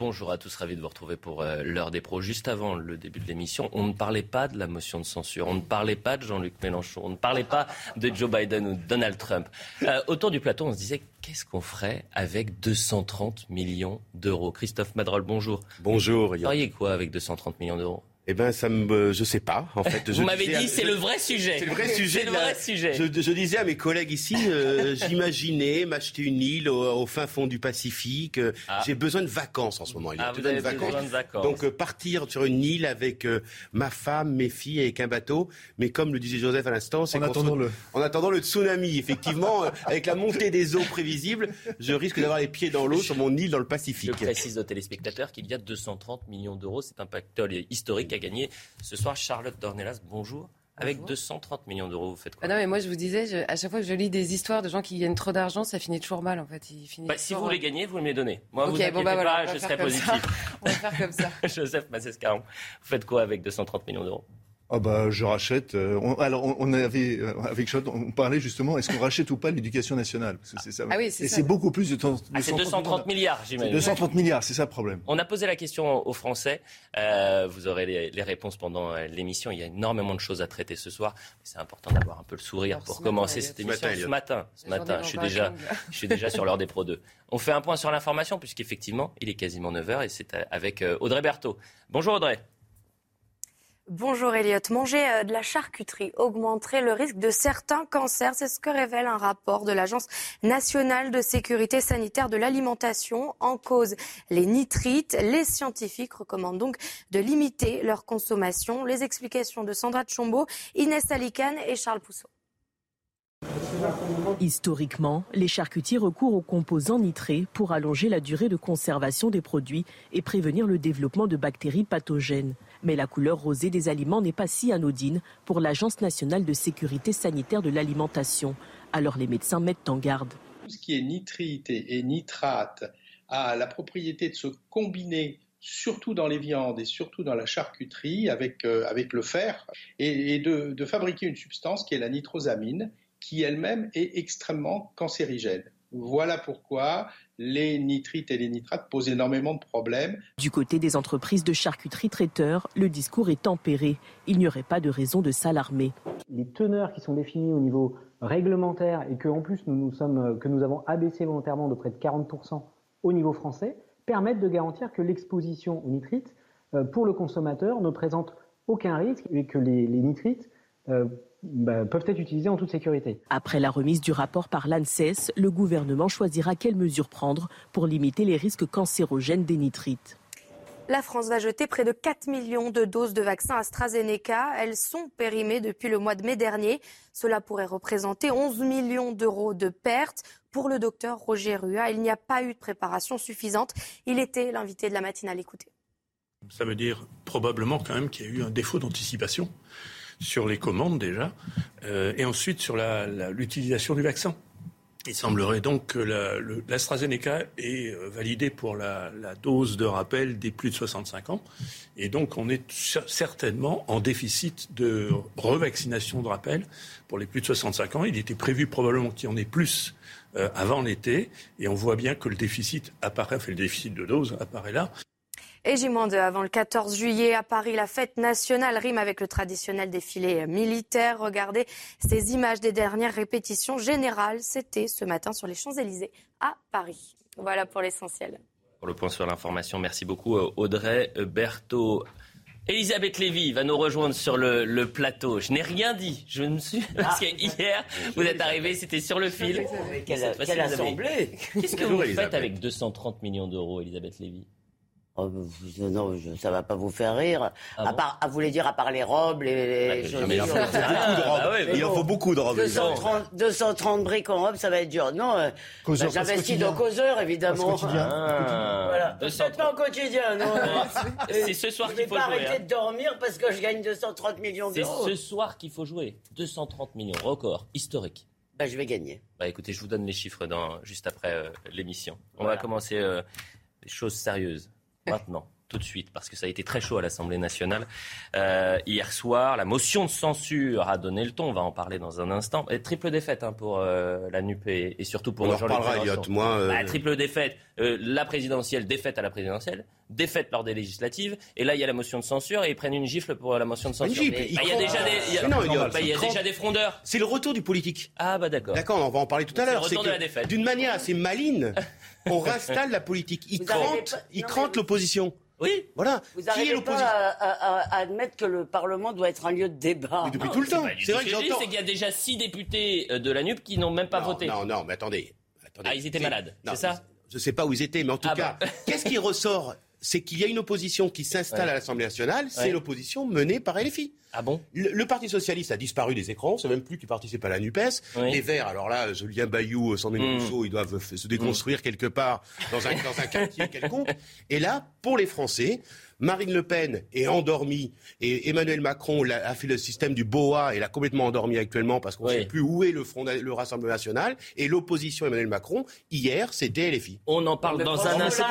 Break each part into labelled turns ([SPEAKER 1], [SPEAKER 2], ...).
[SPEAKER 1] Bonjour à tous, ravi de vous retrouver pour euh, l'heure des pros. Juste avant le début de l'émission, on ne parlait pas de la motion de censure, on ne parlait pas de Jean-Luc Mélenchon, on ne parlait pas de Joe Biden ou de Donald Trump. Euh, autour du plateau, on se disait qu'est-ce qu'on ferait avec 230 millions d'euros? Christophe Madrol, bonjour.
[SPEAKER 2] Bonjour.
[SPEAKER 1] Vous feriez quoi avec 230 millions d'euros?
[SPEAKER 2] Eh ben, ça me, je sais pas. En fait,
[SPEAKER 1] Vous
[SPEAKER 2] Je
[SPEAKER 1] m'avez dit c'est le vrai sujet.
[SPEAKER 2] C'est le vrai sujet.
[SPEAKER 1] Le
[SPEAKER 2] la-
[SPEAKER 1] vrai sujet.
[SPEAKER 2] Je, je disais à mes collègues ici, euh, j'imaginais m'acheter une île au, au fin fond du Pacifique. euh,
[SPEAKER 1] Ah.
[SPEAKER 2] J'ai besoin de vacances en ce moment. Il y a
[SPEAKER 1] Ah, vous
[SPEAKER 2] besoin de
[SPEAKER 1] avez besoin de vacances.
[SPEAKER 2] Donc euh, partir sur une île avec euh, ma femme, mes filles, avec un bateau. Mais comme le disait Joseph à l'instant, c'est
[SPEAKER 3] En attendant
[SPEAKER 2] se-
[SPEAKER 3] le-
[SPEAKER 2] en attendant le tsunami, effectivement, euh, avec la montée des eaux prévisibles, je risque d'avoir les pieds dans l'eau sur mon île dans le
[SPEAKER 1] Je
[SPEAKER 2] Pacifique.
[SPEAKER 1] précise aux téléspectateurs qu'il y a 230 millions d'euros. C'est un pactole historique à gagner. Ce soir, Charlotte Dornelas, bonjour. Avec
[SPEAKER 4] Bonjour.
[SPEAKER 1] 230 millions d'euros, vous faites quoi
[SPEAKER 4] Ah non, mais moi, je vous disais, je- à chaque fois que je lis des histoires de gens qui gagnent trop d'argent, ça finit toujours mal, en fait. Ils finissent
[SPEAKER 1] Bah, Si vous les gagnez, vous me les donnez. Moi, vous
[SPEAKER 4] bon,
[SPEAKER 1] inquiétez
[SPEAKER 4] bah voilà,
[SPEAKER 1] pas, je serai positif.
[SPEAKER 4] On va faire comme ça.
[SPEAKER 1] Joseph Massescaron, vous faites quoi avec 230 millions d'euros?
[SPEAKER 3] Ah bah je rachète. euh, on- alors on, on avait euh, avec Charlotte, on parlait justement est-ce qu'on rachète ou pas l'éducation nationale? Parce que c'est ça.
[SPEAKER 4] Ah oui, c'est
[SPEAKER 3] Et
[SPEAKER 4] ça.
[SPEAKER 3] c'est beaucoup plus de temps.
[SPEAKER 1] ah, C'est 230 milliards,
[SPEAKER 3] C'est
[SPEAKER 1] j'imagine.
[SPEAKER 3] 230 milliards, c'est ça le problème.
[SPEAKER 1] On a posé la question aux Français. Euh, vous aurez les, les réponses pendant l'émission. Il y a énormément de choses à traiter ce soir. C'est important d'avoir un peu le sourire
[SPEAKER 4] Alors,
[SPEAKER 1] pour
[SPEAKER 4] matin,
[SPEAKER 1] commencer cette
[SPEAKER 4] Ce
[SPEAKER 1] émission.
[SPEAKER 2] matin.
[SPEAKER 1] Ce matin, ce matin, je suis déjà, je suis déjà sur l'heure des Pro 2. On fait un point sur l'information puisqu'effectivement, il est quasiment 9h et c'est avec Audrey Berthaud. Bonjour Audrey.
[SPEAKER 5] Bonjour Elliot. Manger euh, de la charcuterie augmenterait le risque de certains cancers. C'est ce que révèle un rapport de l'Agence nationale de sécurité sanitaire de l'alimentation. En cause, les nitrites. Les scientifiques recommandent donc de limiter leur consommation. Les explications de Sandra Tchombo, Inès Alicane et Charles Pousseau.
[SPEAKER 6] Historiquement, les charcutiers recourent aux composants nitrés pour allonger la durée de conservation des produits et prévenir le développement de bactéries pathogènes. Mais la couleur rosée des aliments n'est pas si anodine pour l'Agence nationale de sécurité sanitaire de l'alimentation. Alors les médecins mettent en garde.
[SPEAKER 7] tout ce qui est nitrite et, nitrate a la propriété de se combiner surtout dans les viandes et surtout dans la charcuterie avec, euh, avec le fer et, de fabriquer une substance qui est la nitrosamine qui elle-même est extrêmement cancérigène. Voilà pourquoi les nitrites et les nitrates posent énormément de problèmes.
[SPEAKER 6] Du côté des entreprises de charcuterie traiteurs, le discours est tempéré. Il n'y aurait pas de raison de s'alarmer.
[SPEAKER 8] les teneurs qui sont définies au niveau réglementaire et que en plus nous, nous sommes, que nous avons abaissé volontairement de près de 40% au niveau français permettent de garantir que l'exposition aux nitrites euh, pour le consommateur ne présente aucun risque et que les, les nitrites euh, bah, peuvent être utilisés en toute sécurité.
[SPEAKER 6] Après la remise du rapport par l'ANSES, le gouvernement choisira quelles mesures prendre pour limiter les risques cancérogènes des nitrites.
[SPEAKER 5] La France va jeter près de 4 millions de doses de vaccins AstraZeneca. Elles sont périmées depuis le mois de mai dernier. Cela pourrait représenter 11 millions d'euros de pertes. Pour le docteur Roger Rua, il n'y a pas eu de préparation suffisante. Il était l'invité de la matinale. Écoutez.
[SPEAKER 9] Ça veut dire probablement quand même qu'il y a eu un défaut d'anticipation sur les commandes déjà, euh, et ensuite sur l'utilisation du vaccin. Il semblerait donc que l'AstraZeneca est euh, validé pour la, dose de rappel des plus de 65 ans, et donc on est cer- certainement en déficit de revaccination de rappel pour les plus de 65 ans. Il était prévu probablement qu'il y en ait plus euh, avant l'été, et on voit bien que le déficit apparaît, enfin le déficit de dose apparaît là.
[SPEAKER 5] Et J-2 avant le 14 juillet à Paris, la fête nationale rime avec le traditionnel défilé militaire. Regardez ces images des dernières répétitions générales. C'était ce matin sur les Champs-Élysées à Paris. Voilà pour l'essentiel.
[SPEAKER 1] Pour le point sur l'information, merci beaucoup euh, Audrey Berthaud. Elisabeth Lévy va nous rejoindre sur le, le plateau. Je n'ai rien dit. Je me suis parce que hier vous êtes arrivé, c'était sur le fil.
[SPEAKER 10] Quelle, quelle assemblée
[SPEAKER 1] Qu'est-ce que
[SPEAKER 2] Bonjour,
[SPEAKER 1] vous faites
[SPEAKER 2] Elisabeth.
[SPEAKER 1] avec 230 millions d'euros, Elisabeth Lévy?
[SPEAKER 10] Oh, vous- non, je- ça va pas vous faire rire.
[SPEAKER 1] Ah
[SPEAKER 10] à
[SPEAKER 1] bon
[SPEAKER 10] part, à vous voulez dire à part les robes, les, les
[SPEAKER 1] mais il en faut beaucoup de
[SPEAKER 2] robes.
[SPEAKER 1] Bah ouais,
[SPEAKER 2] il en faut beaucoup de robes. évidemment.
[SPEAKER 10] 230, 230 briques en robe, ça va être dur. Non, euh, bah, j'investis dans causeur, évidemment.
[SPEAKER 3] Quotidien.
[SPEAKER 1] Ah,
[SPEAKER 10] Voilà.
[SPEAKER 1] 200.
[SPEAKER 10] Peut-être pas au quotidien, non.
[SPEAKER 1] C'est ce soir
[SPEAKER 10] Je
[SPEAKER 1] qu'il
[SPEAKER 10] vais
[SPEAKER 1] faut
[SPEAKER 10] pas
[SPEAKER 1] jouer.
[SPEAKER 10] arrêter
[SPEAKER 1] hein.
[SPEAKER 10] de dormir parce que je gagne 230 millions
[SPEAKER 1] C'est
[SPEAKER 10] d'euros.
[SPEAKER 1] ce soir qu'il faut jouer. 230 millions, record, historique.
[SPEAKER 10] Bah, je vais gagner.
[SPEAKER 1] Bah écoutez, je vous donne les chiffres dans, juste après euh, l'émission. On
[SPEAKER 10] Voilà.
[SPEAKER 1] va commencer euh, les choses sérieuses maintenant, tout de suite, parce que ça a été très chaud à l'Assemblée nationale. Euh, hier soir, la motion de censure a donné le ton. On va en parler dans un instant. Et triple défaite hein, pour euh, la NUP et, et surtout pour
[SPEAKER 2] On en reparlera. Moi, euh,
[SPEAKER 1] Bah, triple défaite. Euh, la présidentielle, défaite à la présidentielle, défaite lors des législatives. Et là, il y a la motion de censure et ils prennent une gifle pour la motion de censure.
[SPEAKER 2] gifle,
[SPEAKER 1] Bah, Il y a déjà des, il y a-
[SPEAKER 2] Non, Elliot,
[SPEAKER 1] bah, il y a
[SPEAKER 2] ils crant-
[SPEAKER 1] déjà des frondeurs.
[SPEAKER 2] C'est le retour du politique.
[SPEAKER 1] Ah bah d'accord.
[SPEAKER 2] D'accord, on va en parler tout à
[SPEAKER 1] C'est le
[SPEAKER 2] l'heure.
[SPEAKER 1] retour de la défaite.
[SPEAKER 2] D'une manière assez maligne, on réinstalle la politique. Ils
[SPEAKER 10] Vous
[SPEAKER 2] crantent, l'opposition.
[SPEAKER 1] Oui.
[SPEAKER 2] Voilà.
[SPEAKER 10] Vous
[SPEAKER 2] Qui est
[SPEAKER 10] n'arrivez pas
[SPEAKER 2] l'opposition
[SPEAKER 10] à, à- à admettre que le Parlement doit être un lieu de débat.
[SPEAKER 2] Mais depuis tout le temps. C'est vrai que
[SPEAKER 1] ce je dis,
[SPEAKER 2] j'entends.
[SPEAKER 1] c'est qu'il y a déjà six députés euh, de la NUP qui n'ont même pas
[SPEAKER 2] non,
[SPEAKER 1] voté.
[SPEAKER 2] Non, non, mais attendez. attendez.
[SPEAKER 1] Ah, ils étaient malades,
[SPEAKER 2] non,
[SPEAKER 1] c'est ça
[SPEAKER 2] Je sais pas où ils étaient, mais en tout
[SPEAKER 1] Ah
[SPEAKER 2] cas,
[SPEAKER 1] bah.
[SPEAKER 2] qu'est-ce qui ressort? C'est qu'il y a une opposition qui s'installe
[SPEAKER 1] Ouais.
[SPEAKER 2] à l'Assemblée nationale. C'est
[SPEAKER 1] Ouais.
[SPEAKER 2] l'opposition menée par LFI.
[SPEAKER 1] Ah bon?
[SPEAKER 2] Le, le Parti socialiste a disparu des écrans, c'est même plus qu'il participe à la NUPES.
[SPEAKER 1] Oui.
[SPEAKER 2] Les Verts, alors là, Julien Bayou, Sandrine
[SPEAKER 1] Mm.
[SPEAKER 2] Rousseau, ils doivent se déconstruire quelque part dans un, dans un quartier quelconque. Et là, pour les Français, Marine Le Pen est endormie et Emmanuel Macron a fait le système du BOA et l'a complètement endormi actuellement parce qu'on ne
[SPEAKER 1] Oui.
[SPEAKER 2] sait plus où est le, front, le Rassemblement national. Et l'opposition Emmanuel Macron, hier, c'était LFI.
[SPEAKER 1] On en parle dans un instant.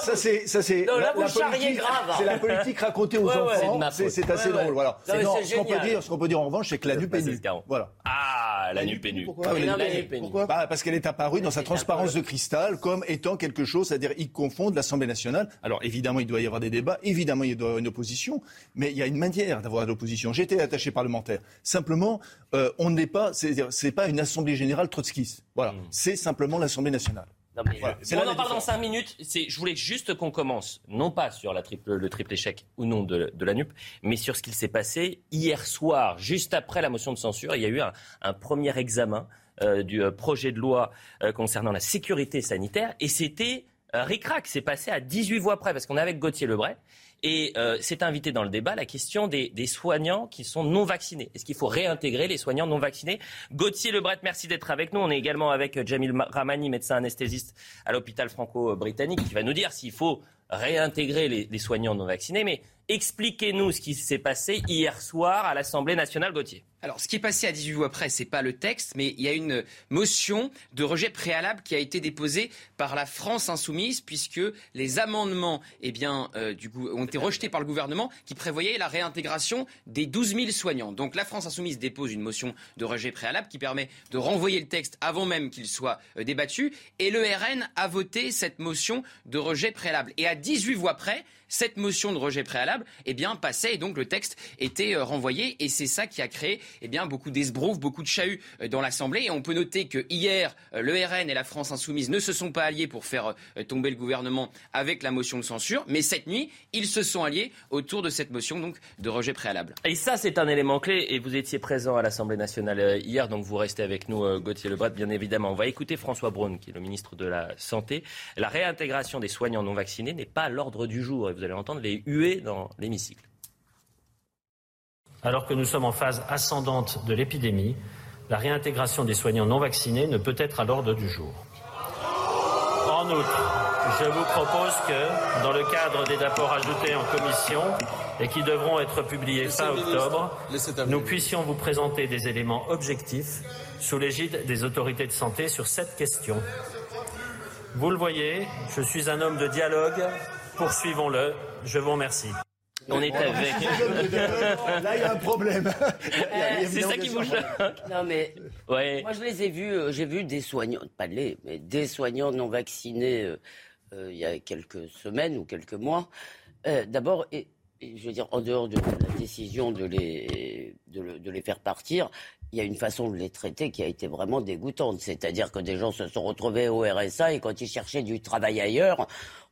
[SPEAKER 3] Ça c'est ça c'est la, la politique.
[SPEAKER 10] grave.
[SPEAKER 3] C'est la politique racontée aux
[SPEAKER 10] Ouais,
[SPEAKER 3] enfants.
[SPEAKER 1] c'est
[SPEAKER 3] assez
[SPEAKER 10] Ouais, ouais.
[SPEAKER 3] drôle. Voilà.
[SPEAKER 10] Non,
[SPEAKER 3] ce qu'on peut dire, ce qu'on peut dire en revanche, c'est que la
[SPEAKER 1] Ouais,
[SPEAKER 3] NUP
[SPEAKER 1] bah,
[SPEAKER 3] est
[SPEAKER 1] Caron.
[SPEAKER 3] Voilà.
[SPEAKER 1] Ah, la NUP est nulle.
[SPEAKER 3] Pourquoi
[SPEAKER 1] La est
[SPEAKER 3] Bah, Parce qu'elle est apparue dans sa transparence de cristal comme étant quelque chose, c'est-à-dire ils confondent l'Assemblée nationale. Alors évidemment, il doit y avoir des débats, évidemment, il doit y avoir une opposition, mais il y a une manière d'avoir de l'opposition. J'étais attaché parlementaire. Simplement, euh, on n'est pas, c'est-à-dire, c'est pas une Assemblée générale trotskiste. Voilà, c'est simplement l'Assemblée nationale.
[SPEAKER 10] Non, mais-
[SPEAKER 3] Voilà. C'est
[SPEAKER 1] On en parle dans
[SPEAKER 3] différence.
[SPEAKER 1] 5 minutes. C'est, je voulais juste qu'on commence, non pas sur la triple, le triple échec ou non de, de la NUP, mais sur ce qu'il s'est passé hier soir, juste après la motion de censure. Il y a eu un, un premier examen euh, du euh, projet de loi euh, concernant la sécurité sanitaire et c'était ric-rac. C'est passé à 18 voix près parce qu'on est avec Gauthier Lebray. Et euh, c'est invité dans le débat la question des, soignants qui sont non vaccinés. Est-ce qu'il faut réintégrer les soignants non vaccinés? Gauthier Lebret, merci d'être avec nous. On est également avec euh, Jamil Ma- Ramani, médecin anesthésiste à l'hôpital franco-britannique, qui va nous dire s'il faut réintégrer les, les soignants non vaccinés. Mais expliquez-nous ce qui s'est passé hier soir à l'Assemblée nationale, Gauthier.
[SPEAKER 11] Alors, ce qui est passé à 18 voix près, c'est pas le texte, mais il y a une motion de rejet préalable qui a été déposée par la France insoumise, puisque les amendements, eh euh, ont été rejetés par le gouvernement, qui prévoyait la réintégration des 12 000 soignants. Donc, la France insoumise dépose une motion de rejet préalable qui permet de renvoyer le texte avant même qu'il soit euh, débattu, et le RN a voté cette motion de rejet préalable. Et à 18 voix près, cette motion de rejet préalable, eh bien, passait et donc le texte était euh, renvoyé et c'est ça qui a créé, eh bien, beaucoup d'esbroufs, beaucoup de chahuts euh, dans l'Assemblée. Et on peut noter que hier, euh, le RN et la France insoumise ne se sont pas alliés pour faire tomber le gouvernement avec la motion de censure, mais cette nuit, ils se sont alliés autour de cette motion donc de rejet préalable.
[SPEAKER 1] Et ça, c'est un élément clé. Et vous étiez présent à l'Assemblée nationale hier, donc vous restez avec nous, Gauthier Lebret, bien évidemment. On va écouter François Braun, qui est le ministre de la Santé. La réintégration des soignants non vaccinés n'est pas à l'ordre du jour. Vous allez entendre les huées dans l'hémicycle.
[SPEAKER 12] Alors que nous sommes en phase ascendante de l'épidémie, la réintégration des soignants non vaccinés ne peut être à l'ordre du jour. En outre, je vous propose que, dans le cadre des rapports ajoutés en commission et qui devront être publiés fin octobre, nous puissions vous présenter des éléments objectifs sous l'égide des autorités de santé sur cette question. Vous le voyez, je suis un homme de dialogue. Poursuivons-le. Je vous remercie.
[SPEAKER 1] On est avec.
[SPEAKER 3] Là, il y a un problème.
[SPEAKER 1] C'est ça qui vous choque.
[SPEAKER 10] Non, mais
[SPEAKER 1] Ouais.
[SPEAKER 10] moi, je les ai vus, euh, j'ai vu des soignants, pas les, mais des soignants non vaccinés euh, euh, il y a quelques semaines ou quelques mois. Euh, D'abord, et, et je veux dire, en dehors de la décision de les, de, le- de les faire partir, il y a une façon de les traiter qui a été vraiment dégoûtante. C'est-à-dire que des gens se sont retrouvés au RSA et quand ils cherchaient du travail ailleurs,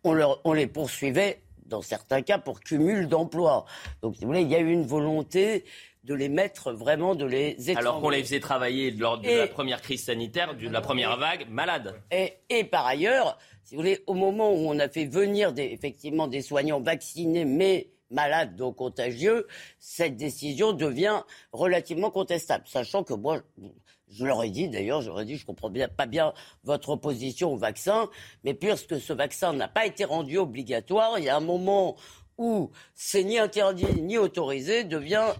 [SPEAKER 10] on, leur, on les poursuivait dans certains cas pour cumul d'emplois. Donc, si vous voulez, il y a eu une volonté de les mettre vraiment, de les étrangler.
[SPEAKER 1] Alors qu'on les faisait travailler lors de la première crise sanitaire, de la première vague, malades.
[SPEAKER 10] Et, et, par ailleurs, si vous voulez, au moment où on a fait venir des, effectivement des soignants vaccinés, mais malades, donc contagieux, cette décision devient relativement contestable. Sachant que moi, je leur ai dit, d'ailleurs, j'aurais dit, je comprends bien, pas bien votre opposition au vaccin, mais puisque ce vaccin n'a pas été rendu obligatoire, il y a un moment où c'est ni interdit ni autorisé devient,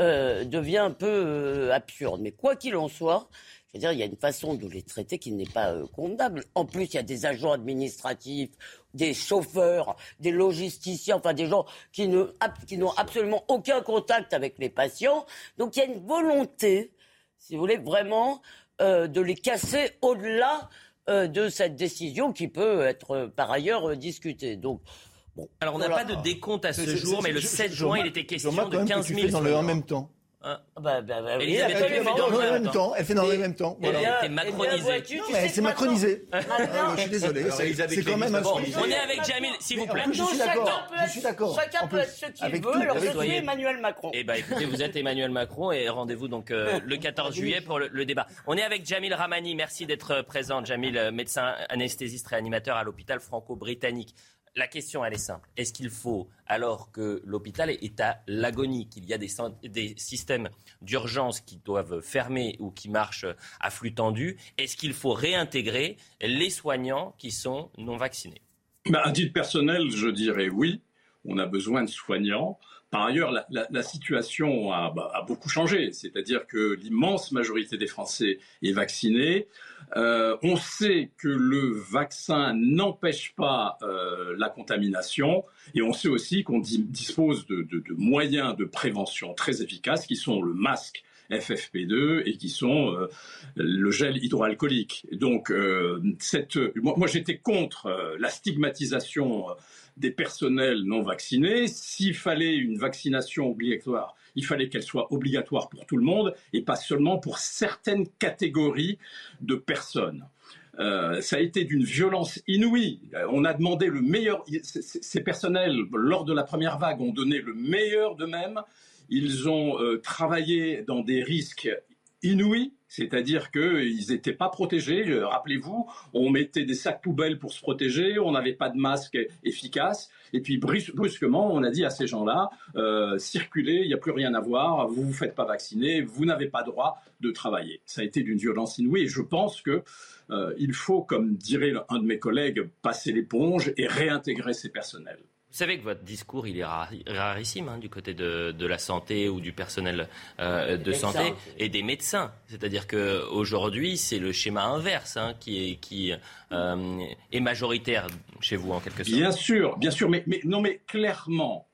[SPEAKER 10] euh, devient un peu euh, absurde. Mais quoi qu'il en soit, je veux dire, il y a une façon de les traiter qui n'est pas euh, condamnable. En plus, il y a des agents administratifs, des chauffeurs, des logisticiens, enfin des gens qui ne qui n'ont absolument aucun contact avec les patients. Donc il y a une volonté, si vous voulez, vraiment euh, de les casser au-delà euh, de cette décision qui peut être euh, par ailleurs euh, discutée. Donc
[SPEAKER 1] Alors on n'a pas de décompte à ce jour, mais le 7 juin, il était question de
[SPEAKER 3] quand même,
[SPEAKER 1] 15
[SPEAKER 3] que tu
[SPEAKER 1] 000
[SPEAKER 3] fais dans le en même temps.
[SPEAKER 1] Hein
[SPEAKER 10] Bah, bah, bah, oui.
[SPEAKER 1] Borne fait
[SPEAKER 3] dans le même temps. Elle fait dans le même temps. Voilà.
[SPEAKER 1] macronisée.
[SPEAKER 3] c'est macronisé. Ah, je suis désolé. C'est quand même un
[SPEAKER 1] on est avec Jamil, s'il vous plaît.
[SPEAKER 3] je suis
[SPEAKER 10] chacun
[SPEAKER 3] d'accord.
[SPEAKER 10] peut
[SPEAKER 3] Je
[SPEAKER 10] être-
[SPEAKER 3] suis d'accord.
[SPEAKER 10] Chacun peut être ce qu'il veut. Alors, je suis. Emmanuel Macron.
[SPEAKER 1] Eh ben, écoutez, vous êtes Emmanuel Macron et rendez-vous donc euh, le 14 juillet pour le, le débat. On est avec Jamil Ramani. Merci d'être présent. Jamil, euh, médecin anesthésiste réanimateur à l'hôpital franco-britannique. La question, elle est simple. Est-ce qu'il faut, alors que l'hôpital est à l'agonie, qu'il y a des, systèmes d'urgence qui doivent fermer ou qui marchent à flux tendu, est-ce qu'il faut réintégrer les soignants qui sont non vaccinés?
[SPEAKER 13] Bah, à titre personnel, je dirais oui. On a besoin de soignants. Par ailleurs, la, situation bah, a beaucoup changé. C'est-à-dire que l'immense majorité des Français est vaccinée. Euh, on sait que le vaccin n'empêche pas euh, la contamination. Et on sait aussi qu'on di- dispose de, moyens de prévention très efficaces qui sont le masque FFP2 et qui sont euh, le gel hydroalcoolique. Donc, cette, moi, j'étais contre la stigmatisation des personnels non vaccinés. S'il fallait une vaccination obligatoire, il fallait qu'elle soit obligatoire pour tout le monde et pas seulement pour certaines catégories de personnes. Euh, ça a été d'une violence inouïe. Euh, On a demandé le meilleur. Ces personnels, lors de la première vague, ont donné le meilleur d'eux-mêmes. Ils ont euh, travaillé dans des risques inouïs, c'est-à-dire qu'ils n'étaient pas protégés. Euh, Rappelez-vous, on mettait des sacs poubelles pour se protéger, on n'avait pas de masque efficace, et puis brus- brusquement, on a dit à ces gens-là, euh, circulez, il n'y a plus rien à voir, vous ne vous faites pas vacciner, vous n'avez pas droit de travailler. Ça a été d'une violence inouïe, et je pense que euh, faut, comme dirait un de mes collègues, passer l'éponge et réintégrer ces personnels.
[SPEAKER 1] Vous savez que votre discours, il est ra- rarissime hein, du côté de, de la santé ou du personnel euh, de
[SPEAKER 10] médecins.
[SPEAKER 1] santé et des médecins. C'est-à-dire qu'aujourd'hui, c'est le schéma inverse hein, qui, est, qui euh, est majoritaire chez vous, en quelque sorte.
[SPEAKER 13] Bien sûr, bien sûr, mais, mais non, mais clairement,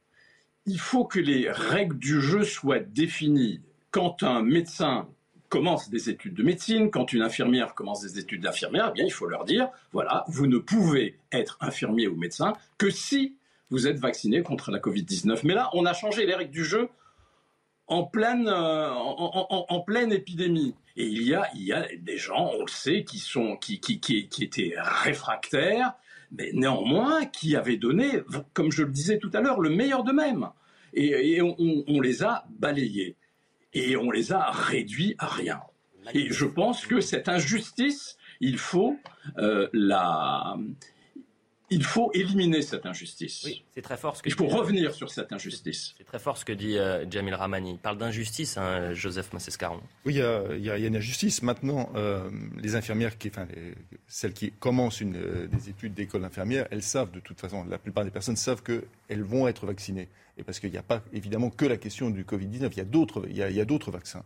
[SPEAKER 13] il faut que les règles du jeu soient définies. Quand un médecin commence des études de médecine, quand une infirmière commence des études d'infirmière, eh bien, il faut leur dire, voilà, vous ne pouvez être infirmier ou médecin que si vous êtes vacciné contre la Covid-19. Mais là, on a changé les règles du jeu en pleine, euh, en, pleine épidémie. Et il y, a, il y a des gens, on le sait, qui, sont, qui, qui, qui, qui étaient réfractaires, mais néanmoins qui avaient donné, comme je le disais tout à l'heure, le meilleur d'eux-mêmes. Et, et on, on- on les a balayés. Et on les a réduits à rien. Et je pense que cette injustice, il faut euh, la... Il faut éliminer cette injustice.
[SPEAKER 1] Oui, c'est très fort ce que
[SPEAKER 13] Il faut
[SPEAKER 1] dit-
[SPEAKER 13] revenir sur cette injustice.
[SPEAKER 1] C'est très fort ce que dit euh, Jamil Ramani. Il parle d'injustice, hein, Joseph Massescaron.
[SPEAKER 3] Oui, il y a, il y une injustice. Maintenant, euh, les infirmières, qui, enfin, les- celles qui commencent une, euh, des études d'école d'infirmière, elles savent de toute façon, la plupart des personnes savent qu'elles vont être vaccinées. Et parce qu'il n'y a pas évidemment que la question du Covid-19, il y a d'autres, il y a, il y a d'autres vaccins.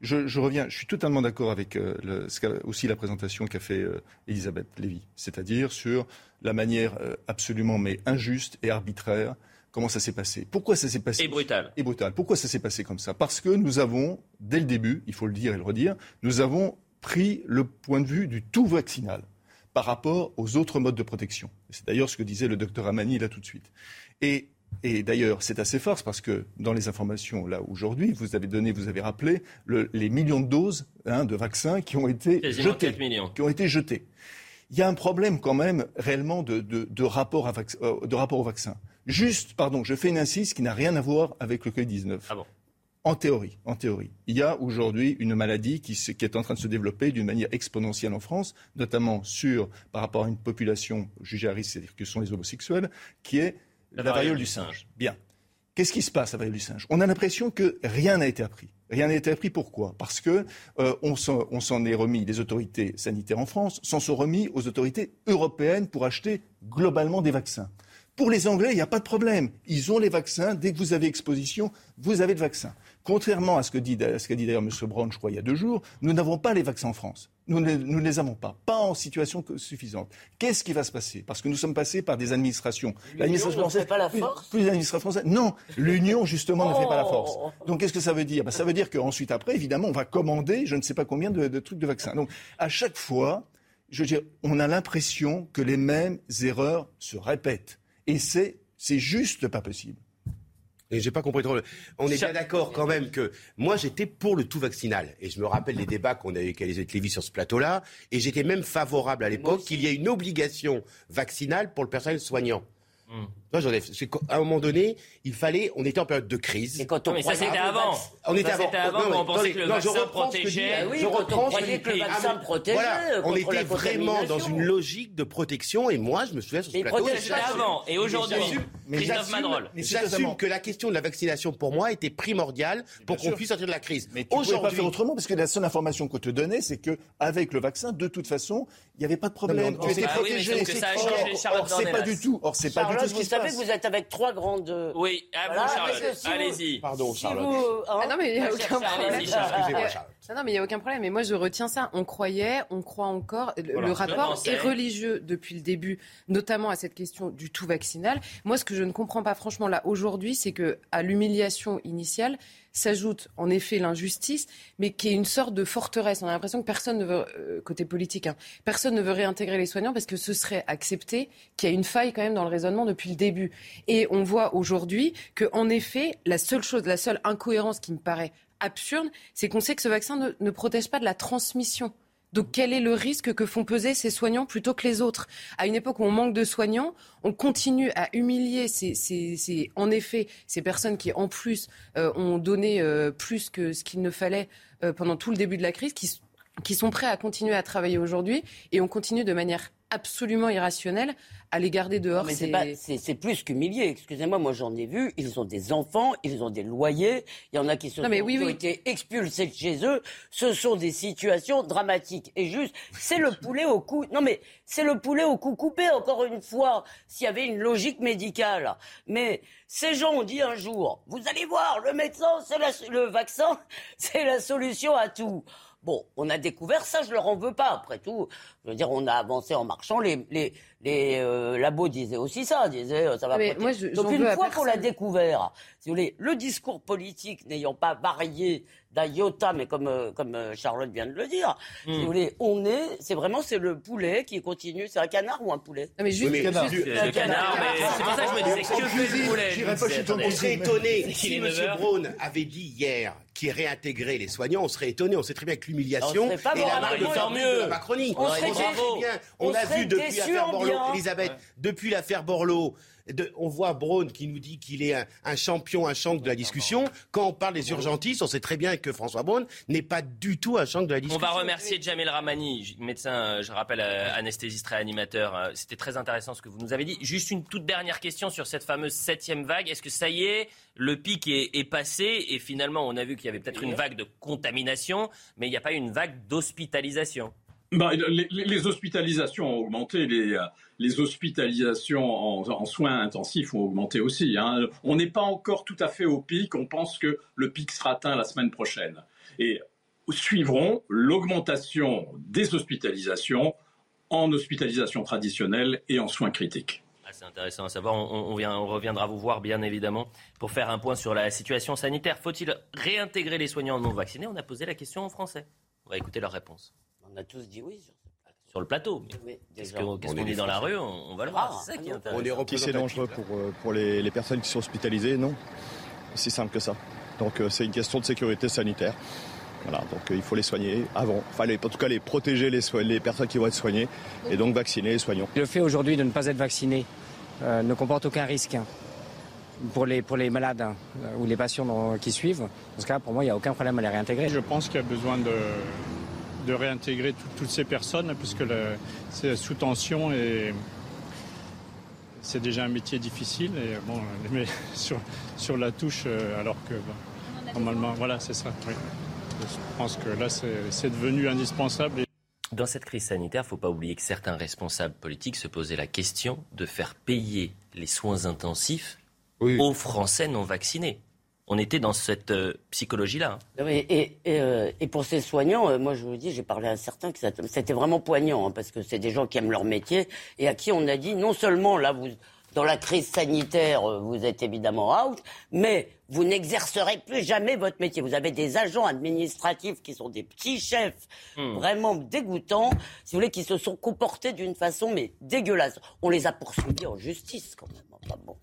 [SPEAKER 3] Je, je reviens, je suis totalement d'accord avec euh, le- ce qu'a- aussi la présentation qu'a fait euh, Elisabeth Lévy, c'est-à-dire sur la manière euh, absolument mais injuste et arbitraire comment ça s'est passé. Pourquoi ça s'est passé
[SPEAKER 1] Et brutal.
[SPEAKER 3] Et brutal. Pourquoi ça s'est passé comme ça? Parce que nous avons, dès le début, il faut le dire et le redire, nous avons pris le point de vue du tout vaccinal par rapport aux autres modes de protection. C'est d'ailleurs ce que disait le docteur Amani là tout de suite. Et, et d'ailleurs, c'est assez fort parce que dans les informations là aujourd'hui, vous avez donné, vous avez rappelé le- les millions de doses hein, de vaccins qui ont été
[SPEAKER 1] Quasiment
[SPEAKER 3] jetés,
[SPEAKER 1] 4 millions.
[SPEAKER 3] qui ont été jetés. Il y a un problème quand même réellement de, de- de rapport, à vac- euh, de rapport au vaccin. Juste, pardon, je fais une insiste qui n'a rien à voir avec le Covid-19.
[SPEAKER 1] Ah bon?
[SPEAKER 3] En théorie, en théorie. Il y a aujourd'hui une maladie qui, qui, est en train de se développer d'une manière exponentielle en France, notamment sur, par rapport à une population jugée à risque, c'est-à-dire que sont les homosexuels, qui est la, la variole du singe. Bien. Qu'est-ce qui se passe à variole du singe? On a l'impression que rien n'a été appris. Rien n'a été appris. Pourquoi? Parce que euh, on s'en est remis, les autorités sanitaires en France s'en sont remis aux autorités européennes pour acheter globalement des vaccins. Pour les Anglais, il n'y a pas de problème. Ils ont les vaccins. Dès que vous avez exposition, vous avez le vaccin. Contrairement à ce qu'a dit, dit d'ailleurs M. Brown, je crois, il y a deux jours, nous n'avons pas les vaccins en France. Nous ne, nous les avons pas, pas en situation suffisante. Qu'est-ce qui va se passer? Parce que nous sommes passés par des administrations.
[SPEAKER 10] L'administration française. pas la force?
[SPEAKER 3] plus, plus l'administration française. Non, l'Union justement ne fait pas la force. Donc qu'est-ce que ça veut dire? Ben, Ça veut dire qu'ensuite après, évidemment, on va commander, je ne sais pas combien de, de trucs de vaccins. Donc à chaque fois, je veux dire, on a l'impression que les mêmes erreurs se répètent. Et c'est, c'est juste pas possible.
[SPEAKER 2] Et j'ai pas compris trop. On est bien d'accord quand même que moi j'étais pour le tout vaccinal et je me rappelle les débats qu'on a eu avec Elisabeth Lévy sur ce plateau-là et j'étais même favorable à l'époque qu'il y ait une obligation vaccinale pour le personnel soignant. Mmh. À un moment donné, il fallait. On était en période de crise.
[SPEAKER 1] Et quand on mais ça, c'était avant.
[SPEAKER 2] On était
[SPEAKER 1] avant. avant
[SPEAKER 2] non,
[SPEAKER 1] on pensait que le vaccin protégeait.
[SPEAKER 10] Ah oui, je reprends on croyait que le vaccin protégeait. Voilà.
[SPEAKER 2] On était vraiment dans une logique de protection. Et moi, je me souviens sur ce
[SPEAKER 1] mais
[SPEAKER 2] plateau.
[SPEAKER 1] C'était avant. Et aujourd'hui, Christophe Madrol.
[SPEAKER 2] J'assume que la question de la vaccination, pour moi, était primordiale pour qu'on puisse sortir de la crise.
[SPEAKER 3] Mais tu ne pouvais pas faire autrement parce que la seule information qu'on te donnait, c'est que avec le vaccin, de toute façon, il n'y avait pas de problème. Tu étais protégé. Or, c'est pas du tout. Or, c'est pas du tout ce qui se passe.
[SPEAKER 10] Vous savez que vous êtes avec trois grandes.
[SPEAKER 1] Oui, à vous, Charlotte. Allez-y.
[SPEAKER 2] Pardon, Charlotte.
[SPEAKER 4] ah non, mais il n'y a aucun problème. Non, mais il n'y a aucun problème. Et moi, je retiens ça. On croyait, on croit encore. Le, voilà, le rapport est religieux depuis le début, notamment à cette question du tout vaccinal. Moi, ce que je ne comprends pas, franchement, là, aujourd'hui, c'est que à l'humiliation initiale, s'ajoute en effet l'injustice, mais qui est une sorte de forteresse. On a l'impression que personne ne veut, euh, côté politique, hein, personne ne veut réintégrer les soignants parce que ce serait accepté qu'il y a une faille quand même dans le raisonnement depuis le début. Et on voit aujourd'hui que, en effet, la seule chose, la seule incohérence qui me paraît absurde, c'est qu'on sait que ce vaccin ne, protège pas de la transmission. Donc quel est le risque que font peser ces soignants plutôt que les autres? À une époque où on manque de soignants, on continue à humilier ces en effet ces personnes qui en plus euh, ont donné euh, plus que ce qu'il ne fallait euh, pendant tout le début de la crise, qui, qui sont prêts à continuer à travailler aujourd'hui, et on continue de manière absolument irrationnel à les garder dehors.
[SPEAKER 10] C'est plus qu'humilié. Excusez-moi, moi, j'en ai vu. Ils ont des enfants, ils ont des loyers. Il y en a qui, se sont,
[SPEAKER 4] oui,
[SPEAKER 10] ont été expulsés de chez eux. Ce sont des situations dramatiques. Et juste, c'est le poulet au cou. Non mais c'est le poulet au cou coupé. Encore une fois, s'il y avait une logique médicale. Mais ces gens ont dit un jour, vous allez voir, le médecin, c'est le vaccin, c'est la solution à tout. Bon, on a découvert ça, je leur en veux pas. Après tout, je veux dire, on a avancé en marchant. Les, les euh, labos disaient aussi ça, disaient euh, ça va.
[SPEAKER 4] Mais moi, je,
[SPEAKER 10] Donc une fois qu'on l'a découvert, si vous voulez, le discours politique n'ayant pas varié d'un iota, mais comme euh, comme Charlotte vient de le dire, si vous hmm. voulez, on est, c'est vraiment c'est le poulet qui continue. C'est un canard ou un poulet?
[SPEAKER 4] Non, mais juste
[SPEAKER 1] oui,
[SPEAKER 4] canard.
[SPEAKER 1] Le canard, mais c'est pour ça que je me disais que fait le poulet.
[SPEAKER 2] On serait étonné si M. Braun avait dit hier qui réintégrait les soignants, on serait étonné. On sait très bien que l'humiliation
[SPEAKER 10] et la
[SPEAKER 2] marque de la Macronie.
[SPEAKER 10] On, serait
[SPEAKER 2] bien. On, a vu depuis Borloo, Elisabeth, depuis l'affaire Borloo, on voit Braun qui nous dit qu'il est un, champion, un champ de la discussion. Quand on parle des urgentistes, on sait très bien que François Braun n'est pas du tout un champ de la discussion.
[SPEAKER 1] On va remercier Jamel Ramani, médecin, euh, je rappelle, euh, anesthésiste réanimateur. Euh, c'était très intéressant ce que vous nous avez dit. Juste une toute dernière question sur cette fameuse septième vague. Est-ce que ça y est, le pic est, est passé et finalement on a vu qu'il y avait peut-être une vague de contamination, mais il n'y a pas une vague d'hospitalisation?
[SPEAKER 13] Bah, les, hospitalisations ont augmenté, les, les hospitalisations en, soins intensifs ont augmenté aussi. Hein. On n'est pas encore tout à fait au pic, on pense que le pic sera atteint la semaine prochaine. Et suivront l'augmentation des hospitalisations en hospitalisation traditionnelle et en soins critiques.
[SPEAKER 1] Ah, c'est intéressant à savoir. On, on, reviendra vous voir, bien évidemment, pour faire un point sur la situation sanitaire. Faut-il réintégrer les soignants non vaccinés? On a posé la question en Français. On va écouter leur réponse.
[SPEAKER 10] On a tous dit oui
[SPEAKER 1] sur le plateau. Qu'est-ce qu'on dit dans la rue on, va le voir. C'est ça qui est intéressant.
[SPEAKER 14] c'est dangereux pour, euh, pour les, les, personnes qui sont hospitalisées Non? C'est simple que ça. Donc euh, c'est une question de sécurité sanitaire. Voilà, donc euh, il faut les soigner avant. Enfin, en tout cas, les protéger les, les personnes qui vont être soignées et donc vacciner les soignants.
[SPEAKER 15] Le fait aujourd'hui de ne pas être vacciné ne comporte aucun risque. pour les, pour les malades hein, ou les patients qui suivent. Dans ce cas, pour moi, il n'y a aucun problème à les réintégrer.
[SPEAKER 16] Je pense qu'il y a besoin de, de réintégrer toutes ces personnes, puisque c'est sous tension et c'est déjà un métier difficile. Et bon, mais sur, sur la touche, euh, alors que normalement, voilà, c'est ça. Je pense que là, c'est devenu indispensable.
[SPEAKER 1] Dans cette crise sanitaire, il ne faut pas oublier que certains responsables politiques se posaient la question de faire payer les soins intensifs aux Français non vaccinés. On était dans cette euh, psychologie-là.
[SPEAKER 10] Hein. Et, euh, et, pour ces soignants, euh, moi je vous dis, j'ai parlé à certains que c'était vraiment poignant, hein, parce que c'est des gens qui aiment leur métier et à qui on a dit non seulement là, vous, dans la crise sanitaire, vous êtes évidemment out, mais vous n'exercerez plus jamais votre métier. Vous avez des agents administratifs qui sont des petits chefs hmm. vraiment dégoûtants, si vous voulez, qui se sont comportés d'une façon mais dégueulasse. On les a poursuivis en justice quand même.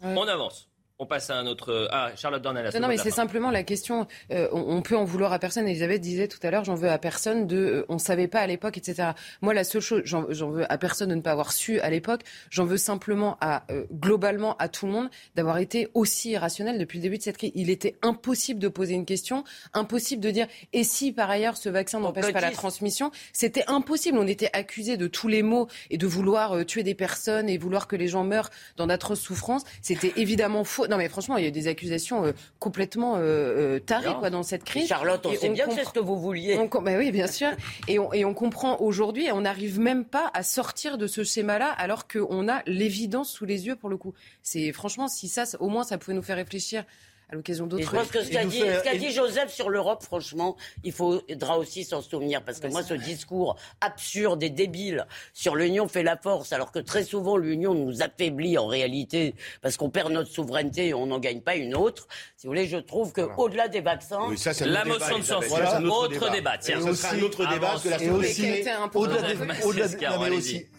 [SPEAKER 1] On avance. On passe à un autre. Ah, Charlotte Dornel.
[SPEAKER 4] Non, non, mais c'est simplement la question. Euh, on, peut en vouloir à personne. Elisabeth disait tout à l'heure, j'en veux à personne de. Euh, on savait pas à l'époque, etc. Moi, la seule chose, j'en veux à personne de ne pas avoir su à l'époque. J'en veux simplement à euh, globalement à tout le monde d'avoir été aussi irrationnel depuis le début de cette crise. Il était impossible de poser une question, impossible de dire et si par ailleurs ce vaccin n'empêche pas la transmission? C'était impossible. On était accusé de tous les maux et de vouloir tuer des personnes et vouloir que les gens meurent dans d'atroces souffrances. C'était évidemment faux non, mais franchement, il y a des accusations euh, complètement euh, euh, tarées quoi, dans cette crise.
[SPEAKER 10] Charlotte, on sait bien que c'est ce que vous vouliez.
[SPEAKER 4] bah oui, bien sûr. et, on, et on comprend aujourd'hui, on n'arrive même pas à sortir de ce schéma-là, alors qu'on a l'évidence sous les yeux pour le coup. C'est franchement, si ça, au moins, ça pouvait nous faire réfléchir à l'occasion d'autres. Je
[SPEAKER 10] pense que ce qu'a dit, dit, Joseph sur l'Europe, franchement, il faudra aussi s'en souvenir. Parce que moi, ce discours absurde et débile sur l'union fait la force, alors que très souvent, l'union nous affaiblit en réalité, parce qu'on perd notre souveraineté et on n'en gagne pas une autre. Si vous voulez, je trouve qu'au-delà des vaccins.
[SPEAKER 1] la motion de censure, voilà, autre débat.
[SPEAKER 2] Tiens, ce sera un autre débat que la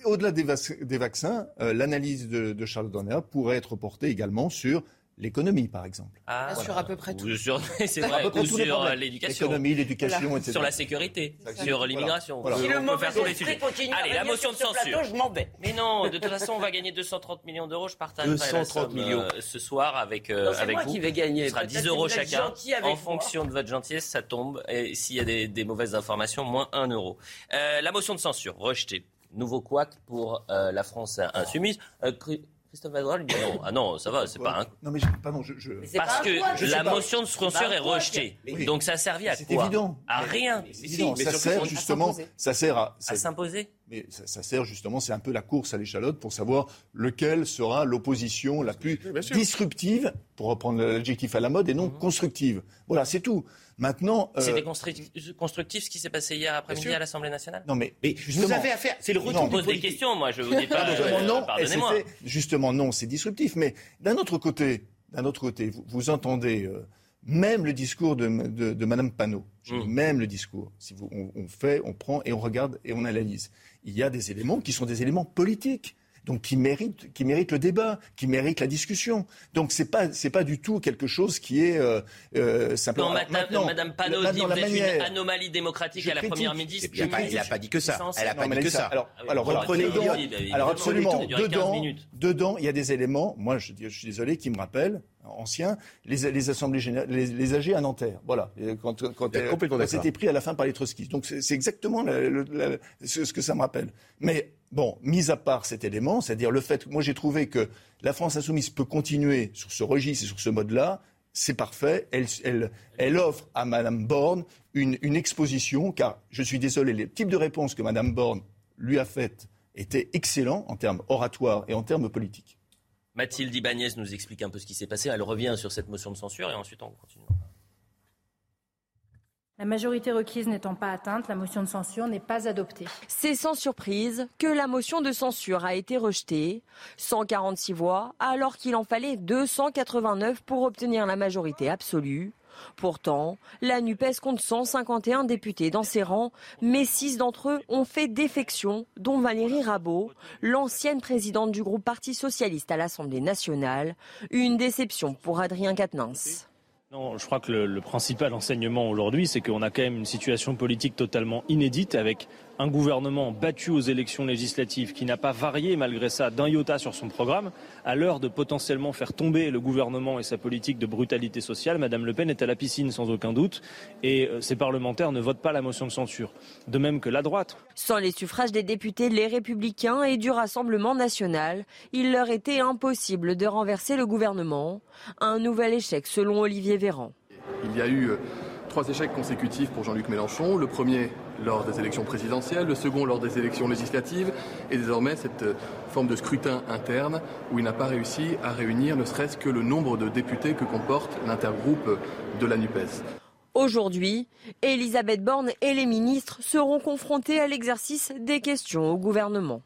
[SPEAKER 3] Au-delà des, vaccins, euh, l'analyse de, de Charles Donner pourrait être portée également sur l'économie, par exemple.
[SPEAKER 4] Ah, sur à peu près tout.
[SPEAKER 1] sur, c'est vrai, ou sur euh, l'éducation.
[SPEAKER 3] L'économie, l'éducation, etc.
[SPEAKER 1] Sur la sécurité, sur l'immigration.
[SPEAKER 10] Voilà. Si le mauvais faire les continue
[SPEAKER 1] Allez, la motion de censure.
[SPEAKER 10] je m'en vais.
[SPEAKER 1] Mais non, de toute façon, on va gagner 230 millions d'euros. Je partage 230 millions euh, ce soir avec, euh, avec
[SPEAKER 10] moi
[SPEAKER 1] vous.
[SPEAKER 10] qui vais gagner.
[SPEAKER 1] Ce sera 10 euros chacun. En fonction de votre gentillesse, ça tombe. Et s'il y a des, des, mauvaises informations, moins 1 euro. Euh, la motion de censure, rejetée. Nouveau couac pour la France insoumise. Christophe Vadra lui dit non. Ah non, ça va, c'est pas un.
[SPEAKER 3] Non, mais pardon, je. je...
[SPEAKER 1] Parce que la motion de censure est rejetée. Donc ça a servi à quoi
[SPEAKER 3] C'est évident.
[SPEAKER 1] À rien.
[SPEAKER 3] C'est évident. ça sert justement. Ça sert à.
[SPEAKER 1] À s'imposer.
[SPEAKER 3] Mais ça, sert justement, c'est un peu la course à l'échalote pour savoir lequel sera l'opposition la plus disruptive, pour reprendre l'adjectif à la mode, et non mhm. constructive. Voilà, c'est tout. Maintenant,
[SPEAKER 1] euh... c'était constructif ce qui s'est passé hier après-midi à l'Assemblée nationale?
[SPEAKER 3] Non, mais,
[SPEAKER 1] mais vous avez affaire, c'est le retour. pose des questions, moi, je vous dis pas.
[SPEAKER 3] non, pardonnez-moi. Justement, non, c'est disruptif. Mais d'un autre côté, d'un autre côté, vous, vous entendez. Euh, même le discours de, de, de Madame Panot, mmh. même le discours, si vous, on, on, fait, on prend et on regarde et on analyse, il y a des éléments qui sont des éléments politiques donc qui mérite, qui mérite le débat, qui mérite la discussion. Donc c'est pas c'est pas du tout quelque chose qui est euh, euh, simplement.
[SPEAKER 1] Non, Madame, Madame Panot dit vous êtes une anomalie démocratique à la première ministre.
[SPEAKER 2] Il n'a pas, dit que ça. Elle n'a pas dit que ça.
[SPEAKER 3] Alors, alors, voilà, alors absolument, dedans, dedans, il y a des éléments. Moi, je, je suis désolé, qui me rappellent anciens, les, les assemblées générales, les, les, AG à Nanterre. Voilà, quand, quand, quand c'était pris à la fin par les trotskistes. Donc c'est exactement ce que ça me rappelle. Mais Bon, mis à part cet élément, c'est-à-dire le fait, moi j'ai trouvé que la France insoumise peut continuer sur ce registre et sur ce mode-là, c'est parfait. Elle, offre à Mme Borne une, une, exposition, car je suis désolé, les types de réponses que Mme Borne lui a faites étaient excellents en termes oratoires et en termes politiques.
[SPEAKER 1] Mathilde Ibanez nous explique un peu ce qui s'est passé. Elle revient sur cette motion de censure et ensuite on continue.
[SPEAKER 17] La majorité requise n'étant pas atteinte, la motion de censure n'est pas adoptée.
[SPEAKER 18] C'est sans surprise que la motion de censure a été rejetée. 146 voix, alors qu'il en fallait 289 pour obtenir la majorité absolue. Pourtant, la NUPES compte 151 députés dans ses rangs, mais six d'entre eux ont fait défection, dont Valérie Rabault, l'ancienne présidente du groupe Parti socialiste à l'Assemblée nationale. Une déception pour Adrien Quatennens.
[SPEAKER 19] Non, je crois que le, principal enseignement aujourd'hui, c'est qu'on a quand même une situation politique totalement inédite avec un gouvernement battu aux élections législatives qui n'a pas varié malgré ça d'un iota sur son programme, à l'heure de potentiellement faire tomber le gouvernement et sa politique de brutalité sociale, Madame Le Pen est à la piscine sans aucun doute et ses parlementaires ne votent pas la motion de censure. De même que la droite.
[SPEAKER 18] Sans les suffrages des députés Les Républicains et du Rassemblement national, il leur était impossible de renverser le gouvernement. Un nouvel échec selon Olivier Véran.
[SPEAKER 20] Il y a eu trois échecs consécutifs pour Jean-Luc Mélenchon. Le premier lors des élections présidentielles, le second lors des élections législatives, et désormais cette forme de scrutin interne où il n'a pas réussi à réunir ne serait-ce que le nombre de députés que comporte l'intergroupe de la NUPES.
[SPEAKER 18] Aujourd'hui, Elisabeth Borne et les ministres seront confrontés à l'exercice des questions au gouvernement.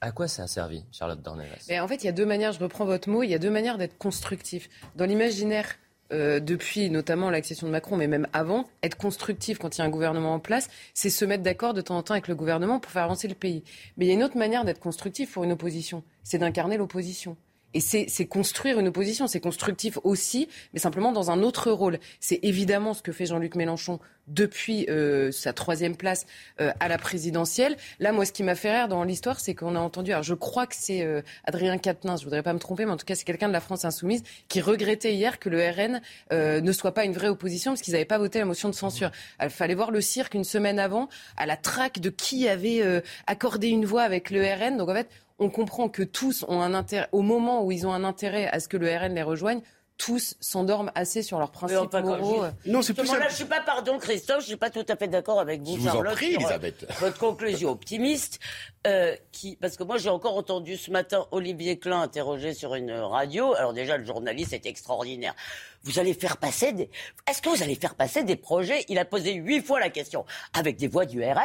[SPEAKER 1] À quoi ça a servi, Charlotte Dornelas?
[SPEAKER 4] En fait, il y a deux manières, je reprends votre mot, il y a deux manières d'être constructif. Dans l'imaginaire euh, depuis notamment l'accession de Macron, mais même avant, être constructif quand il y a un gouvernement en place, c'est se mettre d'accord de temps en temps avec le gouvernement pour faire avancer le pays. Mais il y a une autre manière d'être constructif pour une opposition, c'est d'incarner l'opposition. Et c'est construire une opposition, c'est constructif aussi, mais simplement dans un autre rôle. C'est évidemment ce que fait Jean-Luc Mélenchon depuis euh, sa troisième place euh, à la présidentielle. Là, moi, ce qui m'a fait rire dans l'histoire, c'est qu'on a entendu, alors je crois que c'est euh, Adrien Quatennens, je voudrais pas me tromper, mais en tout cas, c'est quelqu'un de la France insoumise qui regrettait hier que le RN ne soit pas une vraie opposition parce qu'ils n'avaient pas voté la motion de censure. Il fallait voir le cirque une semaine avant à la traque de qui avait accordé une voix avec le RN. Donc en fait, on comprend que tous ont un intérêt, au moment où ils ont un intérêt à ce que le RN les rejoigne, tous s'endorment assez sur leurs principes moraux.
[SPEAKER 10] Non, c'est plus là, je suis pas, pardon, Christophe, je suis pas tout à fait d'accord avec vous,
[SPEAKER 2] je
[SPEAKER 10] Charlotte,
[SPEAKER 2] vous en prie,
[SPEAKER 10] sur,
[SPEAKER 2] Elisabeth.
[SPEAKER 10] votre conclusion optimiste, euh, qui, parce que moi j'ai encore entendu ce matin Olivier Klein interrogé sur une radio. Alors déjà, le journaliste est extraordinaire. Vous allez faire passer des, est-ce que vous allez faire passer des projets? Il a posé huit fois la question avec des voix du RN.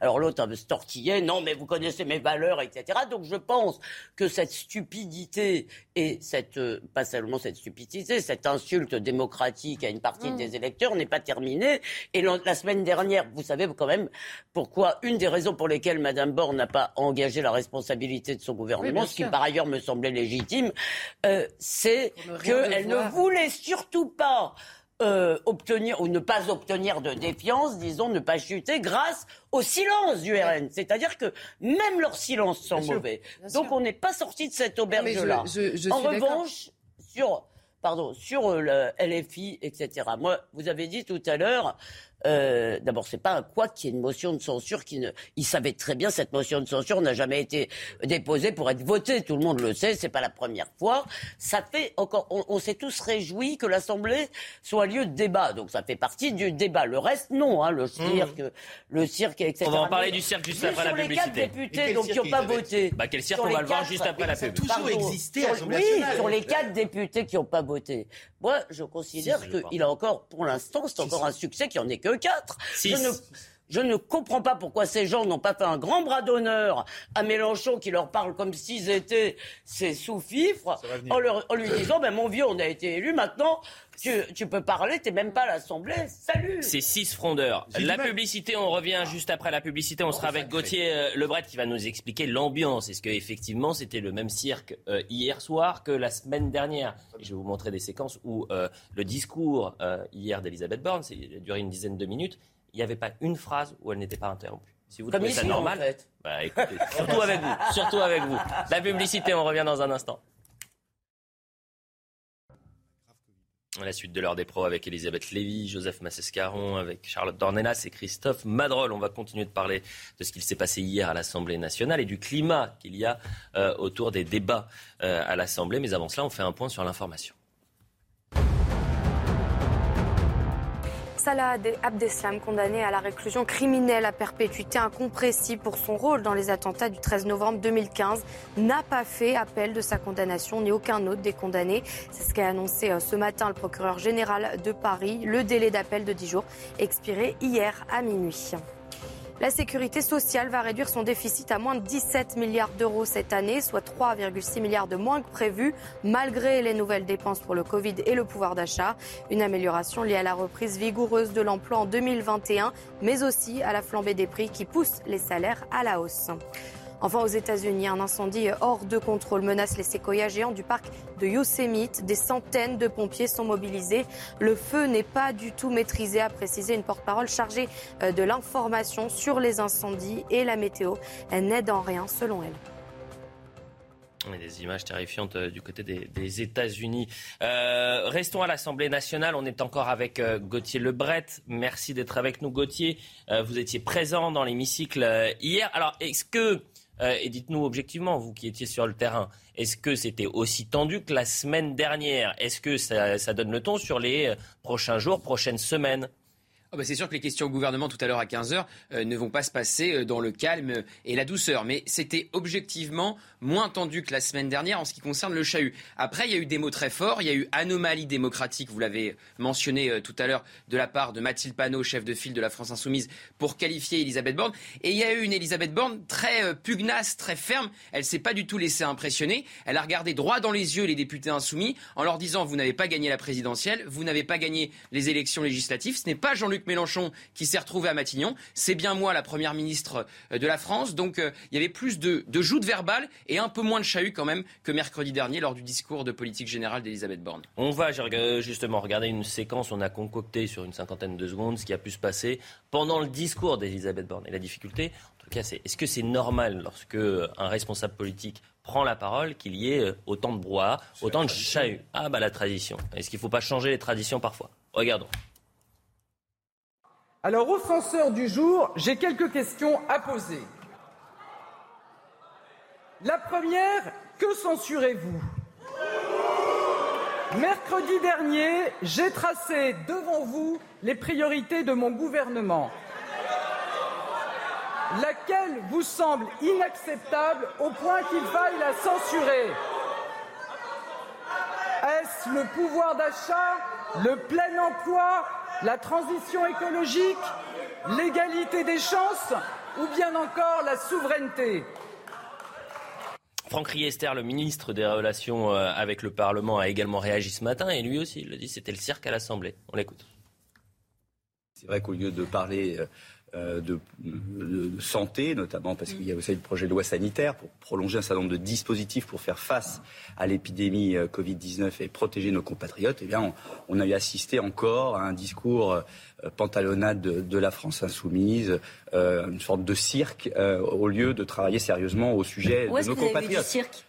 [SPEAKER 10] Alors l'autre a tortillé, non mais vous connaissez mes valeurs, etc. Donc je pense que cette stupidité et cette, euh, pas seulement cette stupidité, cette insulte démocratique à une partie
[SPEAKER 4] Mmh.
[SPEAKER 10] des électeurs n'est pas terminée. Et la, semaine dernière, vous savez quand même pourquoi une des raisons pour lesquelles Madame Borne n'a pas engagé la responsabilité de son gouvernement, ce qui par ailleurs me semblait légitime, euh, c'est qu'elle ne voulait surtout pas euh, obtenir ou ne pas obtenir de défiance, disons, ne pas chuter grâce au silence du RN. C'est-à-dire que même leur silence sont
[SPEAKER 4] Bien
[SPEAKER 10] mauvais.
[SPEAKER 4] bien
[SPEAKER 10] Donc
[SPEAKER 4] sûr.
[SPEAKER 10] on n'est pas sorti de cette auberge-là. en revanche, sur pardon, sur euh, le LFI, etc. Moi, vous avez dit tout à l'heure, euh, d'abord, c'est pas un quoi qu'il y ait une motion de censure qui ne. Il savait très bien cette motion de censure n'a jamais été déposée pour être votée. Tout le monde le sait, c'est pas la première fois. Ça fait encore. On, on s'est tous réjouis que l'Assemblée soit lieu de débat. Donc ça fait partie du débat. Le reste, non. Hein, le cirque, le cirque, etc.
[SPEAKER 1] On va en parler
[SPEAKER 10] Mais-
[SPEAKER 1] du cirque juste après
[SPEAKER 10] sur
[SPEAKER 1] la
[SPEAKER 10] les quatre
[SPEAKER 1] publicité.
[SPEAKER 10] députés donc, qui n'ont pas voté.
[SPEAKER 1] Bah, quel cirque
[SPEAKER 10] Sur
[SPEAKER 1] On va le voir juste après la pub.
[SPEAKER 10] Pardon.
[SPEAKER 2] existé
[SPEAKER 10] Sur- Oui, sur les quatre députés qui n'ont pas voté. Moi, je considère qu'il a encore, pour l'instant, c'est encore un succès qui en est que quatre.
[SPEAKER 1] Six.
[SPEAKER 10] Je ne, je ne comprends pas pourquoi ces gens n'ont pas fait un grand bras d'honneur à Mélenchon qui leur parle comme s'ils étaient ses sous-fifres en, leur- en lui disant, ben, mon vieux, on a été élu, maintenant, tu, tu peux parler, t'es même pas à l'Assemblée. Salut!
[SPEAKER 1] C'est six frondeurs. La publicité, on revient juste après la publicité. On sera avec Gauthier euh, Lebret qui va nous expliquer l'ambiance. Est-ce que effectivement c'était le même cirque euh, hier soir que la semaine dernière? Et Je vais vous montrer des séquences où euh, le discours euh, hier d'Elisabeth Borne, c'est il a duré une dizaine de minutes. Il n'y avait pas une phrase où elle n'était pas interrompue. Si vous
[SPEAKER 10] Comme
[SPEAKER 1] trouvez ça
[SPEAKER 10] ici, en
[SPEAKER 1] normal,
[SPEAKER 10] fait.
[SPEAKER 1] bah, écoutez, surtout avec vous, surtout avec vous. La publicité, on revient dans un instant. La suite de l'heure des pros avec Elisabeth Lévy, Joseph Massescaron, avec Charlotte Dornelas et Christophe Madrol. On va continuer de parler de ce qu'il s'est passé hier à l'Assemblée nationale et du climat qu'il y a euh, autour des débats euh, à l'Assemblée. Mais avant cela, on fait un point sur l'information.
[SPEAKER 5] Salah Abdeslam, condamné à la réclusion criminelle à perpétuité incompressible pour son rôle dans les attentats du 13 novembre 2015, n'a pas fait appel de sa condamnation ni aucun autre des condamnés. C'est ce qu'a annoncé euh, ce matin le procureur général de Paris. Le délai d'appel de 10 jours expiré hier à minuit. La sécurité sociale va réduire son déficit à moins de 17 milliards d'euros cette année, soit 3,6 milliards de moins que prévu, malgré les nouvelles dépenses pour le Covid et le pouvoir d'achat. Une amélioration liée à la reprise vigoureuse de l'emploi en 2021, mais aussi à la flambée des prix qui pousse les salaires à la hausse. Enfin, aux États-Unis, un incendie hors de contrôle menace les séquoias géants du parc de Yosemite. Des centaines de pompiers sont mobilisés. Le feu n'est pas du tout maîtrisé, a précisé une porte-parole chargée euh, de l'information sur les incendies et la météo. Elle n'aide en rien, selon elle.
[SPEAKER 1] Des images terrifiantes euh, du côté des, États-Unis. Euh, restons à l'Assemblée nationale. On est encore avec Gauthier Lebret. Merci d'être avec nous, Gauthier. vous étiez présent dans l'hémicycle hier. Alors, est-ce que, et dites-nous objectivement, vous qui étiez sur le terrain, est-ce que c'était aussi tendu que la semaine dernière? Est-ce que ça donne le ton sur les prochains jours, prochaines semaines?
[SPEAKER 11] Ah bah, c'est sûr que les questions au gouvernement tout à l'heure à 15h euh, ne vont pas se passer euh, dans le calme et la douceur. Mais c'était objectivement moins tendu que la semaine dernière en ce qui concerne le chahut. Après, il y a eu des mots très forts. Il y a eu anomalie démocratique, vous l'avez mentionné euh, tout à l'heure, de la part de Mathilde Panot, chef de file de la France Insoumise, pour qualifier Elisabeth Borne. Et il y a eu une Elisabeth Borne très pugnace, très ferme. Elle s'est pas du tout laissée impressionner. Elle a regardé droit dans les yeux les députés insoumis en leur disant Vous n'avez pas gagné la présidentielle, vous n'avez pas gagné les élections législatives. Ce n'est pas Jean-Luc Mélenchon qui s'est retrouvé à Matignon. C'est bien moi, la première ministre euh, de la France. Donc euh, il y avait plus de, de joutes verbales et un peu moins de chahut quand même que mercredi dernier lors du discours de politique générale d'Elisabeth Borne.
[SPEAKER 1] On va justement regarder une séquence, on a concocté sur une cinquantaine de secondes ce qui a pu se passer pendant le discours d'Elisabeth Borne. Et la difficulté, en tout cas, c'est est-ce que c'est normal lorsque un responsable politique prend la parole qu'il y ait euh, autant de brouhaha, autant de chahut? Ah bah la tradition. Est-ce qu'il ne faut pas changer les traditions parfois? Regardons.
[SPEAKER 21] Alors, au censeur du jour, j'ai quelques questions à poser. La première, que censurez-vous? Mercredi dernier, j'ai tracé devant vous les priorités de mon gouvernement. Laquelle vous semble inacceptable au point qu'il faille la censurer? Est-ce le pouvoir d'achat, le plein emploi, la transition écologique, l'égalité des chances ou bien encore la souveraineté
[SPEAKER 1] Franck Riester, le ministre des Relations euh, avec le Parlement, a également réagi ce matin et lui aussi, il le dit, c'était le cirque à l'Assemblée. On l'écoute.
[SPEAKER 22] C'est vrai qu'au lieu de parler euh, de, santé, notamment parce qu'il y a aussi le projet de loi sanitaire pour prolonger un certain nombre de dispositifs pour faire face à l'épidémie euh, Covid-19 et protéger nos compatriotes, eh bien, on, a eu assisté encore à un discours euh, pantalonnade de, la France insoumise, une sorte de cirque, au lieu de travailler sérieusement au sujet de nos compatriotes.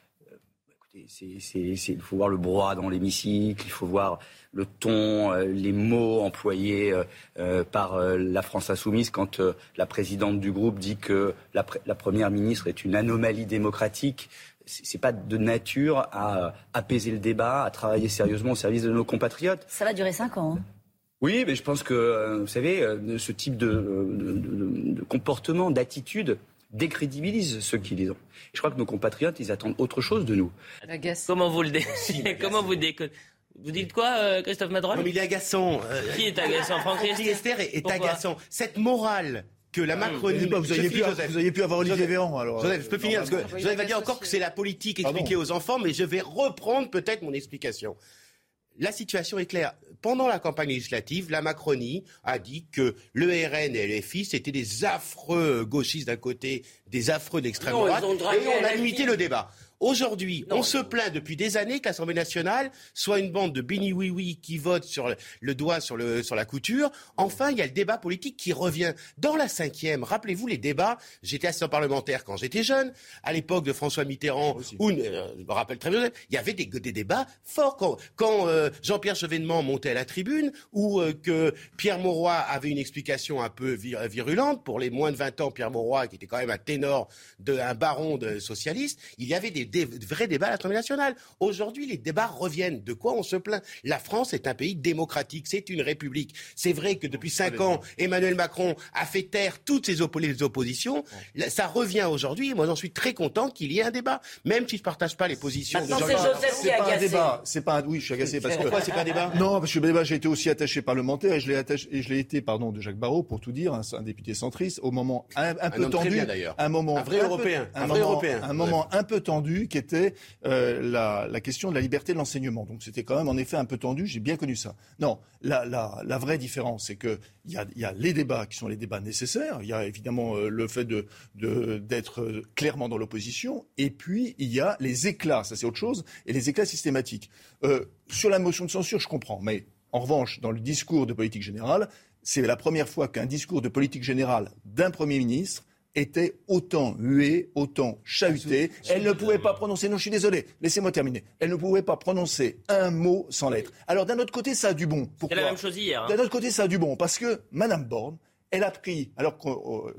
[SPEAKER 22] Il faut voir le brouhaha dans l'hémicycle, il faut voir le ton, euh, les mots employés euh, euh, par la France insoumise quand la présidente du groupe dit que la, première ministre est une anomalie démocratique. C'est pas de nature à apaiser le débat, à travailler sérieusement au service de nos compatriotes.
[SPEAKER 23] Ça va durer cinq ans. Hein.
[SPEAKER 22] Oui, mais je pense que, vous savez, ce type de, comportement, d'attitude, décrédibilise ceux qui les ont. Je crois que nos compatriotes, ils attendent autre chose de nous.
[SPEAKER 1] Comment vous le dé... Comment vous vous dites quoi, euh, Christophe Madron
[SPEAKER 2] Non, mais il est agaçant.
[SPEAKER 1] Euh, qui est agaçant Franck
[SPEAKER 2] Riester est, agaçant. Cette morale que la ah, Macronie.
[SPEAKER 3] vous, auriez pu, vous auriez pu avoir Olivier Véran, alors.
[SPEAKER 2] Joseph, je peux finir parce que Joseph va dire encore que c'est la politique expliquée aux enfants, mais je vais reprendre peut-être mon explication. La situation est claire. Pendant la campagne législative, la Macronie a dit que le RN et LFI, c'était des affreux gauchistes d'un côté, des affreux d'extrême droite, et on a limité le débat. Aujourd'hui, on se plaint depuis des années que l'Assemblée nationale soit une bande de bini oui oui qui vote sur le doigt sur, le, sur la couture. Enfin, il y a le débat politique qui revient. Dans la cinquième, rappelez-vous les débats, j'étais assistant parlementaire quand j'étais jeune, à l'époque de François Mitterrand, où, euh, je me rappelle très bien, il y avait des, des débats forts. Quand, euh, Jean-Pierre Chevènement montait à la tribune, ou euh, que Pierre Mauroy avait une explication un peu virulente, pour les moins de 20 ans, Pierre Mauroy, qui était quand même un ténor, de, un baron de socialiste, il y avait des des vrais débats à l'Assemblée nationale. Aujourd'hui, les débats reviennent. De quoi on se plaint? La France est un pays démocratique, c'est une république. C'est vrai que depuis cinq ans, Emmanuel Macron a fait taire toutes ses oppositions. Ça revient aujourd'hui, et moi j'en suis très content qu'il y ait un débat, même si je ne partage pas les positions
[SPEAKER 23] de Jean-Jacques. C'est pas un débat.
[SPEAKER 3] C'est pas un... Oui, je suis agacé parce
[SPEAKER 2] Pourquoi c'est pas un débat?
[SPEAKER 3] Non, parce que j'ai été aussi attaché parlementaire et je l'ai attaché et je l'ai été, pardon, de Jacques Barrot pour tout dire, un, député centriste, au moment un, peu tendu,
[SPEAKER 2] un moment
[SPEAKER 3] un vrai européen, un, vrai européen, un moment un peu tendu qui était euh, la, question de la liberté de l'enseignement. Donc c'était quand même en effet un peu tendu, j'ai bien connu ça. Non, la, vraie différence, c'est qu'il y a, les débats qui sont les débats nécessaires, il y a évidemment euh, le fait d'être d'être clairement dans l'opposition, et puis il y a les éclats, ça c'est autre chose, et les éclats systématiques. Euh, sur la motion de censure, je comprends, mais en revanche, dans le discours de politique générale, c'est la première fois qu'un discours de politique générale d'un Premier ministre était autant huée, autant chahutée. Elle ne pouvait pas prononcer, non je suis désolé, laissez-moi terminer, elle ne pouvait pas prononcer un mot sans lettre. Alors d'un autre côté, ça a du bon.
[SPEAKER 1] Pourquoi C'est la même chose hier. Hein.
[SPEAKER 3] D'un autre côté, ça a du bon, parce que Madame Borne, elle a pris, alors que euh,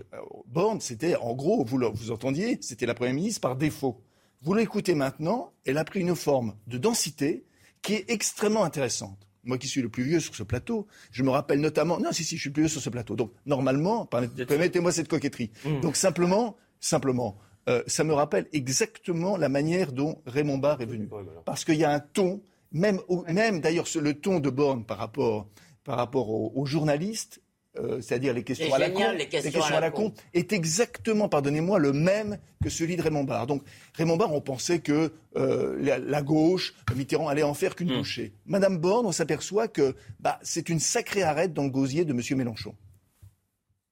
[SPEAKER 3] Borne, c'était en gros, vous, vous entendiez, c'était la Première ministre par défaut. Vous l'écoutez maintenant, elle a pris une forme de densité qui est extrêmement intéressante moi qui suis le plus vieux sur ce plateau, je me rappelle notamment. Non, si, si, je suis le plus vieux sur ce plateau. Donc, normalement, permettez-moi cette coquetterie. Mmh. Donc, simplement, simplement, euh, ça me rappelle exactement la manière dont Raymond Barre est venu. Parce qu'il y a un ton, même, même d'ailleurs, le ton de Borne par rapport, par rapport aux journalistes euh, c'est-à-dire les questions, à la, con, les questions, à la, con, est exactement, pardonnez-moi, le même que celui de Raymond Barre. Donc Raymond Barre, on pensait que euh, la, gauche, Mitterrand allait en faire qu'une bouchée. Hmm. Madame Borne, on s'aperçoit que bah, c'est une sacrée arête dans le gosier de M. Mélenchon.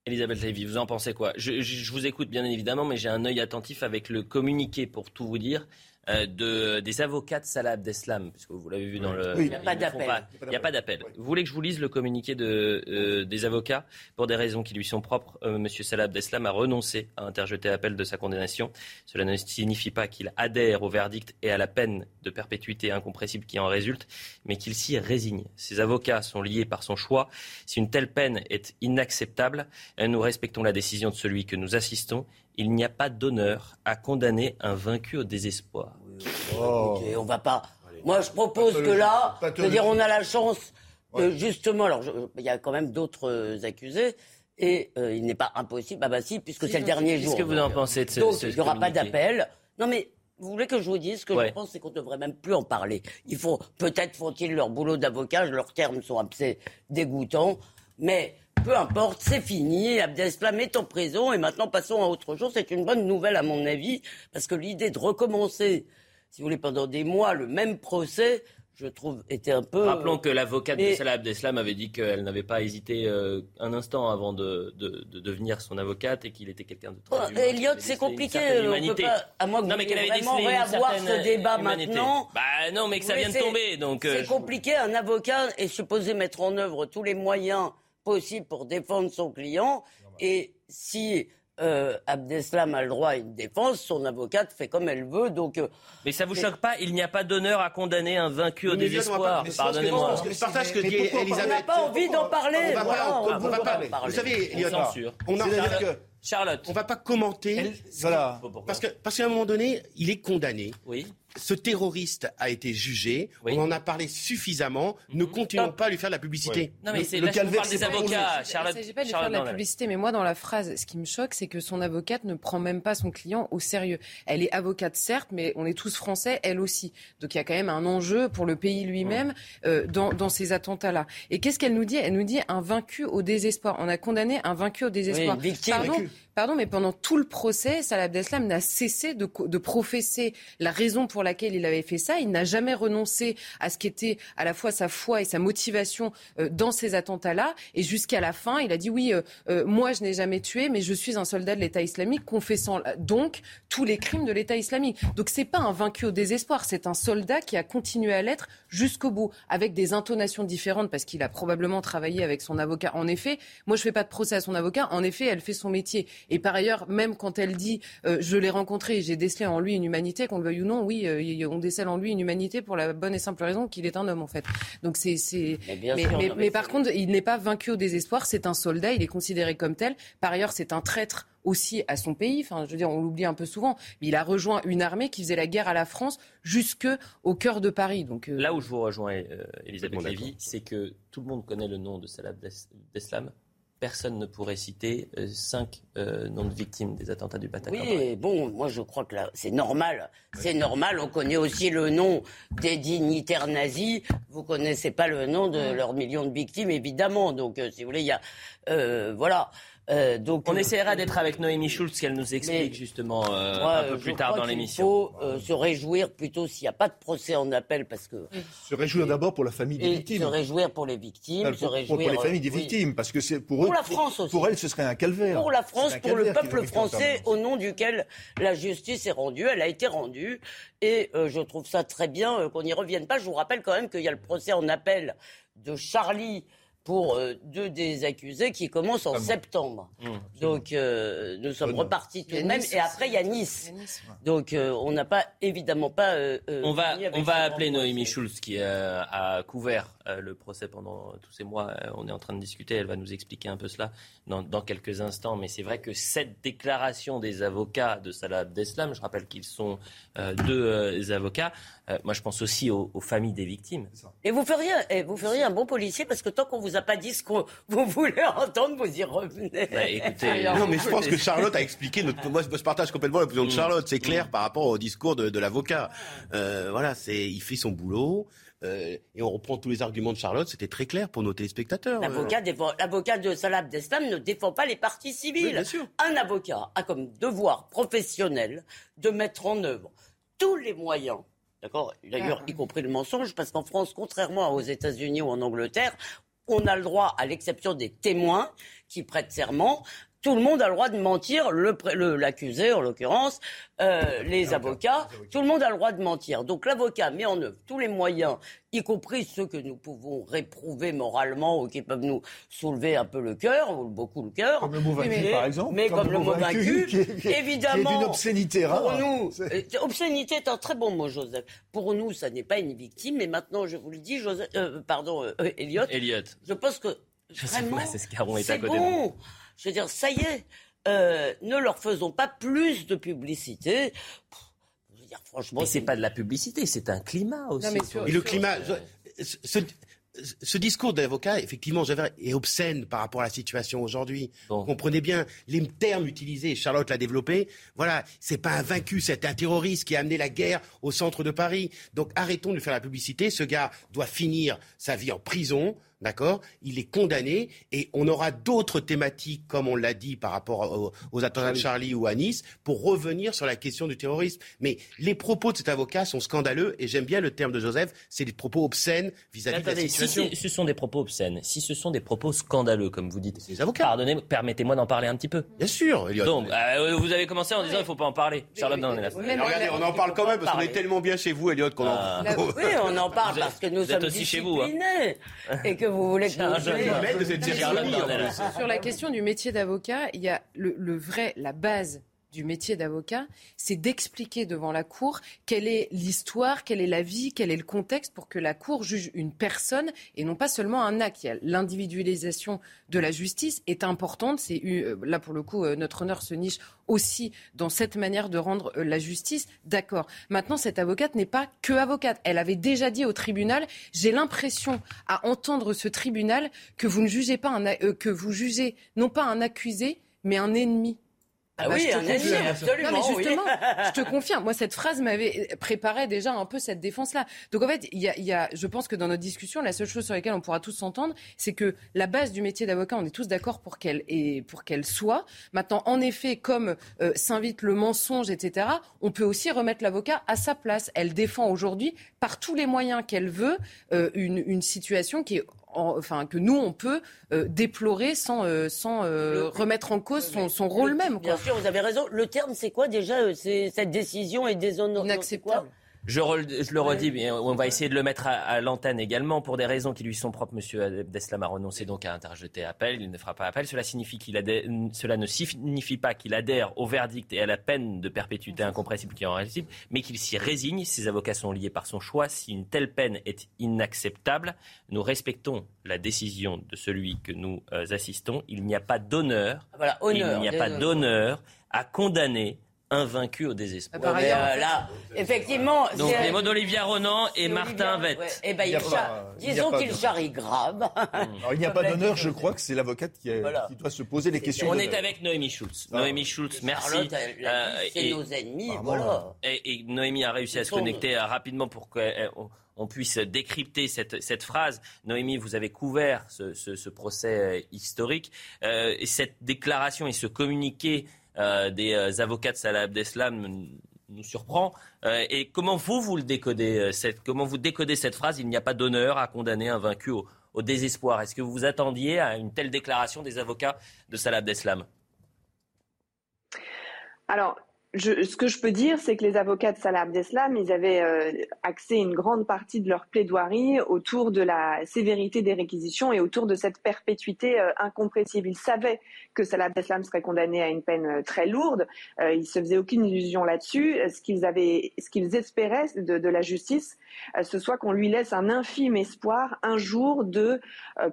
[SPEAKER 1] Elisabeth Lévy, vous en pensez quoi? Je, vous écoute bien évidemment, mais j'ai un œil attentif avec le communiqué pour tout vous dire euh, de, des avocats de Salah Abdeslam, puisque vous l'avez vu dans le...
[SPEAKER 10] Il n'y a pas d'appel.
[SPEAKER 1] Il n'y a pas d'appel. Vous voulez que je vous lise le communiqué de, euh, des avocats Pour des raisons qui lui sont propres, euh, M. Salah Abdeslam a renoncé à interjeter appel de sa condamnation. Cela ne signifie pas qu'il adhère au verdict et à la peine de perpétuité incompressible qui en résulte, mais qu'il s'y résigne. Ses avocats sont liés par son choix. Si une telle peine est inacceptable, nous respectons la décision de celui que nous assistons il n'y a pas d'honneur à condamner un vaincu au désespoir.
[SPEAKER 10] Oh. on va pas. Moi, je propose que là, je veux dire, on a la chance, justement, alors il y a quand même d'autres euh, accusés. Et euh, il n'est pas impossible, ah bah si, puisque c'est le dernier jour.
[SPEAKER 1] Qu'est-ce que vous en pensez de ce,
[SPEAKER 10] Donc, il n'y aura pas d'appel. Non mais vous voulez que je vous dise ce que je pense, c'est qu'on ne devrait même plus en parler. Il faut peut-être font-ils leur boulot d'avocat, leurs termes sont assez dégoûtants, mais peu importe, c'est fini. Abdeslam est en prison et maintenant passons à autre chose. C'est une bonne nouvelle à mon avis parce que l'idée de recommencer, si vous voulez, pendant des mois le même procès, je trouve, était un peu.
[SPEAKER 1] Rappelons que l'avocate de Salah Abdeslam avait dit qu'elle n'avait pas hésité euh, un instant avant de, devenir son avocate et qu'il était quelqu'un de très.
[SPEAKER 10] Oh, Elliot, c'est compliqué. On peut pas, à moins que non, mais qu'elle avait vraiment réavoir ce débat maintenant.
[SPEAKER 1] Bah non, mais que ça vient de tomber. Donc.
[SPEAKER 10] Euh, c'est compliqué. Un avocat est supposé mettre en œuvre tous les moyens possible pour défendre son client. Et si euh, Abdeslam a le droit à une défense, son avocate fait comme elle veut. Donc, euh,
[SPEAKER 1] mais ça vous choque pas Il n'y a pas d'honneur à condamner un vaincu au désespoir. Pardonnez-moi.
[SPEAKER 10] Je partage que dit Elisabeth. On n'a pas envie d'en parler.
[SPEAKER 2] On va pas, Vous savez, il y a on a
[SPEAKER 1] Charlotte.
[SPEAKER 2] On va pas commenter. voilà. Parce que parce qu'à un moment donné, il est condamné.
[SPEAKER 1] Oui
[SPEAKER 2] ce terroriste a été jugé, on en a parlé suffisamment, ne mhm. continuons pas à lui faire de la publicité.
[SPEAKER 1] Non mais c'est le calvaire des avocats, Charlotte.
[SPEAKER 4] Il ne s'agit pas de lui faire de la publicité, mais moi dans la phrase, ce qui me choque, c'est que son avocate ne prend même pas son client au sérieux. Elle est avocate certes, mais on est tous français, elle aussi. Donc il y a quand même un enjeu pour le pays lui-même euh, dans, dans, ces attentats-là. Et qu'est-ce qu'elle nous dit? Elle nous dit un vaincu au désespoir. On a condamné un vaincu au désespoir. Pardon, Peace. Pardon, mais pendant tout le procès, Salah Abdeslam n'a cessé de, de professer la raison pour laquelle il avait fait ça. Il n'a jamais renoncé à ce qu'était à la fois sa foi et sa motivation euh, dans ces attentats-là. Et jusqu'à la fin, il a dit oui, euh, euh, moi je n'ai jamais tué, mais je suis un soldat de l'État islamique, confessant donc tous les crimes de l'État islamique. Donc c'est pas un vaincu au désespoir, c'est un soldat qui a continué à l'être jusqu'au bout, avec des intonations différentes, parce qu'il a probablement travaillé avec son avocat. En effet, moi je fais pas de procès à son avocat. En effet, elle fait son métier. Et par ailleurs, même quand elle dit je l'ai rencontré et j'ai décelé en lui une humanité, qu'on le veuille ou non, oui, on décèle en lui une humanité pour la bonne et simple raison qu'il est un homme en fait. Donc c'est mais, par contre, il n'est pas vaincu au désespoir. C'est un soldat. Il est considéré comme tel. Par ailleurs, c'est un traître aussi à son pays. Enfin, je veux dire, on l'oublie un peu souvent. Mais il a rejoint une armée qui faisait la guerre à la France jusque au cœur de Paris. Donc
[SPEAKER 1] euh, là où je vous rejoins, euh, Elisabeth Lévy, c'est que tout le monde connaît le nom de Salah Abdeslam personne ne pourrait citer euh, cinq euh, noms de victimes des attentats du Bataclan.
[SPEAKER 10] Oui, bon, moi je crois que là, c'est normal. C'est normal. On connaît aussi le nom des dignitaires nazis. Vous connaissez pas le nom de leurs millions de victimes, évidemment. Donc, euh, si vous voulez, il y a, voilà. Euh, donc,
[SPEAKER 1] on essaiera d'être avec Noémie Schulz, qu'elle nous explique justement euh, un peu plus tard dans l'émission.
[SPEAKER 10] Il faut euh, se réjouir plutôt s'il n'y a pas de procès en appel, parce que
[SPEAKER 3] se réjouir d'abord pour la famille des victimes.
[SPEAKER 10] Se réjouir pour les victimes,
[SPEAKER 3] pour,
[SPEAKER 10] se réjouir
[SPEAKER 3] pour, les familles des victimes, parce que c'est pour eux.
[SPEAKER 10] Pour la France aussi.
[SPEAKER 3] Pour elles, ce serait un calvaire.
[SPEAKER 10] Pour la France, pour le peuple français, au nom duquel la justice est rendue, elle a été rendue, et je trouve ça très bien qu'on n'y revienne pas. Je vous rappelle quand même qu'il y a le procès en appel de Charlie pour euh, deux des accusés qui commencent en septembre. Mmh. Donc euh, nous sommes repartis tout de même. Et après il y a Nice. Donc euh, on n'a pas évidemment pas.
[SPEAKER 1] on va on va appeler Noémie Schulz qui a couvert le procès pendant tous ces mois. on est en train de discuter. Elle va nous expliquer un peu cela dans, dans quelques instants. Mais c'est vrai que cette déclaration des avocats de Salah Abdeslam, je rappelle qu'ils sont deux avocats. moi je pense aussi aux, familles des victimes.
[SPEAKER 10] Et vous feriez et vous feriez un bon policier parce que tant qu'on vous a pas dit ce que vous voulez entendre, vous y revenez.
[SPEAKER 1] Bah,
[SPEAKER 2] non, mais je pense que Charlotte a expliqué. Notre... Moi, je partage complètement la position de mm. Charlotte. C'est clair mm. par rapport au discours de, de l'avocat. Euh, voilà, c'est il fait son boulot. Euh, et on reprend tous les arguments de Charlotte, c'était très clair pour nos téléspectateurs.
[SPEAKER 10] L'avocat, l'avocat de Salah Abdeslam ne défend pas les parties civiles. bien sûr. Un avocat a comme devoir professionnel de mettre en œuvre tous les moyens D'accord? D'ailleurs, y compris le mensonge, parce qu'en France, contrairement aux États-Unis ou en Angleterre, on a le droit, à l'exception des témoins qui prêtent serment, tout le monde a le droit de mentir, l'accusé en l'occurrence, euh, les avocats, tout le monde a le droit de mentir. Donc l'avocat met en œuvre tous les moyens, y compris ceux que nous pouvons réprouver moralement ou qui peuvent nous soulever un peu le cœur, ou beaucoup le cœur.
[SPEAKER 3] Comme le mot vaincu,
[SPEAKER 10] mais,
[SPEAKER 3] par exemple.
[SPEAKER 10] Mais comme, le mot vaincu, évidemment.
[SPEAKER 3] Qui est une obscénité rare.
[SPEAKER 10] Pour nous, euh, obscénité est un très bon mot, Joseph. Pour nous, ça n'est pas une victime, mais maintenant, je vous le dis, Joseph, euh, pardon, Elliot.
[SPEAKER 1] Elliot.
[SPEAKER 10] Je pense que
[SPEAKER 1] je vraiment,
[SPEAKER 10] c'est bon. Je veux dire, ça y est, euh, ne leur faisons pas plus de publicité.
[SPEAKER 1] Je veux dire, franchement, c'est pas de la publicité, c'est un climat aussi.
[SPEAKER 2] et le climat, ce, discours d'avocat, effectivement, est obscène par rapport à la situation aujourd'hui. Comprenez bien les termes utilisés. Charlotte l'a développé. Voilà, c'est pas un vaincu, c'est un terroriste qui a amené la guerre au centre de Paris. Donc arrêtons de faire la publicité. Ce gars doit finir sa vie en prison. D'accord? Il est condamné et on aura d'autres thématiques, comme on l'a dit par rapport aux, attentats de Charlie ou à Nice, pour revenir sur la question du terrorisme. Mais les propos de cet avocat sont scandaleux et j'aime bien le terme de Joseph, c'est des propos obscènes vis-à-vis de la situation.
[SPEAKER 1] Si ce sont des propos obscènes, si ce sont des propos scandaleux, comme vous dites,
[SPEAKER 2] les avocats.
[SPEAKER 1] Pardonnez, permettez-moi d'en parler un petit peu.
[SPEAKER 2] Bien sûr.
[SPEAKER 1] Donc, euh, vous avez commencé en disant il ne faut pas en parler. Charlotte, non, on est là.
[SPEAKER 2] regardez, on en parle quand même parce qu'on est tellement bien chez vous, Elliot, qu'on en...
[SPEAKER 10] Ah. Oui, on en parle parce que nous sommes aussi chez vous, hein. et que vous voulez que
[SPEAKER 4] sur la question du métier d'avocat, il y a le, vrai, la base du métier d'avocat, c'est d'expliquer devant la Cour quelle est l'histoire, quelle est la vie, quel est le contexte pour que la Cour juge une personne et non pas seulement un acte. L'individualisation de la justice est importante. C'est euh, là pour le coup euh, notre honneur se niche aussi dans cette manière de rendre euh, la justice. D'accord. Maintenant, cette avocate n'est pas que avocate. Elle avait déjà dit au tribunal j'ai l'impression à entendre ce tribunal que vous ne jugez pas un, que vous jugez non pas un accusé mais un ennemi.
[SPEAKER 10] Ah, bah, oui, un absolument. Non,
[SPEAKER 4] mais justement, je te confirme. Moi, cette phrase m'avait préparé déjà un peu cette défense-là. Donc, en fait, il y a, y a, je pense que dans notre discussion, la seule chose sur laquelle on pourra tous s'entendre, c'est que la base du métier d'avocat, on est tous d'accord pour qu'elle et pour qu'elle soit. Maintenant, en effet, comme euh, s'invite le mensonge, etc., on peut aussi remettre l'avocat à sa place. Elle défend aujourd'hui, par tous les moyens qu'elle veut, euh, une, une situation qui est enfin que nous on peut euh, déplorer sans, euh, sans euh, remettre en cause son, son rôle même.
[SPEAKER 10] Bien sûr, vous avez raison. Le terme, c'est quoi déjà C'est cette décision est déshonorante.
[SPEAKER 4] Inacceptable.
[SPEAKER 1] Je, le redis, mais on va essayer de le mettre à, l'antenne également pour des raisons qui lui sont propres. Monsieur Deslam a renoncé donc à interjeter appel. Il ne fera pas appel. Cela, signifie qu'il cela ne signifie pas qu'il adhère au verdict et à la peine de perpétuité incompressible qui en résulte, mais qu'il s'y résigne. Ses avocats sont liés par son choix. Si une telle peine est inacceptable, nous respectons la décision de celui que nous euh, assistons. Il n'y a pas d'honneur.
[SPEAKER 10] Voilà,
[SPEAKER 1] il n'y a pas d'honneur à condamner invaincu au désespoir.
[SPEAKER 10] Par ailleurs, euh, là, effectivement.
[SPEAKER 1] Donc les mots d'Olivia Ronan et Martin Vett.
[SPEAKER 10] Ouais. Eh ben, il disons qu'il charrie grave.
[SPEAKER 3] Alors, il n'y a pas d'honneur, je crois que c'est l'avocate qui, voilà. qui, doit se poser les questions.
[SPEAKER 1] On est avec Noémie Schultz. Ah. Noémie Schultz, merci.
[SPEAKER 10] Euh, c'est nos ennemis, voilà.
[SPEAKER 1] Et, et, Noémie a réussi à se connecter euh, rapidement pour qu'on puisse décrypter cette, cette, phrase. Noémie, vous avez couvert ce, ce, ce procès historique. Euh, et cette déclaration et ce communiqué euh, des euh, avocats de Salah Abdeslam nous surprend. Euh, et comment vous, vous le décodez cette, Comment vous décodez cette phrase Il n'y a pas d'honneur à condamner un vaincu au, au désespoir. Est-ce que vous vous attendiez à une telle déclaration des avocats de Salah Abdeslam?
[SPEAKER 24] Alors, ce que je peux dire, c'est que les avocats de Salah Abdeslam, ils avaient euh, axé une grande partie de leur plaidoirie autour de la sévérité des réquisitions et autour de cette perpétuité euh, incompressible. Ils savaient que Salah Abdeslam serait condamné à une peine euh, très lourde. Euh, ils se faisaient aucune illusion là-dessus. Ce qu'ils avaient, ce qu'ils espéraient de, la justice, ce soit qu'on lui laisse un infime espoir un jour de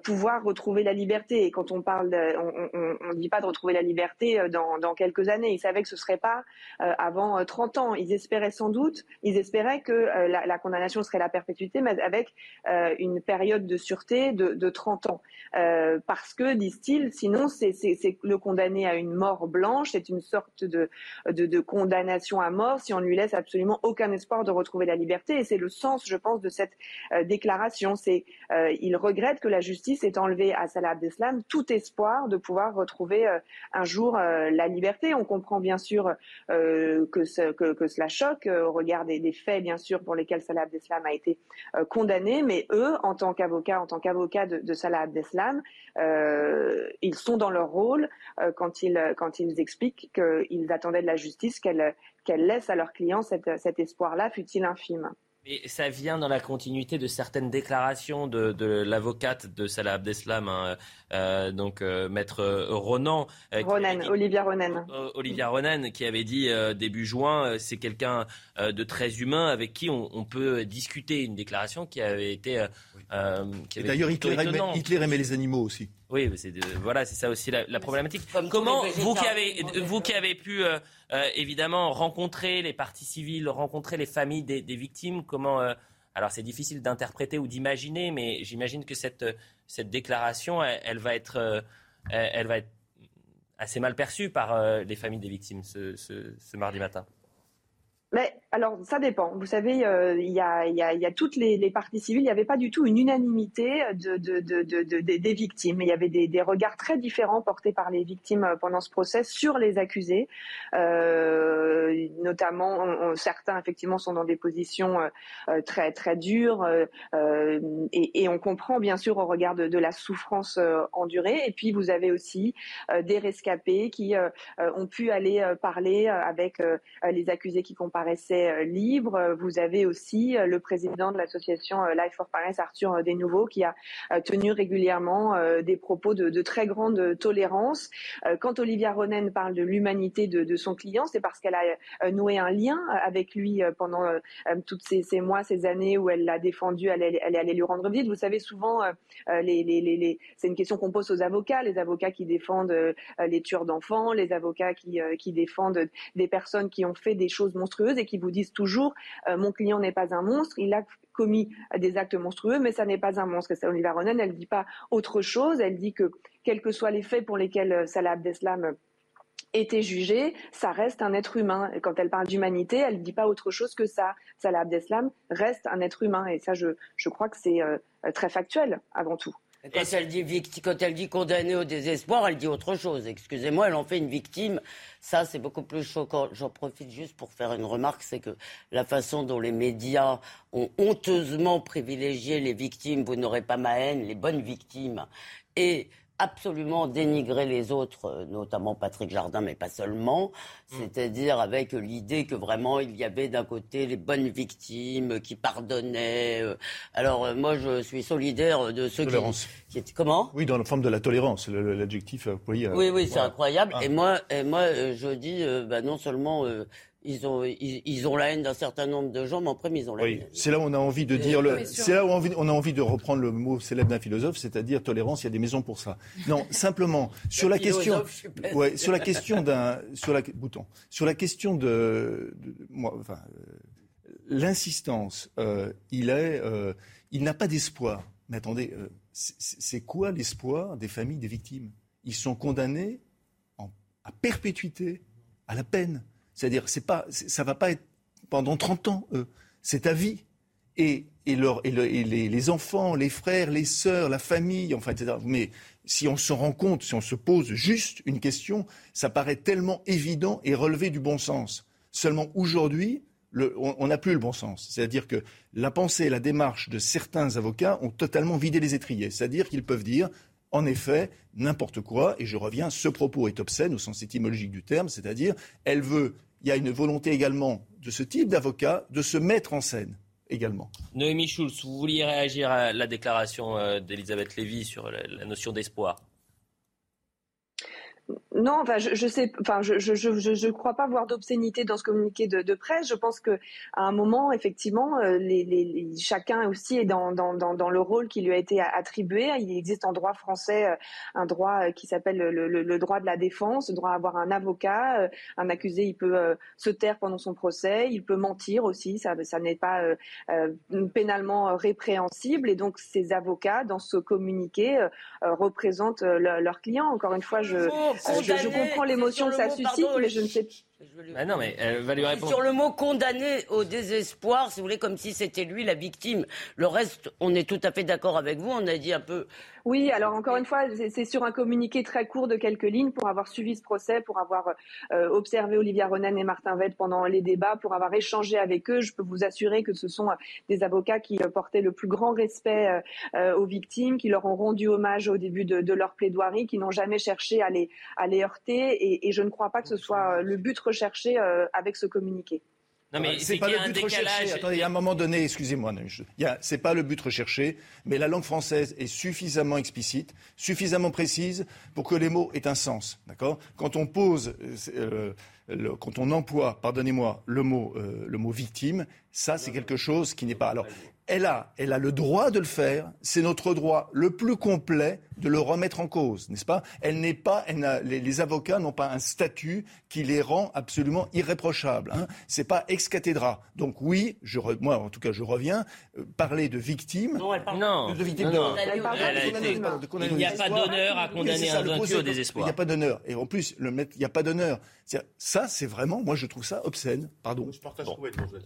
[SPEAKER 24] pouvoir retrouver la liberté. Et quand on parle, on ne dit pas de retrouver la liberté dans, quelques années. Ils savaient que ce serait pas avant 30 euh, ans. Ils espéraient sans doute, ils espéraient que euh, la, condamnation serait la perpétuité, mais avec une période de sûreté de, de 30 ans. parce que, disent-ils, sinon c'est le condamné à une mort blanche, c'est une sorte de, de, condamnation à mort si on lui laisse absolument aucun espoir de retrouver la liberté. Et c'est le sens, je pense, de cette déclaration. C'est regrette que la justice ait enlevé à Salah Abdeslam tout espoir de pouvoir retrouver un jour la liberté. On comprend bien sûr que, ce, que, cela choque euh, au regard des, faits, bien sûr, pour lesquels Salah Abdeslam a été euh, condamné. Mais eux, en tant qu'avocats, en tant qu'avocats de, Salah Abdeslam, euh, ils sont dans leur rôle euh, quand, ils, expliquent qu'ils attendaient de la justice qu'elle laisse à leurs clients cet, cet espoir-là, fut-il infime.
[SPEAKER 1] Et ça vient dans la continuité de certaines déclarations de, de l'avocate de Salah Abdeslam, hein, euh, donc euh, maître Ronan.
[SPEAKER 24] Euh, Ronan, Olivia Ronan.
[SPEAKER 1] Euh, Olivia Ronan, qui avait dit euh, début juin, c'est quelqu'un de très humain avec qui on, on, peut discuter. Une déclaration qui avait été.
[SPEAKER 3] D'ailleurs, Hitler, Hitler aimait les animaux aussi.
[SPEAKER 1] Oui, c'est voilà, c'est ça aussi la, la problématique. Comment vous qui avez vous qui avez pu euh, euh, évidemment rencontrer les parties civiles, rencontrer les familles des, victimes, comment euh, alors c'est difficile d'interpréter ou d'imaginer, mais j'imagine que cette déclaration, elle, elle va être assez mal perçue par les familles des victimes ce mardi matin.
[SPEAKER 24] Mais alors, ça dépend. Vous savez, euh, il y, a, toutes les, parties civiles. Il n'y avait pas du tout une unanimité de, de, de, des victimes. Il y avait des, regards très différents portés par les victimes euh, pendant ce procès sur les accusés. Euh, notamment, certains, effectivement, sont dans des positions très, très dures. Et, et, on comprend, bien sûr, au regard de, la souffrance endurée. Et puis, vous avez aussi des rescapés qui ont pu aller parler avec les accusés qui comparent paraissait euh, libre. Vous avez aussi euh, le président de l'association euh, Life for Paris, Arthur Desnouveaux, qui a tenu régulièrement des propos de, très grande tolérance. Quand Olivia Ronen parle de l'humanité de, son client, c'est parce qu'elle a noué un lien avec lui pendant toutes ces, mois, ces années où elle l'a défendu, elle, elle, est allée lui rendre visite. Vous savez, souvent, c'est une question qu'on pose aux avocats, les avocats qui défendent les tueurs d'enfants, les avocats qui défendent des personnes qui ont fait des choses monstrueuses et qui vous disent toujours euh, mon client n'est pas un monstre, il a commis des actes monstrueux, mais ça n'est pas un monstre. Et Oliva Ronen, elle ne dit pas autre chose. Elle dit que quels que soient les faits pour lesquels euh, Salah Abdeslam euh, était jugé, ça reste un être humain. Quand elle parle d'humanité, elle ne dit pas autre chose que ça. Salah Abdeslam reste un être humain. Et ça, je, je crois que c'est très factuel avant tout.
[SPEAKER 10] Quand elle, dit quand elle dit condamnée au désespoir, elle dit autre chose. Excusez-moi, elle en fait une victime. Ça, c'est beaucoup plus choquant. J'en profite juste pour faire une remarque, c'est que la façon dont les médias ont honteusement privilégié les victimes, vous n'aurez pas ma haine, les bonnes victimes, et absolument dénigrer les autres, euh, notamment Patrick Jardin, mais pas seulement, mm. c'est-à-dire avec l'idée que vraiment il y avait d'un côté les bonnes victimes qui pardonnaient. Euh. Alors euh, moi je suis solidaire de ceux qui, qui comment?
[SPEAKER 3] Oui, dans la forme de la tolérance, l'adjectif
[SPEAKER 10] Oui, oui, c'est incroyable. Ah. Et moi, et moi je dis, bah, non seulement ils ont, ils, ont la haine d'un certain nombre de gens, mais en premier, ils ont la
[SPEAKER 3] oui. C'est là où on a envie de dire le. C'est là où on a envie de reprendre le mot célèbre d'un philosophe, c'est-à-dire tolérance. Il y a des maisons pour ça. Non, simplement sur la question. Ouais, sur la question d'un, sur la bouton, sur la question de, moi, enfin, euh, l'insistance. Euh, il est, euh, il n'a pas d'espoir. Mais attendez, c'est quoi l'espoir des familles des victimes? Ils sont condamnés à perpétuité, à la peine. C'est-à-dire, c'est pas, ça va pas être pendant 30 ans. C'est à vie. Et, et, les, enfants, les frères, les sœurs, la famille, enfin, etc. Mais si on se rend compte, si on se pose juste une question, ça paraît tellement évident et relevé du bon sens. Seulement aujourd'hui, on n'a plus le bon sens. C'est-à-dire que la pensée et la démarche de certains avocats ont totalement vidé les étriers. C'est-à-dire qu'ils peuvent dire en effet, n'importe quoi, et je reviens, ce propos est obscène au sens étymologique du terme, c'est-à-dire, elle veut, il y a une volonté également de ce type d'avocat de se mettre en scène également.
[SPEAKER 1] Noémie Schulz, vous vouliez réagir à la déclaration euh, d'Elisabeth Lévy sur la notion d'espoir?
[SPEAKER 24] Non, enfin, je, je sais, enfin, je, je, je, je crois pas voir d'obscénité dans ce communiqué de, de, presse. Je pense que à un moment, effectivement, euh, les, les, chacun aussi est dans, dans, dans, dans, le rôle qui lui a été attribué. Il existe en droit français euh, un droit euh, qui s'appelle le, le, le, droit de la défense, le droit à avoir un avocat. Un accusé, il peut se taire pendant son procès, il peut mentir aussi. Ça, ça n'est pas pénalement répréhensible. Et donc, ces avocats, dans ce communiqué, représentent leurs clients. Encore une fois, je je, comprends l'émotion que ça suscite, mais je ne sais pas.
[SPEAKER 1] Bah non, mais elle va lui répondre.
[SPEAKER 10] Sur le mot condamné au désespoir, si vous voulez, comme si c'était lui la victime. Le reste, on est tout à fait d'accord avec vous. On a dit un peu
[SPEAKER 24] oui, alors encore une fois, c'est sur un communiqué très court de quelques lignes pour avoir suivi ce procès, pour avoir euh, observé Olivia Ronen et Martin Vett pendant les débats, pour avoir échangé avec eux. Je peux vous assurer que ce sont euh, des avocats qui euh, portaient le plus grand respect aux victimes, qui leur ont rendu hommage au début de, leur plaidoirie, qui n'ont jamais cherché à les, heurter. Et, je ne crois pas que ce soit le but recherché avec ce communiqué.
[SPEAKER 1] Non, mais c'est pas le but recherché.
[SPEAKER 3] Attendez, il y a un moment donné, excusez-moi, c'est pas le but recherché, mais la langue française est suffisamment explicite, suffisamment précise pour que les mots aient un sens. D'accord? Quand on pose, euh, quand on emploie, pardonnez-moi, le mot, euh, le mot victime, ça, c'est quelque chose qui n'est pas. Alors, elle a, elle a le droit de le faire. C'est notre droit le plus complet de le remettre en cause, n'est-ce pas? Elle n'est pas, les, avocats n'ont pas un statut qui les rend absolument irréprochables. Hein. C'est pas ex cathedra. Donc oui, je moi en tout cas, je reviens euh, parler de victimes.
[SPEAKER 1] Non, elle parle non. de victimes. Non, non. Elle parle de il n'y a pas d'honneur à condamner un vaincu au désespoir.
[SPEAKER 3] Il n'y a pas d'honneur. Et en plus, le il n'y a pas d'honneur. Ça, c'est vraiment, moi, je trouve ça obscène. Pardon.
[SPEAKER 1] Bon.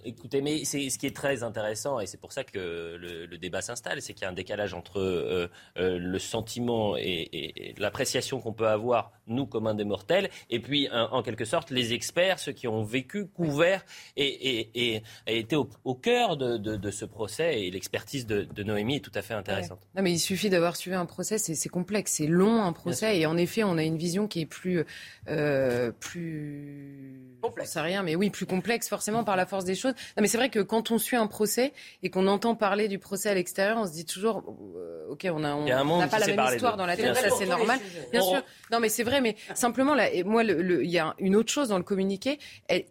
[SPEAKER 1] Écoutez, mais c'est ce qui est très intéressant, et c'est pour ça que le, débat s'installe, c'est qu'il y a un décalage entre euh, euh, le sentiment et, l'appréciation qu'on peut avoir, nous, comme un des mortels, et puis, en quelque sorte, les experts, ceux qui ont vécu, couvert et, et, été au, cœur de, ce procès, et l'expertise de, Noémie est tout à fait intéressante.
[SPEAKER 4] Non, mais il suffit d'avoir suivi un procès, c'est complexe, c'est long un procès, et en effet, on a une vision qui est plus... Euh, plus
[SPEAKER 10] Complexe.
[SPEAKER 4] sais rien, mais oui, plus complexe forcément par la force des choses. Non, mais c'est vrai que quand on suit un procès et qu'on entend parler du procès à l'extérieur, on se dit toujours, euh, ok, on a, on n'a pas la même histoire dans la tête, ça c'est normal, bien sûr. Non, mais c'est vrai, mais simplement là, et moi, il y a une autre chose dans le communiqué.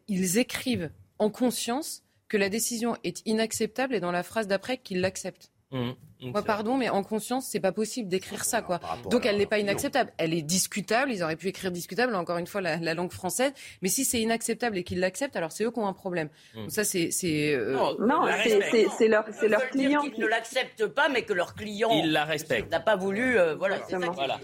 [SPEAKER 4] ils écrivent en conscience que la décision est inacceptable et dans la phrase d'après qu'ils l'acceptent. Mmh. Moi, pardon, mais en conscience, c'est pas possible d'écrire ça, quoi. Donc, elle n'est pas inacceptable. Elle est discutable. Ils auraient pu écrire discutable, encore une fois, la, langue française. Mais si c'est inacceptable et qu'ils l'acceptent, alors c'est eux qui ont un problème. Hmm. Donc ça, c'est
[SPEAKER 24] euh... non, c'est leur c'est leur client
[SPEAKER 10] qui ne l'acceptent pas, mais que leur client
[SPEAKER 1] il la respecte.
[SPEAKER 10] N'a pas voulu. Euh, voilà.
[SPEAKER 1] voilà.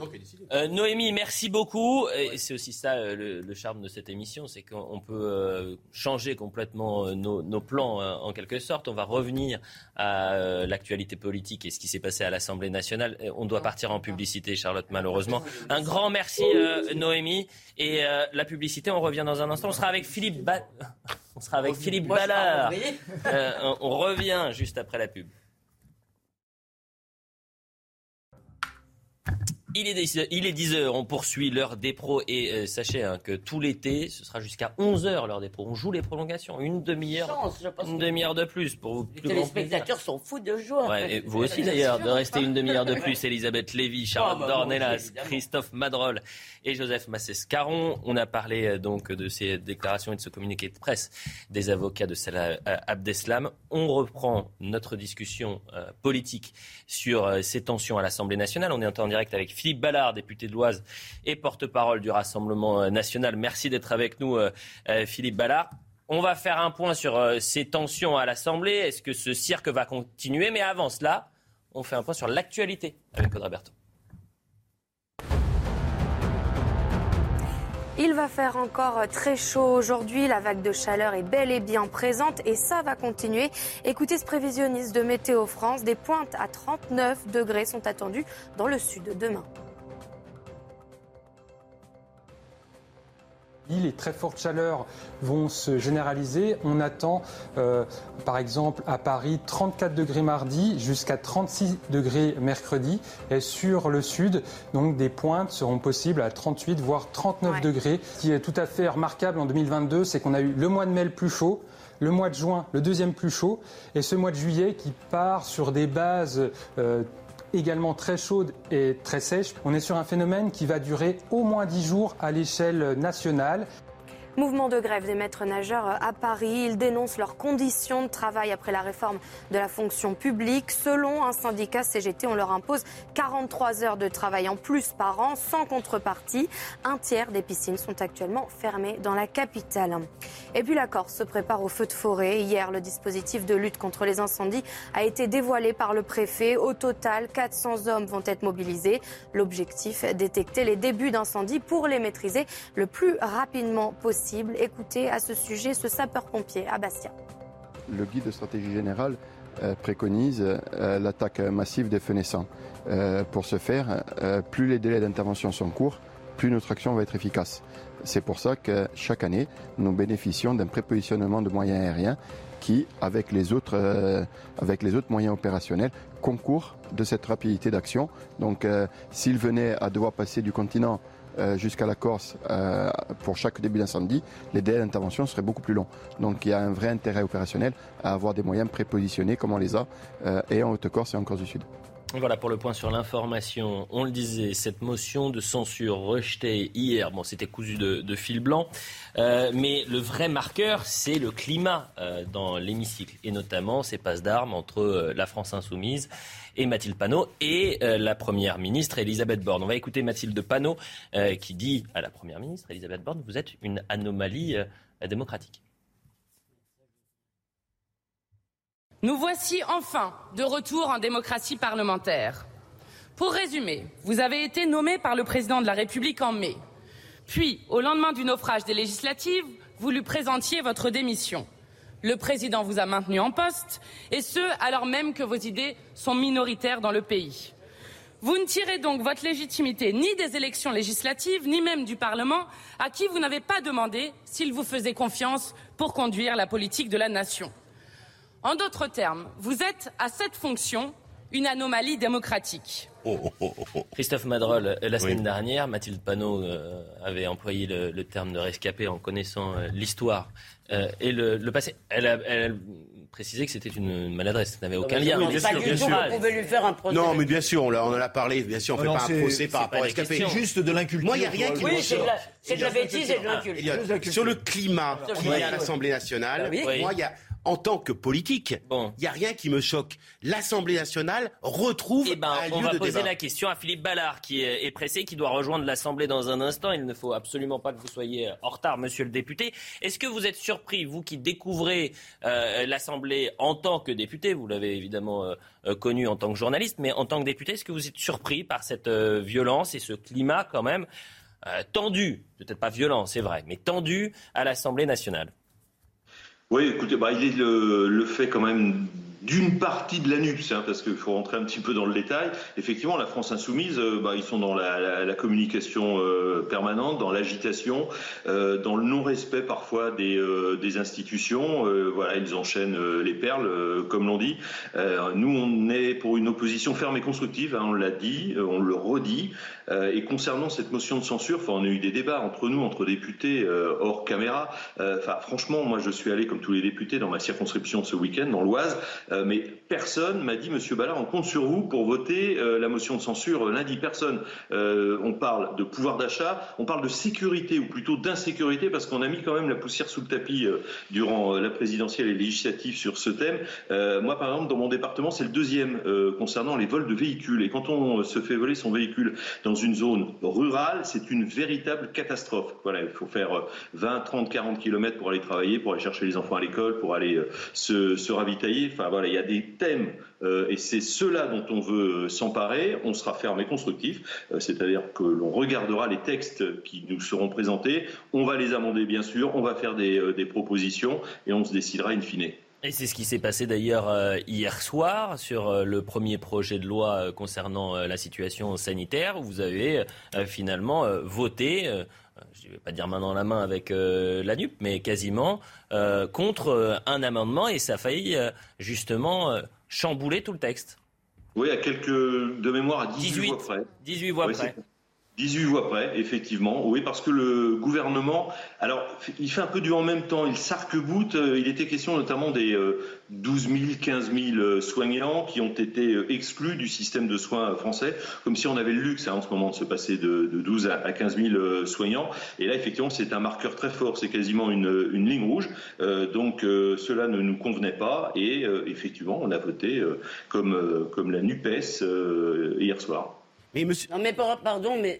[SPEAKER 1] Euh, Noémie, merci beaucoup. Et c'est aussi ça euh, le, charme de cette émission, c'est qu'on peut changer complètement nos, nos plans en quelque sorte. On va revenir à l'actualité politique ce qui s'est passé à l'Assemblée nationale. On doit partir en publicité, Charlotte, malheureusement. Un grand merci, euh, Noémie. Et euh, la publicité, on revient dans un instant. On sera avec Philippe, on sera avec Philippe Ballard. Euh, on revient juste après la pub. Il est, 10, il est 10 heures, on poursuit l'heure des pros et euh, sachez hein, que tout l'été, ce sera jusqu'à 11 heures l'heure des pros. On joue les prolongations, une demi-heure, une demi-heure de plus pour vous.
[SPEAKER 10] Les téléspectateurs sont fous de joie.
[SPEAKER 1] Ouais, et vous aussi d'ailleurs, de rester une demi-heure de plus. Elisabeth Lévy, Charlotte oh, bah, Dornelas, Christophe Madrol et Joseph Massescaron. On a parlé euh, donc de ces déclarations et de ce communiqué de presse des avocats de Salah euh, Abdeslam. On reprend notre discussion politique sur ces tensions à l'Assemblée nationale. On est en direct avec Philippe Ballard, député de l'Oise et porte-parole du Rassemblement euh, national. Merci d'être avec nous, euh, euh, Philippe Ballard. On va faire un point sur ces tensions à l'Assemblée. Est-ce que ce cirque va continuer? Mais avant cela, on fait un point sur l'actualité avec Audrey Berthaud.
[SPEAKER 5] Il va faire encore très chaud aujourd'hui. La vague de chaleur est bel et bien présente et ça va continuer. Écoutez ce prévisionniste de Météo France. Des pointes à 39 degrés sont attendues dans le sud demain.
[SPEAKER 25] Les très fortes chaleurs vont se généraliser. On attend, euh, par exemple, à Paris 34 degrés mardi jusqu'à 36 degrés mercredi. Et sur le sud, donc des pointes seront possibles à 38 voire 39 degrés. Ce qui est tout à fait remarquable en 2022, c'est qu'on a eu le mois de mai le plus chaud, le mois de juin le deuxième plus chaud, et ce mois de juillet qui part sur des bases euh, également très chaude et très sèche. On est sur un phénomène qui va durer au moins 10 jours à l'échelle nationale.
[SPEAKER 5] Mouvement de grève des maîtres nageurs à Paris. Ils dénoncent leurs conditions de travail après la réforme de la fonction publique. Selon un syndicat CGT, on leur impose 43 heures de travail en plus par an sans contrepartie. Un tiers des piscines sont actuellement fermées dans la capitale. Et puis la Corse se prépare au feu de forêt. Hier, le dispositif de lutte contre les incendies a été dévoilé par le préfet. Au total, 400 hommes vont être mobilisés. L'objectif, détecter les débuts d'incendie pour les maîtriser le plus rapidement possible. Écoutez à ce sujet ce sapeur-pompier à Bastia.
[SPEAKER 26] Le guide de stratégie générale euh, préconise euh, l'attaque massive des feux naissants. Euh, pour ce faire, plus les délais d'intervention sont courts, plus notre action va être efficace. C'est pour ça que chaque année, nous bénéficions d'un prépositionnement de moyens aériens qui, avec les autres, moyens opérationnels, concourent de cette rapidité d'action. Donc, s'ils venaient à devoir passer du continent jusqu'à la Corse euh, pour chaque début d'incendie, les délais d'intervention seraient beaucoup plus longs. Donc il y a un vrai intérêt opérationnel à avoir des moyens prépositionnés comme on les a euh, et en Haute-Corse et en Corse du Sud.
[SPEAKER 1] Voilà pour le point sur l'information. On le disait, cette motion de censure rejetée hier, bon, c'était cousu de, fil blanc, mais le vrai marqueur, c'est le climat dans l'hémicycle, et notamment ces passes d'armes entre la France insoumise et Mathilde Panot et euh, la Première ministre Elisabeth Borne. On va écouter Mathilde Panot euh, qui dit à la Première ministre Elisabeth Borne, vous êtes une anomalie euh, démocratique.
[SPEAKER 27] Nous voici enfin de retour en démocratie parlementaire. Pour résumer, vous avez été nommé par le président de la République en mai. Puis, au lendemain du naufrage des législatives, vous lui présentiez votre démission. Le président vous a maintenu en poste, et ce, alors même que vos idées sont minoritaires dans le pays. Vous ne tirez donc votre légitimité ni des élections législatives, ni même du Parlement, à qui vous n'avez pas demandé s'il vous faisait confiance pour conduire la politique de la nation. En d'autres termes, vous êtes à cette fonction une anomalie démocratique.
[SPEAKER 1] Christophe Madrol, la semaine dernière, Mathilde Panot euh, avait employé le, terme de rescapé en connaissant euh, l'histoire euh, et le, passé. Elle a, précisé que c'était une maladresse, ça n'avait aucun lien.
[SPEAKER 10] bien sûr, bien sûr. On pouvait lui faire un procès.
[SPEAKER 2] Non, mais bien sûr, on, en a parlé, bien sûr, on ne fait pas un procès par rapport à rescapé.
[SPEAKER 3] C'est juste de l'inculture.
[SPEAKER 2] Moi, il n'y a rien qui
[SPEAKER 10] oui, c'est de la bêtise et de l'inculture.
[SPEAKER 2] Sur le climat qu'il y a à l'Assemblée nationale, moi, il y a en tant que politique, il n'y a rien qui me choque. L'Assemblée nationale retrouve
[SPEAKER 1] eh ben,
[SPEAKER 2] un
[SPEAKER 1] on
[SPEAKER 2] lieu
[SPEAKER 1] va poser la question à Philippe Ballard, qui est pressé, qui doit rejoindre l'Assemblée dans un instant. Il ne faut absolument pas que vous soyez en retard, monsieur le député. Est-ce que vous êtes surpris, vous qui découvrez euh, l'Assemblée en tant que député, vous l'avez évidemment euh, euh, connu en tant que journaliste, mais en tant que député, est-ce que vous êtes surpris par cette violence et ce climat quand même tendu, peut-être pas violent, c'est vrai, mais tendu à l'Assemblée nationale?
[SPEAKER 28] Oui, écoutez, bah, il est le, fait quand même
[SPEAKER 29] d'une partie de la NUPS, hein, parce qu'il faut rentrer un petit peu dans le détail. Effectivement, la France insoumise, euh, bah, ils sont dans la, communication euh, permanente, dans l'agitation, euh, dans le non-respect parfois des, des institutions. voilà, ils enchaînent les perles, comme l'on dit. nous, on est pour une opposition ferme et constructive, hein, on l'a dit, on le redit. et concernant cette motion de censure, on a eu des débats entre nous, entre députés, hors caméra. Enfin, franchement, moi, je suis allé, comme tous les députés, dans ma circonscription ce week-end, dans l'Oise. Euh, mais personne m'a dit, Monsieur Ballard, on compte sur vous pour voter euh, la motion de censure lundi. Personne. Euh, on parle de pouvoir d'achat, on parle de sécurité ou plutôt d'insécurité parce qu'on a mis quand même la poussière sous le tapis durant la présidentielle et législative sur ce thème. moi, par exemple, dans mon département, c'est le deuxième concernant les vols de véhicules. Et quand on se fait voler son véhicule dans une zone rurale, c'est une véritable catastrophe. Voilà, il faut faire 20, 30, 40 kilomètres pour aller travailler, pour aller chercher les enfants à l'école, pour aller se, se ravitailler. Enfin, voilà, il y a des thèmes euh, et c'est cela dont on veut s'emparer. On sera ferme et constructif, euh, c'est-à-dire que l'on regardera les textes qui nous seront présentés, on va les amender bien sûr, on va faire des, euh, propositions et on se décidera in fine.
[SPEAKER 1] Et c'est ce qui s'est passé d'ailleurs hier soir sur le premier projet de loi concernant la situation sanitaire, où vous avez finalement voté je ne vais pas dire main dans la main avec la NUP, mais quasiment euh, contre euh, un amendement et ça a failli euh, justement chambouler tout le texte.
[SPEAKER 29] Oui, à quelques de mémoire à 18, voix près.
[SPEAKER 1] 18 voix près.
[SPEAKER 29] 18 voix près, effectivement. Oui, parce que le gouvernement, alors, il fait un peu du en même temps. Il s'arc-boute. Euh, il était question notamment des 12 000, 15 000 soignants qui ont été euh, exclus du système de soins français, comme si on avait le luxe hein, en ce moment de se passer de, 12 à 15 000 euh, soignants. Et là, effectivement, c'est un marqueur très fort. C'est quasiment une, ligne rouge. donc, cela ne nous convenait pas. Et effectivement, on a voté comme, comme la NUPES hier soir.
[SPEAKER 10] Non, mais pardon, mais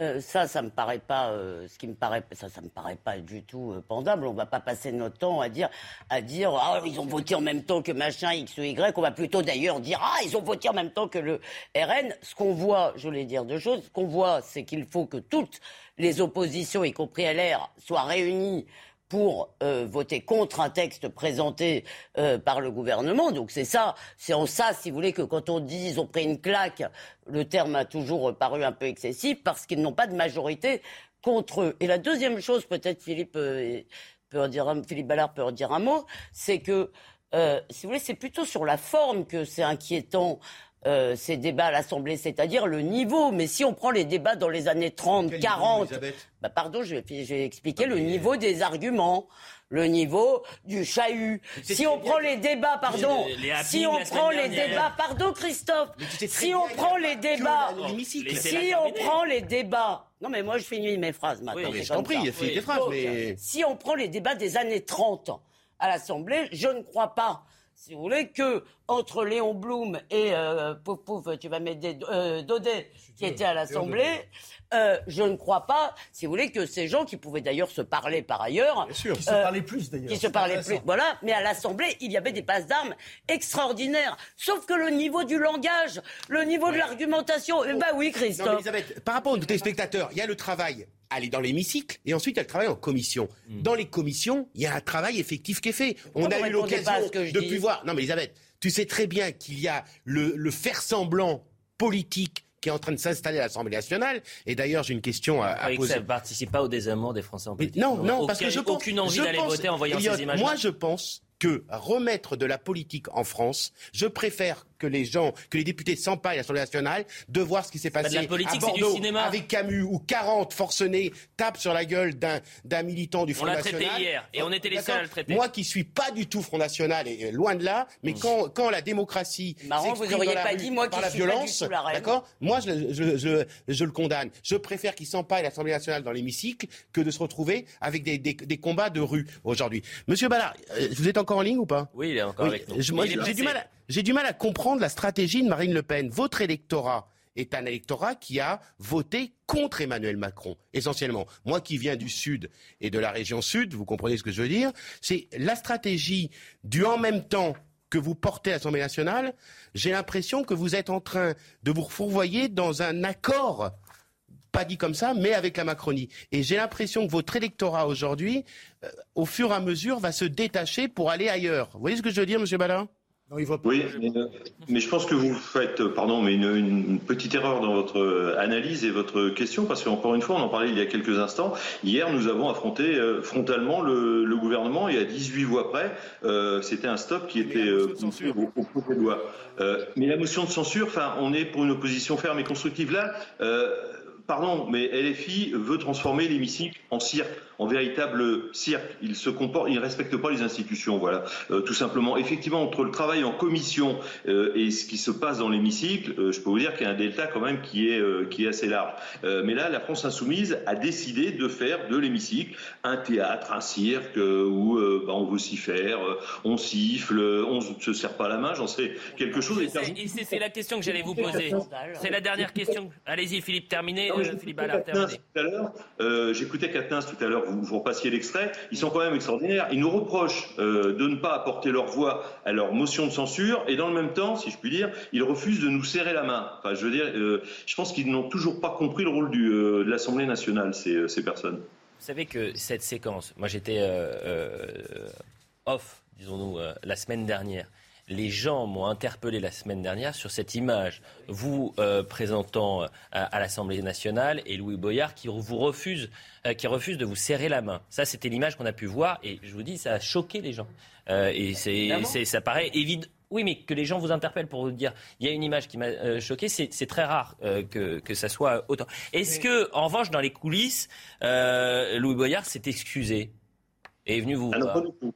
[SPEAKER 10] euh, ça, ça me paraît pas, euh, ce qui me paraît, ça, ça me paraît pas du tout euh, pendable. On va pas passer notre temps à dire, à dire, ah, ils ont voté en même temps que machin X ou Y. On va plutôt d'ailleurs dire, ah, ils ont voté en même temps que le RN. Ce qu'on voit, je voulais dire deux choses. Ce qu'on voit, c'est qu'il faut que toutes les oppositions, y compris LR, soient réunies pour euh, voter contre un texte présenté euh, par le gouvernement. Donc c'est ça, c'est en ça, si vous voulez, que quand on dit ils ont pris une claque, le terme a toujours paru un peu excessif parce qu'ils n'ont pas de majorité contre eux. Et la deuxième chose, peut-être Philippe euh, peut dire, Philippe Ballard peut en dire un mot, c'est que si vous voulez, c'est plutôt sur la forme que c'est inquiétant. Euh, ces débats à l'Assemblée, c'est-à-dire le niveau. Mais si on prend les débats dans les années 30, 40, bah pardon, je vais, expliquer le niveau des arguments le niveau du chahut. Si on prend les débats, pardon, si on prend les débats, pardon Christophe, si on prend les débats, si on prend les débats, non mais moi je finis mes phrases maintenant.
[SPEAKER 2] Oui, je compris, il des phrases, mais...
[SPEAKER 10] Si on prend les débats des années 30 à l'Assemblée, je ne crois pas si vous voulez, que entre Léon Blum et euh, pouf pouf, tu vas m'aider, euh, Daudet, qui était à l'Assemblée, euh, je ne crois pas, si vous voulez, que ces gens qui pouvaient d'ailleurs se parler par ailleurs,
[SPEAKER 3] Bien sûr, qui se parlaient plus d'ailleurs,
[SPEAKER 10] qui se parlaient plus, voilà. Mais à l'Assemblée, il y avait des passes d'armes extraordinaires. Sauf que le niveau du langage, le niveau de l'argumentation, bah oui, Christophe. Non,
[SPEAKER 2] Elisabeth, par rapport aux téléspectateurs, il y a le travail aller dans l'hémicycle et ensuite elle travaille en commission. Hmm. Dans les commissions, il y a un travail effectif qui est fait. On a eu l'occasion de plus voir. Non mais Elisabeth, tu sais très bien qu'il y a le, le faire semblant politique qui est en train de s'installer à l'Assemblée nationale. Et d'ailleurs, j'ai une question à, à poser.
[SPEAKER 1] Ça ne participe pas au désamour des Français en politique.
[SPEAKER 2] non, non, parce que je pense,
[SPEAKER 1] aucune envie d'aller voter en voyant ces images.
[SPEAKER 2] Moi, je pense que remettre de la politique en France, je préfère que les gens, que les députés s'empaillent à l'Assemblée nationale de voir ce qui s'est passé
[SPEAKER 1] à Bordeaux
[SPEAKER 2] avec Camus où 40 forcenés tapent sur la gueule d'un militant du Front National.
[SPEAKER 1] On l'a traité hier et on était les seuls à le traiter.
[SPEAKER 2] Moi qui suis pas du tout Front National et loin de là, mais quand, quand la démocratie
[SPEAKER 10] Marrant, vous n'auriez pas dit moi
[SPEAKER 2] par la violence, d'accord? Moi je, je, je, je, le condamne. Je préfère qu'il s'empaille à l'Assemblée nationale dans l'hémicycle que de se retrouver avec des, des, des combats de rue aujourd'hui. Monsieur Ballard, euh, vous êtes encore en ligne ou pas?
[SPEAKER 1] Oui, il est encore avec nous.
[SPEAKER 2] J'ai du mal. À... J'ai du mal à comprendre la stratégie de Marine Le Pen. Votre électorat est un électorat qui a voté contre Emmanuel Macron, essentiellement. Moi qui viens du Sud et de la région Sud, vous comprenez ce que je veux dire, c'est la stratégie du en même temps que vous portez à l'Assemblée nationale, j'ai l'impression que vous êtes en train de vous fourvoyer dans un accord, pas dit comme ça, mais avec la Macronie. Et j'ai l'impression que votre électorat aujourd'hui, euh, au fur et à mesure, va se détacher pour aller ailleurs. Vous voyez ce que je veux dire, Monsieur
[SPEAKER 29] Oui, mais, je pense que vous faites, pardon, mais une, petite erreur dans votre analyse et votre question, parce qu'encore une fois, on en parlait il y a quelques instants. Hier, nous avons affronté frontalement le, gouvernement et à 18 voix près, c'était un stop qui était au, au, mais la motion de censure, enfin, on est pour une opposition ferme et constructive là. pardon, mais LFI veut transformer l'hémicycle en cirque en véritable cirque. Il se comporte, il ne respecte pas les institutions, voilà, euh, tout simplement. Effectivement, entre le travail en commission euh, et ce qui se passe dans l'hémicycle, euh, je peux vous dire qu'il y a un delta quand même qui est qui est assez large. mais là, la France insoumise a décidé de faire de l'hémicycle un théâtre, un cirque où bah, on vocifère, on siffle, on ne se serre pas la main, j'en sais quelque chose.
[SPEAKER 1] C'est la question que j'allais vous poser. C'est la dernière question. Allez-y, Philippe, terminez. Philippe Ballard,
[SPEAKER 29] J'écoutais Katnins tout à l'heure vous, vous repassiez l'extrait, ils sont quand même extraordinaires. Ils nous reprochent euh, de ne pas apporter leur voix à leur motion de censure et dans le même temps, si je puis dire, ils refusent de nous serrer la main. Enfin, je veux dire, euh, je pense qu'ils n'ont toujours pas compris le rôle du, euh, de l'Assemblée nationale, ces, ces, personnes.
[SPEAKER 1] Vous savez que cette séquence, moi j'étais off, disons-nous, la semaine dernière les gens m'ont interpellé la semaine dernière sur cette image, vous euh, présentant euh, à, l'Assemblée nationale et Louis Boyard qui vous refuse, euh, qui refuse de vous serrer la main. Ça, c'était l'image qu'on a pu voir et je vous dis, ça a choqué les gens. et c'est, ça paraît évident. Oui, mais que les gens vous interpellent pour vous dire, il y a une image qui m'a choqué, c'est, très rare que, que ça soit autant. Est-ce que, en revanche, dans les coulisses, Louis Boyard s'est excusé et est venu vous ah voir?
[SPEAKER 29] non, pas du tout,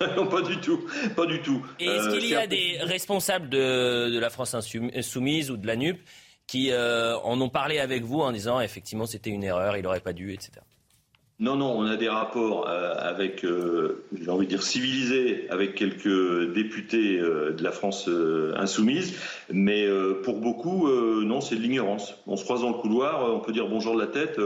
[SPEAKER 29] pas du tout.
[SPEAKER 1] Et est-ce qu'il y a euh, des responsables de, la France insoumise ou de la NUP qui euh, en ont parlé avec vous en disant effectivement c'était une erreur, il n'aurait pas dû, etc.
[SPEAKER 29] Non, non, on a des rapports euh, avec, euh, j'ai envie de dire civilisés, avec quelques députés euh, de la France insoumise, mais pour beaucoup, non, c'est de l'ignorance. On se croise dans le couloir, on peut dire bonjour de la tête,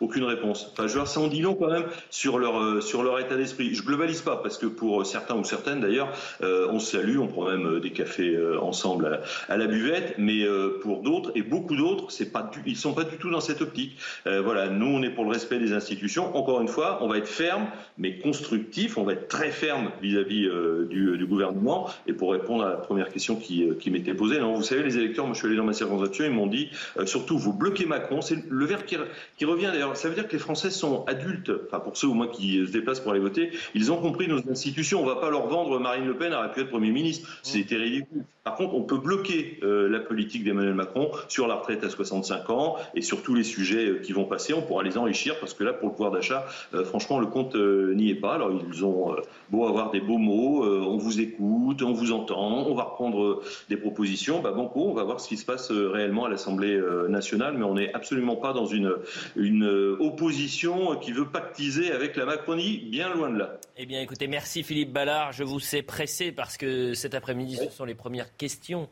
[SPEAKER 29] aucune réponse. Enfin, je veux dire, ça en dit long quand même sur leur sur leur état d'esprit. Je globalise pas parce que pour certains ou certaines d'ailleurs, on se salue, on prend même des cafés ensemble à, la buvette, mais pour d'autres et beaucoup d'autres, c'est pas, du, ils sont pas du tout dans cette optique. voilà, nous, on est pour le respect des institutions encore une fois, on va être ferme, mais constructif. On va être très ferme vis-à-vis euh, du, gouvernement. Et pour répondre à la première question qui, euh, qui m'était posée, non, vous savez, les électeurs, moi je suis allé dans ma circonscription, ils m'ont dit euh, surtout, vous bloquez Macron. C'est le verbe qui, qui revient d'ailleurs. Ça veut dire que les Français sont adultes. Enfin, pour ceux au moins qui se déplacent pour aller voter, ils ont compris nos institutions. On ne va pas leur vendre Marine Le Pen aurait pu être Premier ministre. C'était ridicule. Par contre, on peut bloquer la politique d'Emmanuel Macron sur la retraite à 65 ans et sur tous les sujets qui vont passer. On pourra les enrichir parce que là, pour le pouvoir d'achat, euh, franchement, le compte euh, n'y est pas. Alors, ils ont euh, beau avoir des beaux mots, on vous écoute, on vous entend, on va reprendre des propositions. Bah, banco, on va voir ce qui se passe réellement à l'Assemblée nationale, mais on n'est absolument pas dans une, une opposition qui veut pactiser avec la Macronie, bien loin de là.
[SPEAKER 1] Eh bien, écoutez, merci Philippe Ballard. Je vous sais pressé parce que cet après-midi, ce sont les premières questions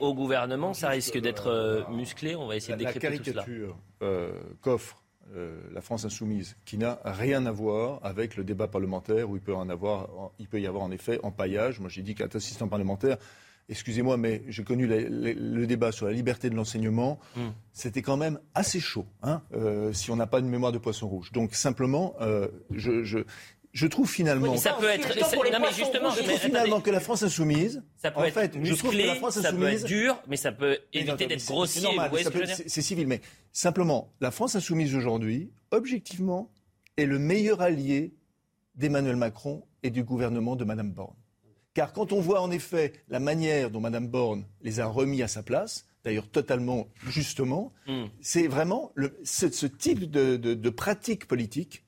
[SPEAKER 1] au gouvernement. Ça risque d'être musclé. On va essayer de décrypter tout cela.
[SPEAKER 3] coffre euh, la France insoumise, qui n'a rien à voir avec le débat parlementaire où il peut, en avoir, il peut y avoir en effet empaillage. Moi, j'ai dit qu'un assistant parlementaire, excusez-moi, mais j'ai connu le débat sur la liberté de l'enseignement. Hmm. C'était quand même assez chaud, hein, euh, si on n'a pas une mémoire de poisson rouge. Donc simplement, euh, je, je trouve finalement.
[SPEAKER 1] ça peut être. Non, mais justement,
[SPEAKER 3] je trouve finalement que la France insoumise.
[SPEAKER 1] Ça peut être fait, musclé, je trouve que la France insoumise, ça peut être dur, mais ça peut éviter d'être grossier.
[SPEAKER 3] C'est civil, mais simplement, la France insoumise aujourd'hui, objectivement, est le meilleur allié d'Emmanuel Macron et du gouvernement de Mme Borne. Car quand on voit en effet la manière dont Mme Borne les a remis à sa place, d'ailleurs totalement justement, hmm. c'est vraiment le, ce, type de, de, de pratique politique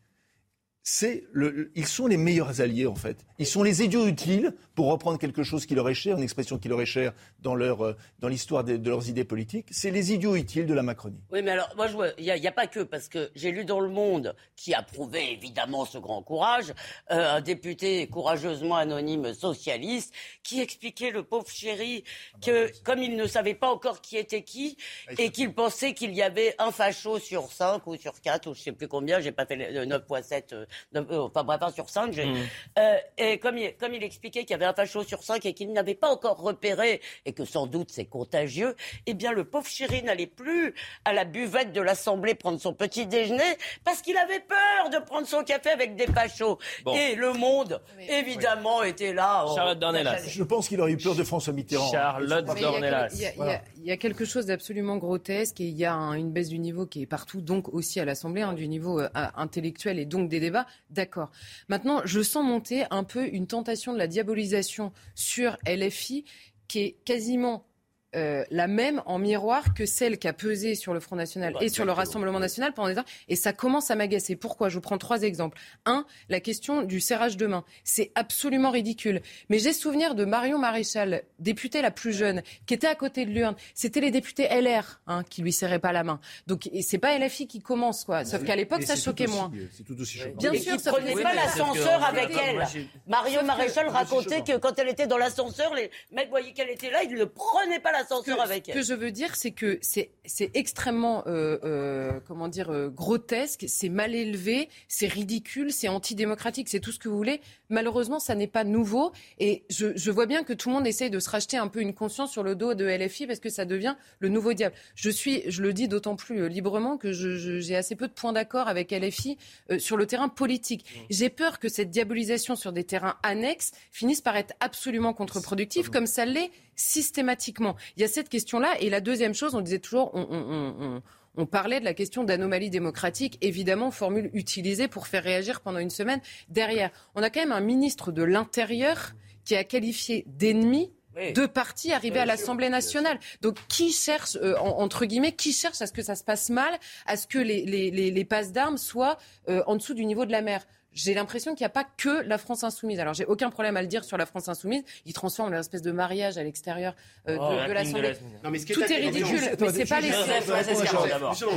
[SPEAKER 3] c'est le, ils sont les meilleurs alliés en fait. Ils sont les idiots utiles pour reprendre quelque chose qui leur est cher, une expression qui leur est chère dans leur euh, dans l'histoire de, leurs idées politiques. C'est les idiots utiles de la Macronie.
[SPEAKER 10] Oui, mais alors moi je vois, il n'y a, pas que parce que j'ai lu dans le Monde qui approuvait évidemment ce grand courage euh, un député courageusement anonyme socialiste qui expliquait le pauvre chéri que comme il ne savait pas encore qui était qui et qu'il pensait qu'il y avait un facho sur cinq ou sur quatre ou je sais plus combien, j'ai pas fait le 9 x 7 enfin bref, un sur cinq.
[SPEAKER 1] Mm.
[SPEAKER 10] Euh, et comme il, comme il expliquait qu'il y avait un facho sur cinq et qu'il n'avait pas encore repéré, et que sans doute c'est contagieux, eh bien le pauvre chéri n'allait plus à la buvette de l'Assemblée prendre son petit déjeuner parce qu'il avait peur de prendre son café avec des fachos.
[SPEAKER 1] Bon.
[SPEAKER 10] Et le monde, évidemment, était là. Oh,
[SPEAKER 1] Charlotte Dornelas.
[SPEAKER 3] Je pense qu'il aurait eu peur de François Mitterrand.
[SPEAKER 1] Charlotte
[SPEAKER 4] Mais il y a quel-
[SPEAKER 1] Dornelas.
[SPEAKER 4] Il y, a- il y quelque chose d'absolument grotesque et il y a un- une baisse du niveau qui est partout, donc aussi à l'Assemblée, hein, du niveau euh, intellectuel et donc des débats. D'accord. Maintenant, je sens monter un peu une tentation de la diabolisation sur LFI qui est quasiment euh, la même en miroir que celle qui a pesé sur le Front National et sur le Rassemblement National pendant des temps. Et ça commence à m'agacer. Pourquoi? Je vous prends trois exemples. Un, la question du serrage de main. C'est absolument ridicule. Mais j'ai souvenir de Marion Maréchal, députée la plus jeune, qui était à côté de l'urne. C'était les députés LR hein, qui lui serraient pas la main. Donc c'est pas LFI qui commence, quoi. Sauf qu'à l'époque, ça choquait moins.
[SPEAKER 3] C'est tout aussi choquant.
[SPEAKER 4] Bien
[SPEAKER 10] et
[SPEAKER 4] sûr, sauf
[SPEAKER 10] prenait
[SPEAKER 4] que-
[SPEAKER 10] pas l'ascenseur avec elle.
[SPEAKER 1] j'ai-
[SPEAKER 10] Mario
[SPEAKER 4] Sauf que-
[SPEAKER 10] Maréchal racontait que quand elle était dans l'ascenseur, les mecs voyaient qu'elle était là, ils ne prenaient pas l'ascenseur avec
[SPEAKER 4] Ce que je veux dire, c'est que c'est c'est extrêmement, euh, euh, comment dire, euh, grotesque, c'est mal élevé, c'est ridicule, c'est antidémocratique, c'est tout ce que vous voulez. Malheureusement, ça n'est pas nouveau. Et je, je vois bien que tout le monde essaye de se racheter un peu une conscience sur le dos de LFI parce que ça devient le nouveau diable. Je suis, je le dis d'autant plus euh, librement que je- je- j'ai assez peu de points d'accord avec LFI euh, sur le terrain politique. J'ai peur que cette diabolisation sur des terrains annexes finisse par être absolument contre-productive, comme ça l'est systématiquement. Il y a cette question-là. Et la deuxième chose, on disait toujours, on, on- on- on- on parlait de la question d'anomalie démocratique, évidemment, formule utilisée pour faire réagir pendant une semaine. Derrière, on a quand même un ministre de l'Intérieur qui a qualifié d'ennemi
[SPEAKER 10] Oui.
[SPEAKER 4] deux partis arrivés à l'Assemblée nationale. Donc, qui cherche, euh, en- entre guillemets, qui cherche à ce que ça se passe mal, à ce que les, les, les, les passes d'armes soient euh, en dessous du niveau de la mer? J'ai l'impression qu'il n'y a pas que la France insoumise. Alors, j'ai aucun problème à le dire sur la France insoumise. Ils transforment leur espèce de mariage à l'extérieur euh,
[SPEAKER 1] Oh,
[SPEAKER 4] de,
[SPEAKER 1] la
[SPEAKER 4] l'Assemblée.
[SPEAKER 1] la semaine.
[SPEAKER 2] Non, mais ce
[SPEAKER 4] Tout est ridicule,
[SPEAKER 3] Attendez,
[SPEAKER 4] mais c'est pas les
[SPEAKER 3] je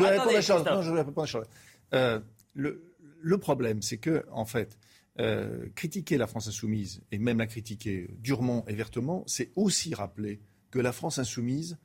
[SPEAKER 3] vais répondre à Charles. Non, je vais répondre à Charles. Euh, le, le problème, c'est que, en fait, euh, critiquer la France insoumise, et même la critiquer durement et vertement, c'est aussi rappeler que la France insoumise,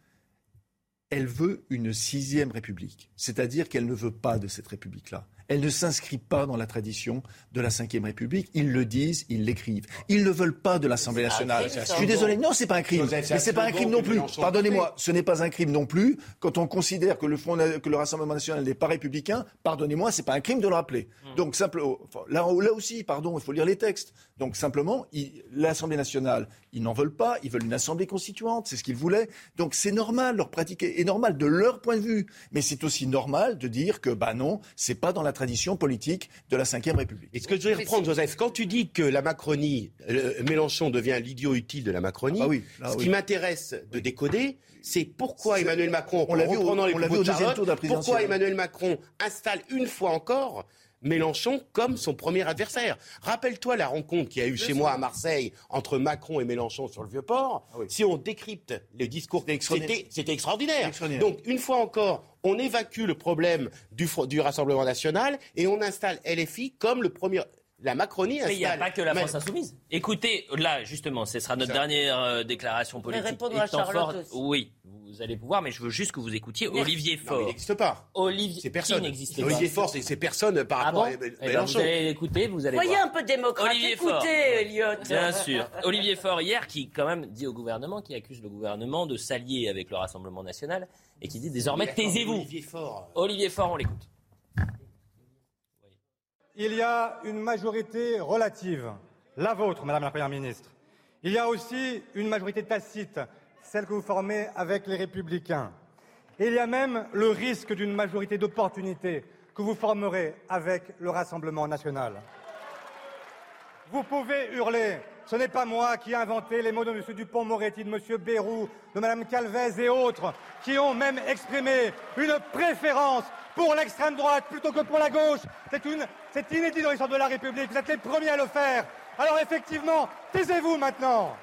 [SPEAKER 3] elle veut une sixième république. C'est-à-dire qu'elle ne veut pas de cette république-là. Elle ne s'inscrit pas dans la tradition de la cinquième république. Ils le disent, ils l'écrivent. Ils ne veulent pas de l'Assemblée nationale.
[SPEAKER 10] crime,
[SPEAKER 3] Je suis désolé. Non, c'est pas un crime. Mais c'est pas un crime non plus. Pardonnez-moi, ce n'est pas un crime non plus. Quand on considère que le, Front, que le Rassemblement national n'est pas républicain, pardonnez-moi, c'est pas un crime de le rappeler. Donc simplement, enfin, là, là aussi, pardon, il faut lire les textes. Donc simplement, l'Assemblée nationale, ils n'en veulent pas. Ils veulent une assemblée constituante. C'est ce qu'ils voulaient. Donc c'est normal, leur pratique est est normal de leur point de vue. Mais c'est aussi normal de dire que bah non, c'est pas dans la tradition politique de la Cinquième République.
[SPEAKER 2] Et ce que je voudrais reprendre, Joseph, quand tu dis que la Macronie, Mélenchon devient l'idiot utile de la Macronie,
[SPEAKER 3] Ah oui, là,
[SPEAKER 2] ce
[SPEAKER 3] oui.
[SPEAKER 2] qui m'intéresse de décoder, c'est pourquoi Emmanuel Macron,
[SPEAKER 3] on l'a vu au-
[SPEAKER 2] reprenant les
[SPEAKER 3] on vu au deuxième
[SPEAKER 2] Charlotte,
[SPEAKER 3] tour de la présidentielle.
[SPEAKER 2] pourquoi Emmanuel Macron installe une fois encore Mélenchon comme son premier adversaire. Rappelle-toi la rencontre qu'il y a eu chez moi à Marseille entre Macron et Mélenchon sur le Vieux-Port. Si on décrypte le discours, c'était extraordinaire.
[SPEAKER 3] Extraordinaire.
[SPEAKER 2] Donc, une fois encore, on évacue le problème du, du Rassemblement national et on installe LFI comme le premier. La Macronie installe.
[SPEAKER 1] Mais il n'y a pas que la
[SPEAKER 2] Mais-
[SPEAKER 1] France insoumise. Écoutez, là, justement, ce sera notre dernière euh, déclaration politique.
[SPEAKER 10] répondre à Charlotte
[SPEAKER 1] fort-
[SPEAKER 10] aussi.
[SPEAKER 1] Oui, vous allez pouvoir, mais je veux juste que vous écoutiez
[SPEAKER 10] Merci.
[SPEAKER 1] Olivier
[SPEAKER 2] Non, mais
[SPEAKER 1] Faure.
[SPEAKER 2] il n'existe pas.
[SPEAKER 1] Olivier,
[SPEAKER 2] C'est personne.
[SPEAKER 1] Qui
[SPEAKER 2] Olivier Faure, c'est personne par
[SPEAKER 1] Ah
[SPEAKER 2] rapport
[SPEAKER 1] bon
[SPEAKER 2] à
[SPEAKER 1] Eh ben,
[SPEAKER 2] Mélenchon.
[SPEAKER 1] Vous allez écouter, vous allez
[SPEAKER 10] Soyez
[SPEAKER 1] voir.
[SPEAKER 10] un peu démocrate.
[SPEAKER 1] Olivier Faure.
[SPEAKER 10] Écoutez, Elliot.
[SPEAKER 1] Bien sûr. Olivier Faure, hier, qui quand même dit au gouvernement, qui accuse le gouvernement de s'allier avec le Rassemblement national et qui dit désormais taisez-vous.
[SPEAKER 2] Olivier Faure.
[SPEAKER 1] Olivier Faure, on l'écoute.
[SPEAKER 30] Il y a une majorité relative, la vôtre, Madame la Première ministre. Il y a aussi une majorité tacite, celle que vous formez avec les Républicains. Et il y a même le risque d'une majorité d'opportunité que vous formerez avec le Rassemblement national. Vous pouvez hurler. Ce n'est pas moi qui ai inventé les mots de M. Dupont-Moretti, de M. Bayrou, de Mme Calvez et autres, qui ont même exprimé une préférence pour l'extrême droite plutôt que pour la gauche. C'est une, c'est inédit dans l'histoire de la République. Vous êtes les premiers à le faire. Alors effectivement, taisez-vous maintenant.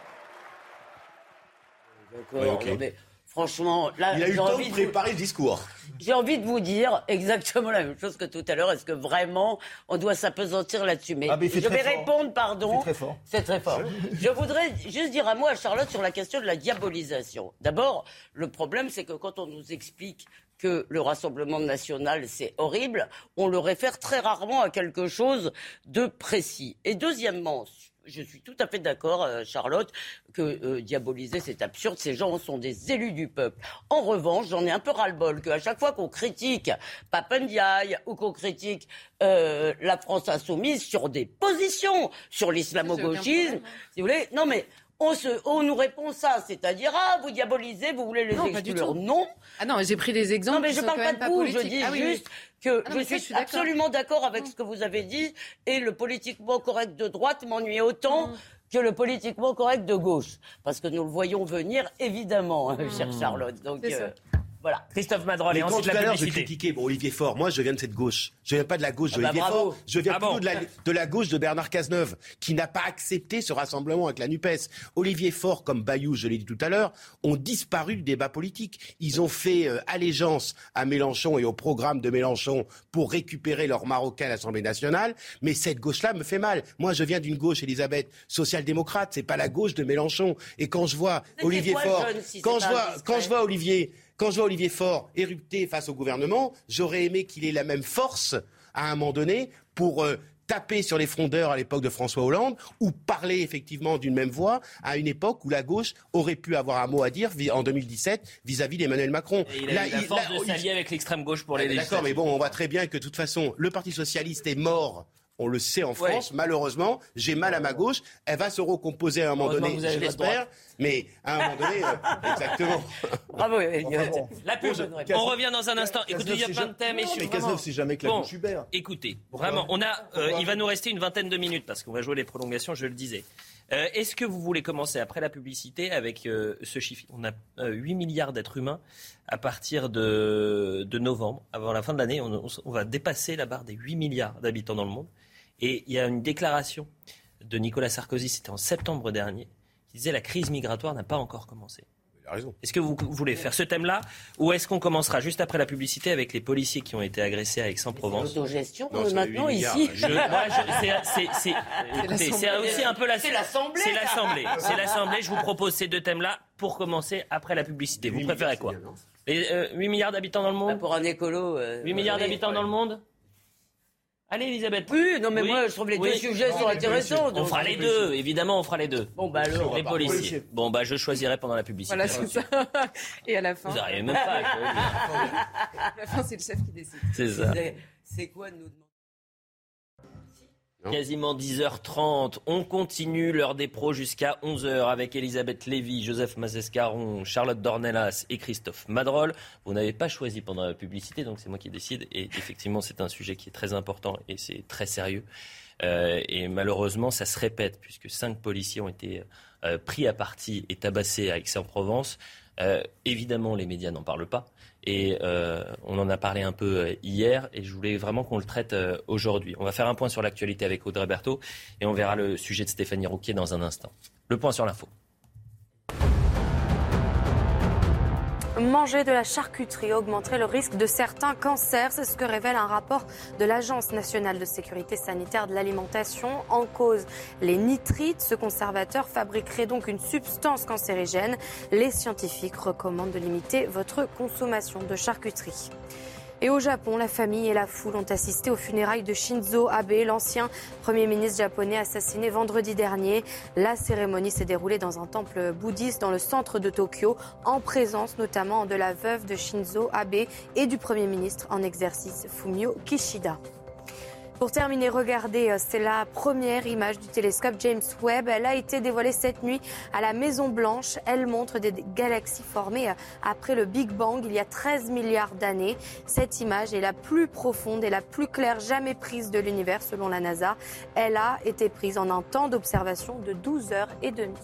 [SPEAKER 10] D'accord, mais Franchement, là,
[SPEAKER 2] il a eu le temps de préparer le discours.
[SPEAKER 10] J'ai envie de vous dire exactement la même chose que tout à l'heure. Est-ce que vraiment on doit s'apesantir là-dessus? Mais,
[SPEAKER 3] ah, mais
[SPEAKER 10] je vais répondre, pardon.
[SPEAKER 3] C'est très fort.
[SPEAKER 10] C'est très fort. je voudrais juste dire un mot à Charlotte sur la question de la diabolisation. D'abord, le problème, c'est que quand on nous explique que le Rassemblement national, c'est horrible, on le réfère très rarement à quelque chose de précis. Et deuxièmement, je suis tout à fait d'accord, euh, Charlotte, que euh, diaboliser, c'est absurde. Ces gens sont des élus du peuple. En revanche, j'en ai un peu ras-le-bol qu'à chaque fois qu'on critique Papendiaï ou qu'on critique euh, la France insoumise sur des positions, sur l'islamo-gauchisme, si vous voulez, non mais on, se, on, nous répond ça, c'est-à-dire ah vous diabolisez, vous voulez les non, exclure. Non.
[SPEAKER 4] Ah non, j'ai pris des exemples.
[SPEAKER 10] Non mais je
[SPEAKER 4] parle
[SPEAKER 10] pas de vous, je dis ah juste que
[SPEAKER 4] ah
[SPEAKER 10] je suis, absolument d'accord avec ce que vous avez dit et le politiquement correct de droite m'ennuie autant. Mm. que le politiquement correct de gauche. Parce que nous le voyons venir, évidemment, hein, chère mm. Charlotte. Donc, euh, voilà.
[SPEAKER 1] Christophe Madrol et ensuite
[SPEAKER 2] tout
[SPEAKER 1] à
[SPEAKER 2] l'heure je critiquais bon, Olivier Faure. Moi, je viens de cette gauche. Je viens pas de la gauche ah bah d'Olivier Faure. Je viens ah plutôt de, la, de, la, gauche de Bernard Cazeneuve, qui n'a pas accepté ce rassemblement avec la Nupes. Olivier Faure, comme Bayou, je l'ai dit tout à l'heure, ont disparu du débat politique. Ils ont fait euh, allégeance à Mélenchon et au programme de Mélenchon pour récupérer leur Marocain à l'Assemblée nationale. Mais cette gauche-là me fait mal. Moi, je viens d'une gauche, Elisabeth, social-démocrate. C'est pas la gauche de Mélenchon. Et quand je vois Olivier Faure, quand je vois, quand je vois Olivier quand je vois Olivier Faure érupter face au gouvernement, j'aurais aimé qu'il ait la même force à un moment donné pour euh, taper sur les frondeurs à l'époque de François Hollande ou parler effectivement d'une même voix à une époque où la gauche aurait pu avoir un mot à dire en 2017 vis-à-vis d'Emmanuel Macron.
[SPEAKER 1] Et il a eu la force de s'allier avec l'extrême gauche pour les
[SPEAKER 2] D'accord, mais bon, on voit très bien que de toute façon, le Parti socialiste est mort on le sait en France, malheureusement, j'ai mal à ma gauche. Elle va se recomposer à un moment donné, je l'espère. Mais à un moment donné, euh, exactement.
[SPEAKER 10] Bravo,
[SPEAKER 1] La pub. On revient dans un instant. Écoutez, il y a plein de thèmes.
[SPEAKER 3] Mais Cazeneuve, c'est jamais que la bon, Hubert.
[SPEAKER 1] Écoutez, vraiment, on a, euh, il va nous rester une vingtaine de minutes parce qu'on va jouer les prolongations, je le disais. Euh, est-ce que vous voulez commencer après la publicité avec ce chiffre? On a 8 milliards d'êtres humains à partir de, novembre. Avant la fin de l'année, on, on, va dépasser la barre des 8 milliards d'habitants dans le monde. Et il y a une déclaration de Nicolas Sarkozy, c'était en septembre dernier, qui disait la crise migratoire n'a pas encore commencé. Est-ce que vous voulez faire ce thème-là ou est-ce qu'on commencera juste après la publicité avec les policiers qui ont été agressés à Aix-en-Provence?
[SPEAKER 10] Autogestion maintenant ici.
[SPEAKER 1] C'est aussi un peu la.
[SPEAKER 10] C'est l'Assemblée.
[SPEAKER 1] C'est l'Assemblée. C'est l'Assemblée. Je vous propose ces deux thèmes-là pour commencer après la publicité. Vous préférez quoi 8 euh, milliards d'habitants dans le monde? Bah,
[SPEAKER 10] Pour un écolo. 8
[SPEAKER 1] euh, milliards d'habitants dans le monde? Allez, Elisabeth.
[SPEAKER 10] Oui, non, mais moi, je trouve les deux sujets sont intéressants.
[SPEAKER 1] On fera les deux, évidemment, on fera les deux.
[SPEAKER 10] Bon, bah alors.
[SPEAKER 1] Les policiers. Bon, bah, je choisirai pendant la publicité.
[SPEAKER 4] Voilà, c'est ça. Et à la fin.
[SPEAKER 1] Vous n'arrivez même pas
[SPEAKER 4] à la fin, c'est le chef qui décide.
[SPEAKER 1] C'est ça.
[SPEAKER 10] C'est quoi nous
[SPEAKER 1] Quasiment 10h30. On continue l'heure des pros jusqu'à 11h avec Elisabeth Lévy, Joseph Mazescaron, Charlotte Dornelas et Christophe Madrol. Vous n'avez pas choisi pendant la publicité, donc c'est moi qui décide. Et effectivement, c'est un sujet qui est très important et c'est très sérieux. Euh, et malheureusement, ça se répète puisque cinq policiers ont été euh, pris à partie et tabassés à Aix-en-Provence. Euh, évidemment, les médias n'en parlent pas. Et euh, on en a parlé un peu euh, hier et je voulais vraiment qu'on le traite aujourd'hui. On va faire un point sur l'actualité avec Audrey Berthaud et on verra le sujet de Stéphanie Rouquier dans un instant. Le point sur l'info.
[SPEAKER 5] Manger de la charcuterie augmenterait le risque de certains cancers. C'est ce que révèle un rapport de l'Agence nationale de sécurité sanitaire de l'alimentation. En cause, les nitrites. Ce conservateur fabriquerait donc une substance cancérigène. Les scientifiques recommandent de limiter votre consommation de charcuterie. Et au Japon, la famille et la foule ont assisté aux funérailles de Shinzo Abe, l'ancien Premier ministre japonais assassiné vendredi dernier. La cérémonie s'est déroulée dans un temple bouddhiste dans le centre de Tokyo, en présence notamment de la veuve de Shinzo Abe et du Premier ministre en exercice Fumio Kishida. Pour terminer, regardez, euh, c'est la première image du télescope James Webb. Elle a été dévoilée cette nuit à la Maison Blanche. Elle montre des galaxies formées euh, après le Big Bang il y a 13 milliards d'années. Cette image est la plus profonde et la plus claire jamais prise de l'univers selon la NASA. Elle a été prise en un temps d'observation de 12 heures et demie.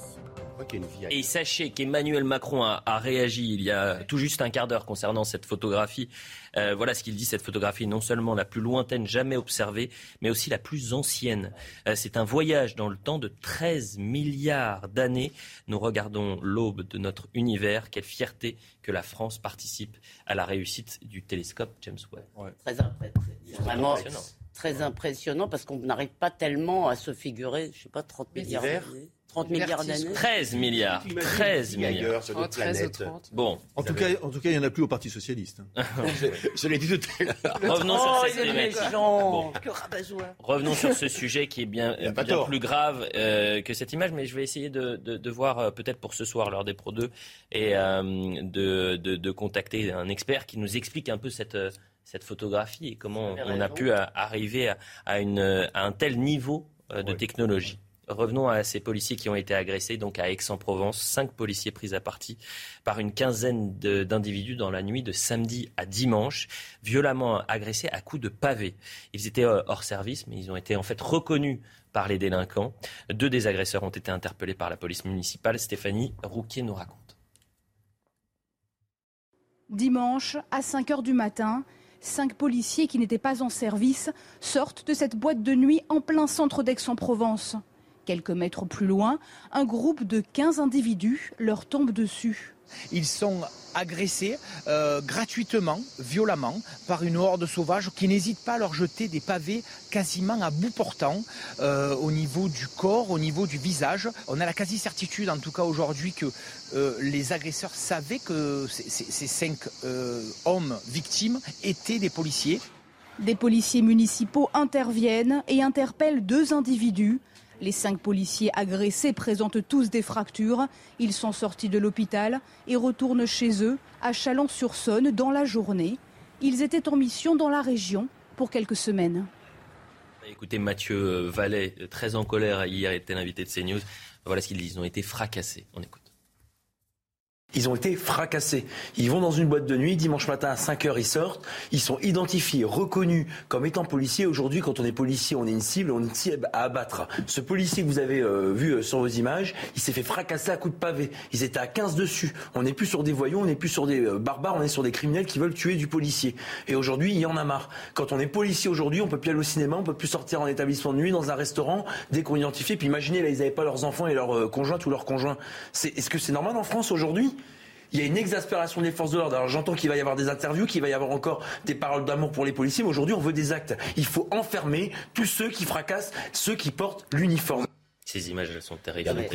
[SPEAKER 1] Et sachez qu'Emmanuel Macron a, réagi il y a tout juste un quart d'heure concernant cette photographie. Euh, voilà ce qu'il dit. Cette photographie est non seulement la plus lointaine jamais observée, mais aussi la plus ancienne. Euh, c'est un voyage dans le temps de 13 milliards d'années. Nous regardons l'aube de notre univers. Quelle fierté que la France participe à la réussite du télescope James Webb.
[SPEAKER 10] Très impressionnant. très impressionnant parce qu'on n'arrive pas tellement à se figurer, je sais pas, 30 milliards d'années. 30 milliards d'années
[SPEAKER 1] 13 milliards. 13 milliards.
[SPEAKER 10] Sur oh, 13
[SPEAKER 1] Bon.
[SPEAKER 3] En tout, cas, en tout cas, il n'y en a plus au Parti Socialiste.
[SPEAKER 2] Hein. je, l'ai dit tout à l'heure.
[SPEAKER 1] Revenons sur
[SPEAKER 10] oh, bon.
[SPEAKER 1] Revenons sur ce sujet qui est bien, bien plus grave euh, que cette image, mais je vais essayer de, de, de voir euh, peut-être pour ce soir lors des Pro 2 et euh, de, de, contacter un expert qui nous explique un peu cette cette photographie et comment on a pu arriver à, à, une, à un tel niveau de technologie. Revenons à ces policiers qui ont été agressés donc à Aix-en-Provence. Cinq policiers pris à partie par une quinzaine d'individus dans la nuit de samedi à dimanche, violemment agressés à coups de pavé. Ils étaient euh, hors service, mais ils ont été en fait reconnus par les délinquants. Deux des agresseurs ont été interpellés par la police municipale. Stéphanie Rouquier nous raconte.
[SPEAKER 31] Dimanche, à 5 heures du matin, cinq policiers qui n'étaient pas en service sortent de cette boîte de nuit en plein centre d'Aix-en-Provence. Quelques mètres plus loin, un groupe de 15 individus leur tombe dessus.
[SPEAKER 32] Ils sont agressés euh, gratuitement, violemment, par une horde sauvage qui n'hésite pas à leur jeter des pavés quasiment à bout portant euh, au niveau du corps, au niveau du visage. On a la quasi-certitude, en tout cas aujourd'hui, que euh, les agresseurs savaient que ces cinq hommes victimes étaient des policiers.
[SPEAKER 31] Des policiers municipaux interviennent et interpellent deux individus. Les cinq policiers agressés présentent tous des fractures. Ils sont sortis de l'hôpital et retournent chez eux, à Chalon-sur-Saône, dans la journée. Ils étaient en mission dans la région pour quelques semaines.
[SPEAKER 1] Écoutez, Mathieu Vallet, très en colère hier, était l'invité de CNews. Voilà ce qu'ils disent. Ils ont été fracassés. On.
[SPEAKER 33] Ils ont été fracassés. Ils vont dans une boîte de nuit, dimanche matin à 5 heures, ils sortent. Ils sont identifiés, reconnus comme étant policiers. Aujourd'hui, quand on est policier, on est une cible, on est une cible à abattre. Ce policier que vous avez euh, vu euh, sur vos images, il s'est fait fracasser à coups de pavé. Ils étaient à 15 dessus. On n'est plus sur des voyous, on n'est plus sur des euh, barbares, on est sur des criminels qui veulent tuer du policier. Et aujourd'hui, il y en a marre. Quand on est policier aujourd'hui, on peut plus aller au cinéma, on peut plus sortir en établissement de nuit, dans un restaurant, dès qu'on identifie. Puis imaginez, là, ils n'avaient pas leurs enfants et leurs conjointes ou leurs conjoints. Est-ce que c'est normal en France aujourd'hui? Il y a une exaspération des forces de l'ordre. Alors j'entends qu'il va y avoir des interviews, qu'il va y avoir encore des paroles d'amour pour les policiers, mais aujourd'hui on veut des actes. Il faut enfermer tous ceux qui fracassent, ceux qui portent l'uniforme.
[SPEAKER 1] Ces images, elles sont terribles.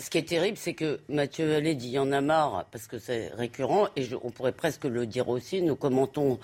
[SPEAKER 10] ce qui est terrible, c'est que Mathieu Allais dit il y en a marre, parce que c'est récurrent, et on pourrait presque le dire aussi, nous commentons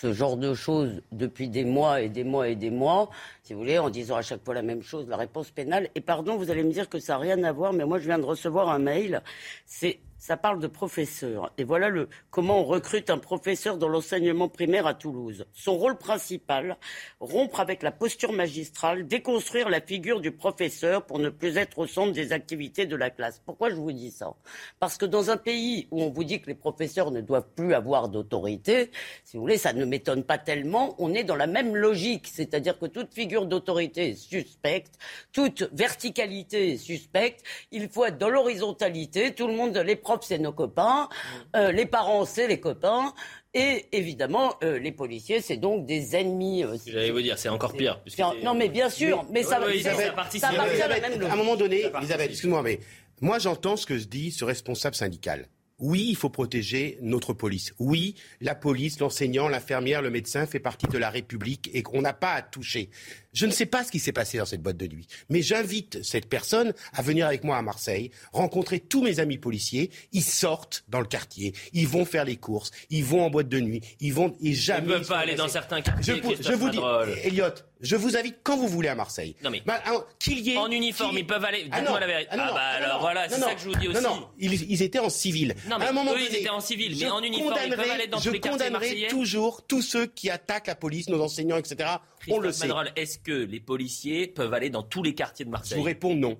[SPEAKER 10] ce genre de choses depuis des mois et des mois et des mois, si vous voulez, en disant à chaque fois la même chose, la réponse pénale. Et pardon, vous allez me dire que ça n'a rien à voir, mais moi je viens de recevoir un mail, c'est ça parle de professeur. Et voilà le, comment on recrute un professeur dans l'enseignement primaire à Toulouse. Son rôle principal, rompre avec la posture magistrale, déconstruire la figure du professeur pour ne plus être au centre des activités de la classe. Pourquoi je vous dis ça? Parce que dans un pays où on vous dit que les professeurs ne doivent plus avoir d'autorité, si vous voulez, ça ne m'étonne pas tellement, on est dans la même logique. C'est-à-dire que toute figure d'autorité est suspecte, toute verticalité est suspecte, il faut être dans l'horizontalité, tout le monde, les c'est nos copains, euh, les parents, c'est les copains. Et évidemment, euh, les policiers, c'est donc des ennemis.
[SPEAKER 1] Euh, J'allais vous dire, c'est encore pire.
[SPEAKER 10] Non, mais bien sûr, mais, ça,
[SPEAKER 2] oui, ça, ça, à la même À un moment donné, Elisabeth, excuse-moi, mais moi j'entends ce que dit ce responsable syndical. Oui, il faut protéger notre police. Oui, la police, l'enseignant, l'infirmière, le médecin fait partie de la République et qu'on n'a pas à toucher. Je ne sais pas ce qui s'est passé dans cette boîte de nuit, mais j'invite cette personne à venir avec moi à Marseille, rencontrer tous mes amis policiers. Ils sortent dans le quartier, ils vont faire les courses, ils vont en boîte de nuit, ils vont et jamais.
[SPEAKER 1] Ils ne peuvent pas aller dans certains quartiers.
[SPEAKER 2] Je, je vous dis, Elliot, je vous invite quand vous voulez à Marseille.
[SPEAKER 1] Non mais bah, qu'il y ait
[SPEAKER 2] en
[SPEAKER 1] uniforme, ils peuvent aller. Ah Dites-moi la vérité. Ah, ah bah alors voilà, c'est ça que je vous dis aussi.
[SPEAKER 2] Non non, ils, étaient en civil.
[SPEAKER 1] Non mais à un moment eux, ils étaient en civil, mais en uniforme, ils peuvent aller dans tous les quartiers marseillais.
[SPEAKER 2] Je condamnerai toujours tous ceux qui attaquent la police, nos enseignants, etc. On le sait.
[SPEAKER 1] Est-ce que les policiers peuvent aller dans tous les quartiers de Marseille?
[SPEAKER 2] Je vous réponds non.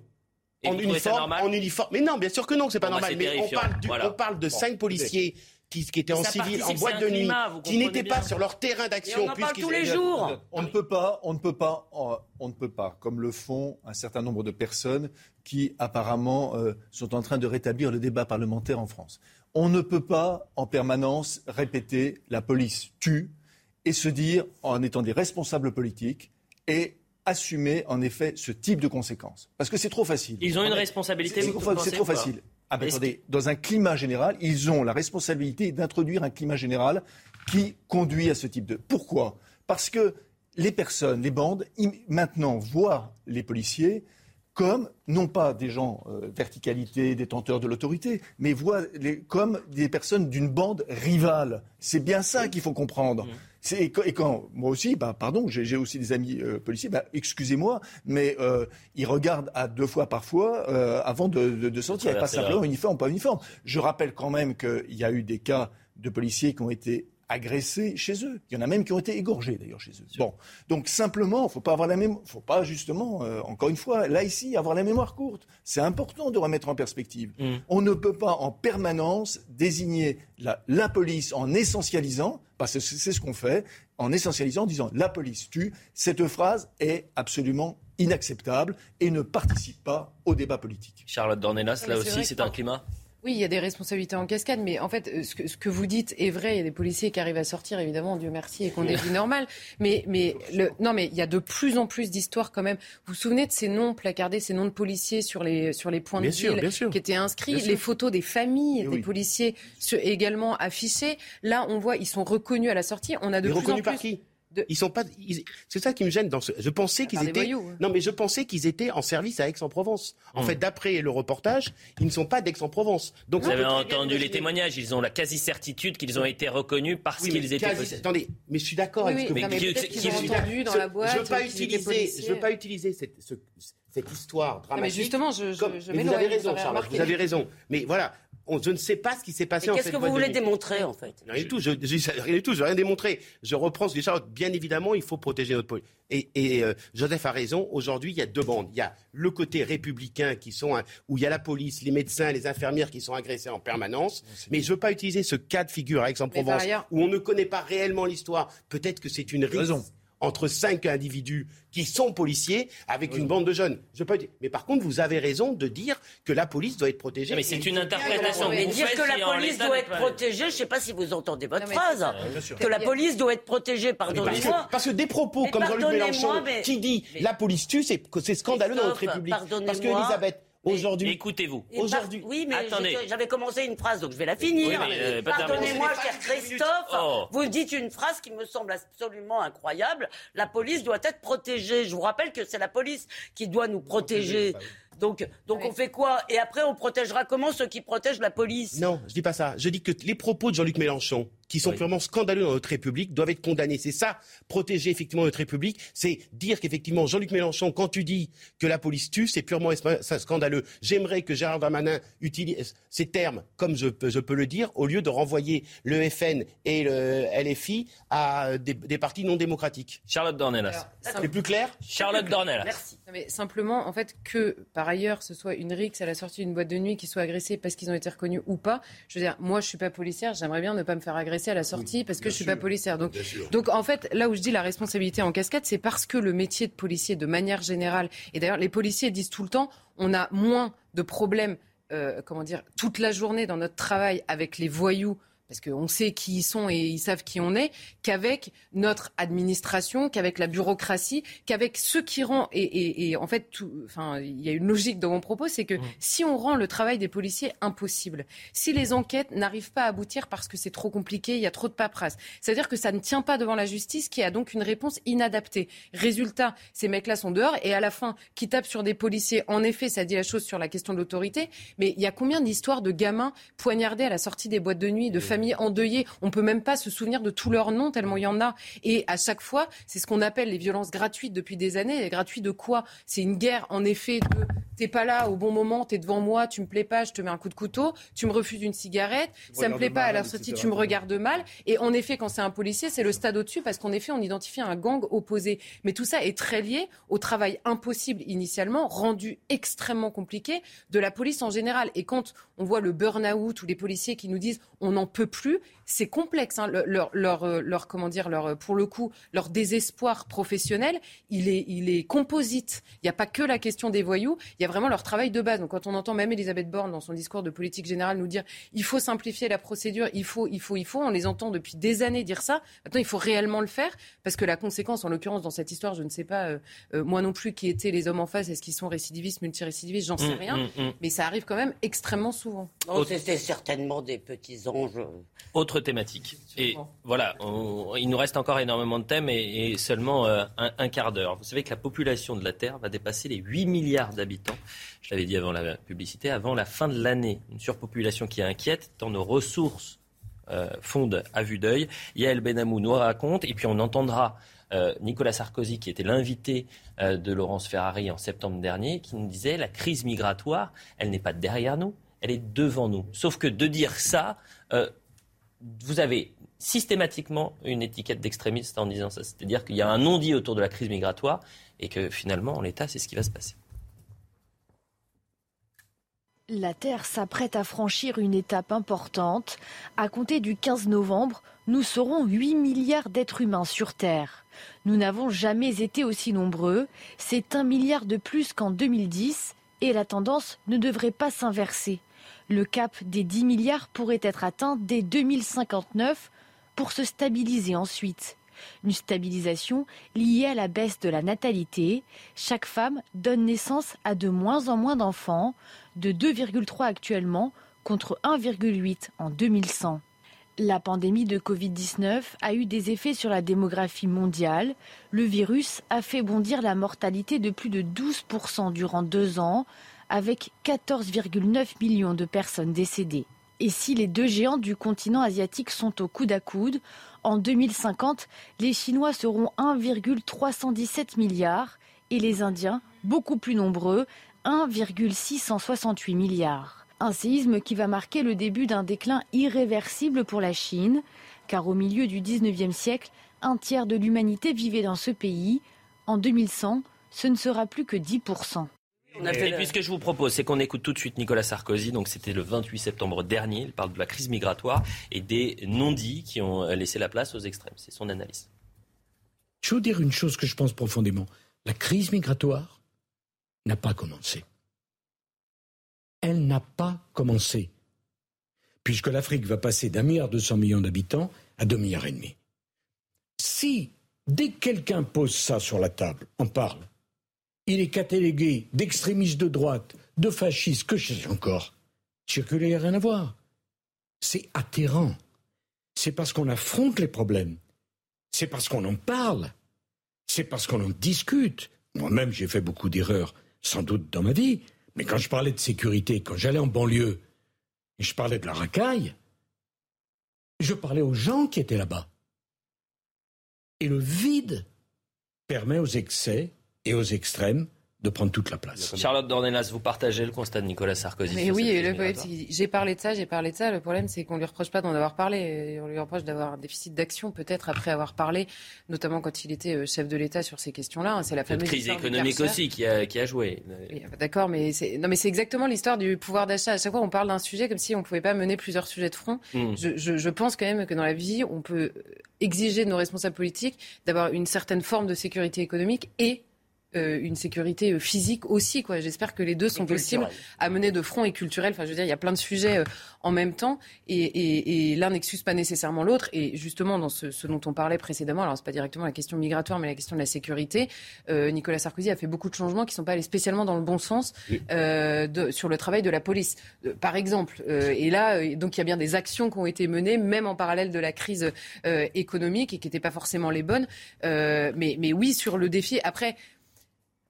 [SPEAKER 2] en uniforme, en uniforme. Mais non, bien sûr que non, c'est pas bah, normal. Mais on parle, on parle de cinq policiers qui, étaient en civil, en boîte de nuit, qui n'étaient pas sur leur terrain d'action.
[SPEAKER 10] On en parle tous les jours.
[SPEAKER 3] On ne peut pas, on ne peut pas, on ne peut pas, comme le font un certain nombre de personnes qui apparemment euh, sont en train de rétablir le débat parlementaire en France. On ne peut pas en permanence répéter la police tue et se dire, en étant des responsables politiques, et assumer en effet ce type de conséquences. Parce que c'est trop facile.
[SPEAKER 1] Ils ont une responsabilité.
[SPEAKER 3] C'est trop, facile. Ah ben attendez, dans un climat général, ils ont la responsabilité d'introduire un climat général qui conduit à ce type de. Pourquoi? Parce que les personnes, les bandes, maintenant voient les policiers comme, non pas des gens euh, verticalité, détenteurs de l'autorité, mais voient les, comme des personnes d'une bande rivale. C'est bien ça qu'il faut comprendre. Mmh. Et quand, moi aussi, bah, pardon, j'ai aussi des amis euh, policiers, bah, excusez-moi, mais euh, ils regardent à deux fois parfois euh, avant de, de, de sortir, pas simplement uniforme, pas uniforme. Je rappelle quand même qu'il y a eu des cas de policiers qui ont été agressés chez eux. Il y en a même qui ont été égorgés d'ailleurs chez eux. Bon, donc simplement, faut pas avoir la même, faut pas justement, euh, encore une fois, là ici, avoir la mémoire courte. C'est important de remettre en perspective. Mm. On ne peut pas en permanence désigner la, la police en essentialisant, parce que c'est ce qu'on fait, en essentialisant, en disant la police tue. Cette phrase est absolument inacceptable et ne participe pas au débat politique.
[SPEAKER 1] Charlotte Dornelas, là aussi, c'est un climat
[SPEAKER 4] oui, il y a des responsabilités en cascade, mais en fait, euh, ce que, ce que, vous dites est vrai. Il y a des policiers qui arrivent à sortir, évidemment, Dieu merci, et qu'on des vies normales. Mais, mais le, non, mais il y a de plus en plus d'histoires quand même. Vous vous souvenez de ces noms placardés, ces noms de policiers sur les sur les points de ville qui étaient inscrits, les photos des familles des policiers également affichées. Là, on voit, ils sont reconnus à la sortie. On a de plus en plus.
[SPEAKER 2] Par qui? Ils sont pas. C'est ça qui me gêne dans ce. Je pensais qu'ils étaient. Hein. Non, mais je pensais qu'ils étaient en service à Aix-en-Provence. En hmm. fait, d'après le reportage, ils ne sont pas d'Aix-en-Provence.
[SPEAKER 1] Donc vous avez entendu les témoignages. Ils ont la quasi certitude qu'ils ont été reconnus parce qu'ils étaient.
[SPEAKER 2] Attendez, mais je suis d'accord avec ce que vous
[SPEAKER 4] dites. entendu dans la boîte.
[SPEAKER 2] Je veux pas utiliser. Je veux pas utiliser cette, cette histoire dramatique.
[SPEAKER 4] mais justement, je, je, je
[SPEAKER 2] vous avez raison, Charles. Vous avez raison. Mais voilà, je ne sais pas ce qui s'est passé
[SPEAKER 10] en Qu'est-ce que vous voulez démontrer en fait?
[SPEAKER 2] Rien du tout. Je, rien du tout. Je rien démontrer. Je reprends ce que Charlotte. Bien évidemment, il faut protéger notre police. Et, euh, Joseph a raison. Aujourd'hui, il y a deux bandes. Il y a le côté républicain qui sont où il y a la police, les médecins, les infirmières qui sont agressés en permanence. Mais je ne veux pas utiliser ce cas de figure à Aix-en-Provence où on ne connaît pas réellement l'histoire. Peut-être que c'est une raison entre cinq individus qui sont policiers avec une bande de jeunes. Je peux dire. Mais par contre, vous avez raison de dire que la police doit être protégée.
[SPEAKER 1] Mais c'est une interprétation.
[SPEAKER 10] Mais dire que la police doit être protégée, je ne sais pas si vous entendez votre phrase. Que la police doit être protégée, pardonnez-moi.
[SPEAKER 2] Parce que des propos comme Jean-Luc Mélenchon qui dit la police tue, c'est scandaleux dans notre République. Parce que Elisabeth Aujourd'hui.
[SPEAKER 1] Écoutez-vous.
[SPEAKER 10] Aujourd'hui. Oui, mais j'avais commencé une phrase, donc je vais la finir. Euh, Pardonnez-moi, cher Christophe. Oh. Vous dites une phrase qui me semble absolument incroyable. La police doit être protégée. Je vous rappelle que c'est la police qui doit nous protéger. Donc, donc on fait quoi Et après, on protégera comment ceux qui protègent la police
[SPEAKER 2] Non, je dis pas ça. Je dis que les propos de Jean-Luc Mélenchon, qui sont purement scandaleux dans notre République, doivent être condamnés. C'est ça, protéger effectivement notre République, c'est dire qu'effectivement, Jean-Luc Mélenchon, quand tu dis que la police tue, c'est purement scandaleux. J'aimerais que Gérard Darmanin utilise ces termes comme je peux, je peux le dire, au lieu de renvoyer le FN et le LFI à des, des partis non démocratiques.
[SPEAKER 1] Charlotte Dornelas.
[SPEAKER 2] C'est plus clair
[SPEAKER 1] Charlotte Dornelas.
[SPEAKER 4] Merci. Mais simplement, en fait, que par ailleurs, ce soit une rixe à la sortie d'une boîte de nuit qui soit agressée parce qu'ils ont été reconnus ou pas. Je veux dire, moi, je suis pas policière, j'aimerais bien ne pas me faire agresser à la sortie parce que je suis pas policière. Donc, donc en fait, là où je dis la responsabilité en cascade, c'est parce que le métier de policier, de manière générale, et d'ailleurs les policiers disent tout le temps, on a moins de problèmes, euh, comment dire, toute la journée dans notre travail avec les voyous parce qu'on sait qui ils sont et ils savent qui on est, qu'avec notre administration, qu'avec la bureaucratie, qu'avec ceux qui rendent. Et, en fait, enfin, il y a une logique dans mon propos, c'est que mmh. si on rend le travail des policiers impossible, si les enquêtes n'arrivent pas à aboutir parce que c'est trop compliqué, il y a trop de paperasse, c'est-à-dire que ça ne tient pas devant la justice, qui a donc une réponse inadaptée. Résultat, ces mecs-là sont dehors et à la fin, qui tapent sur des policiers, en effet, ça dit la chose sur la question de l'autorité, mais il y a combien d'histoires de gamins poignardés à la sortie des boîtes de nuit, de familles endeuillées. On peut même pas se souvenir de tous leurs noms tellement il y en a. Et à chaque fois, c'est ce qu'on appelle les violences gratuites depuis des années. Gratuites de quoi? C'est une guerre, en effet, de t'es pas là au bon moment, t'es devant moi, tu me plais pas, je te mets un coup de couteau, tu me refuses une cigarette, ça me plaît pas à la sortie, tu me regardes mal. Et en effet, quand c'est un policier, c'est le stade au-dessus parce qu'en effet, on identifie un gang opposé. Mais tout ça est très lié au travail impossible initialement, rendu extrêmement compliqué de la police en général. Et quand on voit le burn-out ou les policiers qui nous disent on n'en peut peut plus c'est complexe. Hein. Leur, leur, euh, leur, comment dire, leur, euh, pour le coup, leur désespoir professionnel, il est, il est composite. Il n'y a pas que la question des voyous, il y a vraiment leur travail de base. Donc quand on entend même Elisabeth Borne dans son discours de politique générale nous dire il faut simplifier la procédure, il faut, il faut, il faut, on les entend depuis des années dire ça. Maintenant, il faut réellement le faire parce que la conséquence, en l'occurrence, dans cette histoire, je ne sais pas, euh, moi non plus, qui étaient les hommes en face, est-ce qu'ils sont récidivistes, multirécidivistes, j'en sais mmh, rien. Mmh, mmh. Mais ça arrive quand même extrêmement souvent.
[SPEAKER 10] C'était certainement des petits anges.
[SPEAKER 1] Autre thématique. Et voilà, il nous reste encore énormément de thèmes et, seulement euh, un, quart d'heure. Vous savez que la population de la Terre va dépasser les 8 milliards d'habitants. Je l'avais dit avant la publicité, avant la fin de l'année. Une surpopulation qui inquiète tant nos ressources euh, fondent à vue d'œil. Yael Benamou nous raconte et puis on entendra euh, Nicolas Sarkozy, qui était l'invité de Laurence Ferrari en septembre dernier, qui nous disait la crise migratoire, elle n'est pas derrière nous, elle est devant nous. Sauf que de dire ça, vous avez systématiquement une étiquette d'extrémiste en disant ça. C'est-à-dire qu'il y a un non-dit autour de la crise migratoire et que finalement, en l'état, c'est ce qui va se passer.
[SPEAKER 34] La Terre s'apprête à franchir une étape importante. À compter du 15 novembre, nous serons 8 milliards d'êtres humains sur Terre. Nous n'avons jamais été aussi nombreux. C'est un milliard de plus qu'en 2010 et la tendance ne devrait pas s'inverser. Le cap des 10 milliards pourrait être atteint dès 2059 pour se stabiliser ensuite. Une stabilisation liée à la baisse de la natalité. Chaque femme donne naissance à de moins en moins d'enfants, de 2,3 actuellement contre 1,8 en 2100. La pandémie de Covid-19 a eu des effets sur la démographie mondiale. Le virus a fait bondir la mortalité de plus de 12% durant deux ans, avec 14,9 millions de personnes décédées. Et si les deux géants du continent asiatique sont au coude à coude, en 2050, les Chinois seront 1,317 milliards et les Indiens, beaucoup plus nombreux, 1,668 milliards. Un séisme qui va marquer le début d'un déclin irréversible pour la Chine, car au milieu du 19e siècle, un tiers de l'humanité vivait dans ce pays. En 2100, ce ne sera plus que 10%.
[SPEAKER 1] Et puis ce que je vous propose, c'est qu'on écoute tout de suite Nicolas Sarkozy. Donc c'était le 28 septembre dernier. Il parle de la crise migratoire et des non-dits qui ont laissé la place aux extrêmes. C'est son analyse.
[SPEAKER 35] Je veux vous dire une chose que je pense profondément. La crise migratoire n'a pas commencé. Elle n'a pas commencé. Puisque l'Afrique va passer d'un milliard deux cents millions d'habitants à deux milliards et demi. Si, dès que quelqu'un pose ça sur la table, on parle, il est catalogué d'extrémistes de droite, de fascistes, que je sais encore. Circuler, il a rien à voir. C'est atterrant. C'est parce qu'on affronte les problèmes. C'est parce qu'on en parle. C'est parce qu'on en discute. Moi-même, j'ai fait beaucoup d'erreurs, sans doute dans ma vie. Mais quand je parlais de sécurité, quand j'allais en banlieue, et je parlais de la racaille, je parlais aux gens qui étaient là-bas. Et le vide permet aux excès et aux extrêmes de prendre toute la place.
[SPEAKER 1] Charlotte Dornelas, vous partagez le constat de Nicolas Sarkozy
[SPEAKER 4] Mais oui, j'ai parlé de ça, j'ai parlé de ça. Le problème, c'est qu'on lui reproche pas d'en avoir parlé. On lui reproche d'avoir un déficit d'action, peut-être après avoir parlé, notamment quand il était euh, chef de l'État sur ces questions-là.
[SPEAKER 1] C'est la fameuse crise économique aussi qui a, qui a joué.
[SPEAKER 4] D'accord, mais c'est non, mais c'est exactement l'histoire du pouvoir d'achat. À chaque fois, on parle d'un sujet comme si on pouvait pas mener plusieurs sujets de front. Hmm. Je, je, je pense quand même que dans la vie, on peut exiger de nos responsables politiques d'avoir une certaine forme de sécurité économique et euh, une sécurité euh, physique aussi. Quoi. J'espère que les deux sont possibles à mener de front et culturel. Enfin, je veux dire, il y a plein de sujets euh, en même temps et, et, et l'un n'excuse pas nécessairement l'autre. Et justement, dans ce, ce, dont on parlait précédemment, alors c'est pas directement la question migratoire, mais la question de la sécurité, euh, Nicolas Sarkozy a fait beaucoup de changements qui sont pas allés spécialement dans le bon sens euh, de, sur le travail de la police, par exemple. et là, donc il y a bien des actions qui ont été menées, même en parallèle de la crise économique et qui n'étaient pas forcément les bonnes. mais, mais oui, sur le défi. Après,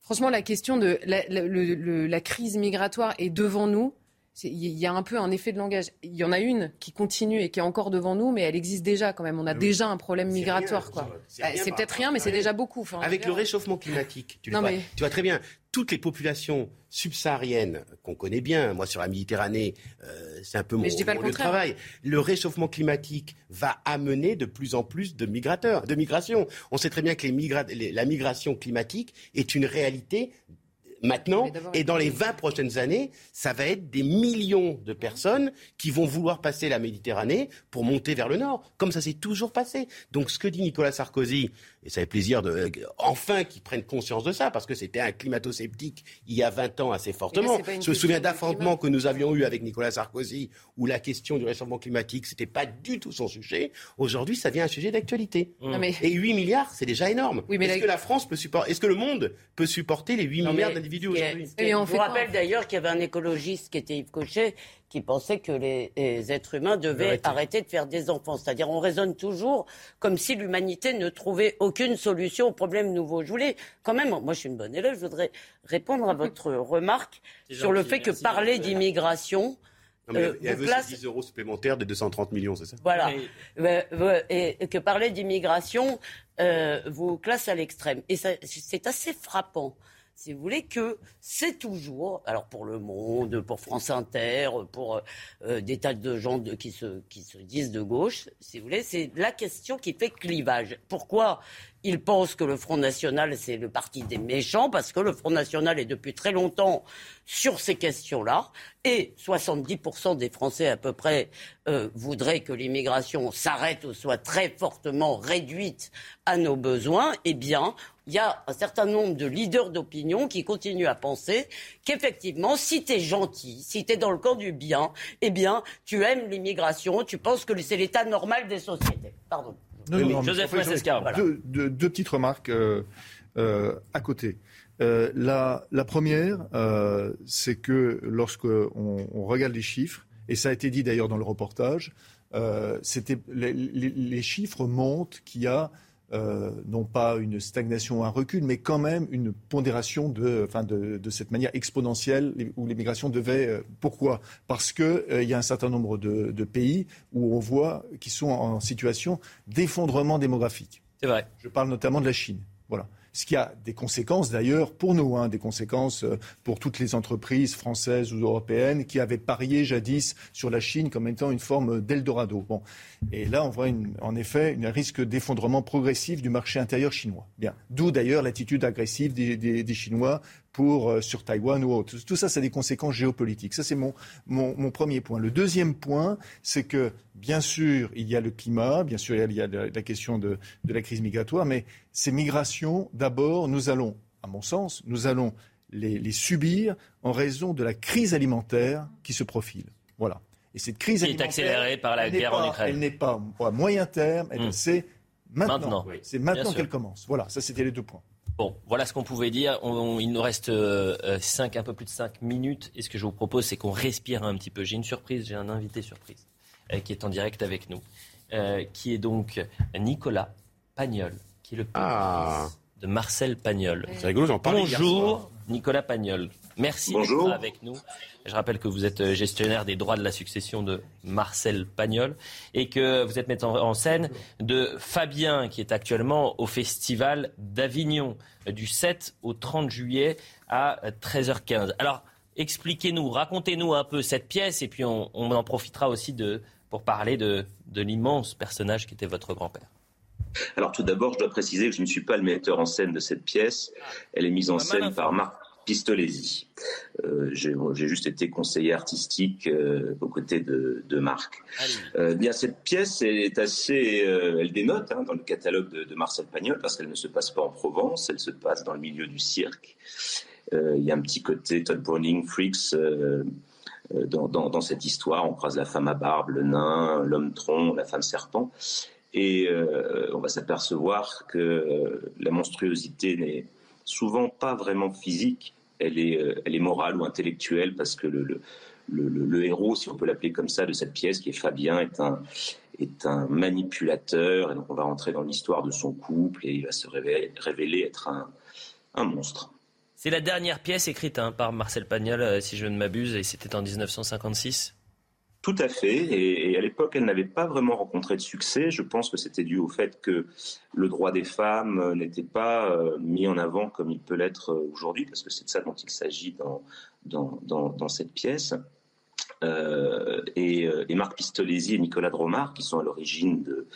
[SPEAKER 4] Franchement, la question de la, crise migratoire est devant nous. Il y a un peu un effet de langage. Il y en a une qui continue et qui est encore devant nous, mais elle existe déjà quand même. On a déjà un problème migratoire. C'est bah, peut-être rien, mais c'est déjà beaucoup.
[SPEAKER 2] Avec le réchauffement climatique, tu, tu vois très bien, toutes les populations subsahariennes qu'on connaît bien, moi sur la Méditerranée, euh, c'est un peu mon, le travail. Le réchauffement climatique va amener de plus en plus de migrateurs, de migration. On sait très bien que les la migration climatique est une réalité maintenant. Et dans les 20 prochaines années, ça va être des millions de personnes qui vont vouloir passer la Méditerranée pour monter vers le nord, comme ça s'est toujours passé. Donc ce que dit Nicolas Sarkozy, et ça fait plaisir de, euh, enfin qu'ils prennent conscience de ça, parce que c'était un climato-sceptique il y a 20 ans assez fortement. Je me souviens d'affrontements que nous avions eu avec Nicolas Sarkozy, où la question du réchauffement climatique, c'était pas du tout son sujet. Aujourd'hui, ça devient un sujet d'actualité. Et 8 milliards, c'est déjà énorme. est-ce que la France peut supporter, est-ce que le monde peut supporter les 8 milliards d'individus aujourd'hui?
[SPEAKER 10] Je vous rappelle d'ailleurs qu'il y avait un écologiste qui était Yves Cochet, qui pensait que les, êtres humains devaient arrêter de faire des enfants. C'est-à-dire, on raisonne toujours comme si l'humanité ne trouvait aucune solution aux problèmes nouveaux. Je voulais, quand même, moi je suis une bonne élève, je voudrais répondre à votre remarque sur le fait que parler d'immigration.
[SPEAKER 2] Non, mais il y a euh, 10 euros supplémentaires de 230 millions, c'est ça?
[SPEAKER 10] Voilà. Et, que parler d'immigration euh, vous classe à l'extrême. Et c'est assez frappant si vous voulez, que c'est toujours, alors pour Le Monde, pour France Inter, pour euh, des tas de gens qui se disent de gauche, si vous voulez, c'est la question qui fait clivage. Pourquoi ils pensent que le Front National, c'est le parti des méchants, parce que le Front National est depuis très longtemps sur ces questions-là, et 70% des Français à peu près euh, voudraient que l'immigration s'arrête ou soit très fortement réduite à nos besoins, eh bien, il y a un certain nombre de leaders d'opinion qui continuent à penser qu'effectivement, si tu es gentil, si tu es dans le camp du bien, eh bien, tu aimes l'immigration, tu penses que c'est l'état normal des sociétés. Pardon.
[SPEAKER 3] Joseph deux, petites remarques euh, euh, à côté. Euh, la, première, c'est que lorsque on, regarde les chiffres, et ça a été dit d'ailleurs dans le reportage, les, les, chiffres montrent qu'il y a euh, non pas une stagnation ou un recul, mais quand même une pondération de, enfin de, cette manière exponentielle où l'immigration devait. Euh, pourquoi? Parce qu'il euh, y a un certain nombre de, pays où on voit qui sont en situation d'effondrement démographique.
[SPEAKER 1] C'est vrai.
[SPEAKER 3] Je parle notamment de la Chine. Voilà ce qui a des conséquences d'ailleurs pour nous, hein, des conséquences euh, pour toutes les entreprises françaises ou européennes qui avaient parié jadis sur la Chine comme étant une forme d'Eldorado. Bon. Et là, on voit en effet un risque d'effondrement progressif du marché intérieur chinois. Bien. D'où d'ailleurs l'attitude agressive des Chinois pour, euh, sur Taïwan ou autre. Tout ça, ça a des conséquences géopolitiques. Ça, c'est mon, mon, premier point. Le deuxième point, c'est que, bien sûr, il y a le climat, bien sûr, il y a, la, question de, de, la crise migratoire, mais ces migrations, d'abord, nous allons, à mon sens, nous allons les, les, subir en raison de la crise alimentaire qui se profile. Voilà.
[SPEAKER 1] Et cette crise alimentaire. est accélérée par la guerre en Ukraine.
[SPEAKER 3] Elle n'est pas à moyen terme, hmm. c'est maintenant. c'est maintenant qu'elle commence. Voilà, ça, c'était les deux points.
[SPEAKER 1] Bon, voilà ce qu'on pouvait dire. il nous reste euh, cinq, un peu plus de 5 minutes. Et ce que je vous propose, c'est qu'on respire un petit peu. J'ai une surprise, j'ai un invité surprise euh, qui est en direct avec nous, euh, qui est donc Nicolas Pagnol, qui est le ah. de Marcel Pagnol.
[SPEAKER 2] C'est rigolo, j'en parle.
[SPEAKER 1] Bonjour, Nicolas Pagnol. Merci d'être avec nous. Je rappelle que vous êtes euh, gestionnaire des droits de la succession de Marcel Pagnol et que vous êtes metteur en scène de Fabien qui est actuellement au Festival d'Avignon euh, du 7 au 30 juillet à 13h15. Euh, Alors, expliquez-nous, racontez-nous un peu cette pièce et puis on, en profitera aussi de, pour parler de, de l'immense personnage qui était votre grand-père.
[SPEAKER 36] Alors tout d'abord, je dois préciser que je ne suis pas le metteur en scène de cette pièce. Elle est mise en scène par Marc Pistolésie. Euh, j'ai juste été conseiller artistique euh, aux côtés de, de Marc. Euh, bien, cette pièce est assez, elle dénote hein, dans le catalogue de, de Marcel Pagnol parce qu'elle ne se passe pas en Provence, elle se passe dans le milieu du cirque. Il y a un petit côté Todd Browning, Freaks. Dans, dans, dans, cette histoire, on croise la femme à barbe, le nain, l'homme tronc, la femme serpent, et on va s'apercevoir que la monstruosité n'est souvent pas vraiment physique, elle est, euh, elle est morale ou intellectuelle parce que le, le, le, héros, si on peut l'appeler comme ça, de cette pièce, qui est Fabien, est un, est un manipulateur. Et donc on va rentrer dans l'histoire de son couple et il va se révéler, être un, un monstre.
[SPEAKER 1] C'est la dernière pièce écrite hein, par Marcel Pagnol, euh, si je ne m'abuse, et c'était en 1956
[SPEAKER 36] tout à fait. Et, à l'époque, elle n'avait pas vraiment rencontré de succès. Je pense que c'était dû au fait que le droit des femmes euh, n'était pas euh, mis en avant comme il peut l'être euh, aujourd'hui, parce que c'est de ça dont il s'agit dans, dans, dans, cette pièce. et, Marc Pistolesi et Nicolas Dromard, qui sont à l'origine de,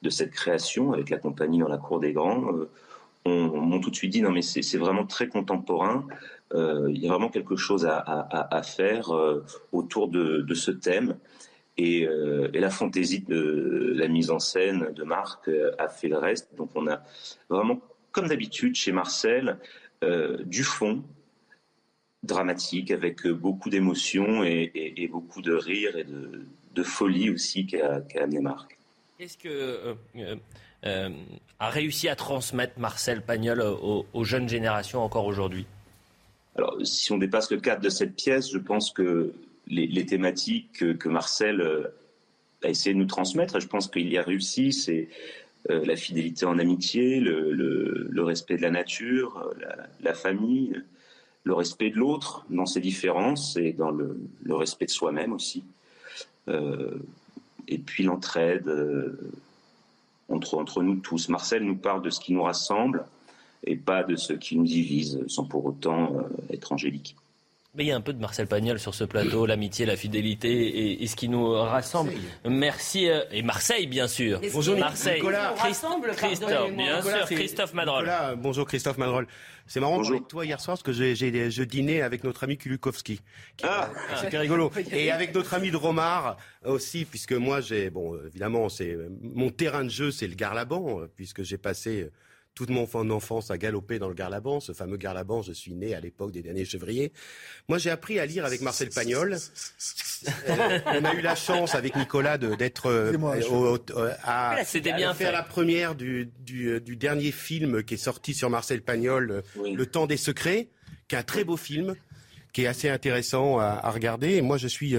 [SPEAKER 36] de cette création avec la compagnie dans la cour des grands, m'ont tout de suite dit non mais c'est vraiment très contemporain. Euh, il y a vraiment quelque chose à, faire euh, autour de, ce thème. Et, et, la fantaisie de la mise en scène de Marc a fait le reste. Donc on a vraiment, comme d'habitude chez Marcel, du fond, dramatique, avec beaucoup d'émotions et, beaucoup de rire et de, folie aussi qu'a amené Marc.
[SPEAKER 1] Est-ce que euh, euh, euh, a réussi à transmettre Marcel Pagnol aux, jeunes générations encore aujourd'hui?
[SPEAKER 36] Alors, si on dépasse le cadre de cette pièce, je pense que les, thématiques que, Marcel a essayé de nous transmettre, je pense qu'il y a réussi, c'est la fidélité en amitié, le, respect de la nature, la famille, le respect de l'autre dans ses différences et dans le, respect de soi-même aussi. Euh, et puis l'entraide euh, entre, entre nous tous. Marcel nous parle de ce qui nous rassemble et pas de ce qui nous divise, sans pour autant euh, être angélique.
[SPEAKER 1] Mais il y a un peu de Marcel Pagnol sur ce plateau, l'amitié, la fidélité et, ce qui nous rassemble. Merci. et Marseille, bien sûr.
[SPEAKER 2] Bonjour
[SPEAKER 1] Marseille.
[SPEAKER 2] Nicolas.
[SPEAKER 1] Christophe, bien sûr, Christophe Madrol.
[SPEAKER 2] bonjour Christophe Madrol. C'est marrant de toi hier soir parce que j'ai, je dînais avec notre ami Kulukowski. Ah, c'était rigolo. Et avec notre ami de Romar aussi, puisque moi j'ai, bon, évidemment, c'est mon terrain de jeu, c'est le Garlaban, puisque j'ai passé toute mon enfance à galoper dans le Garlaban, ce fameux Garlaban, je suis né à l'époque des derniers chevriers. Moi, j'ai appris à lire avec Marcel Pagnol. Euh, on a eu la chance avec Nicolas d'être euh, euh, à,
[SPEAKER 1] bien
[SPEAKER 2] faire la première du, dernier film qui est sorti sur Marcel Pagnol, Le Temps des Secrets, qui est un très beau film, qui est assez intéressant à, regarder. Et moi, je suis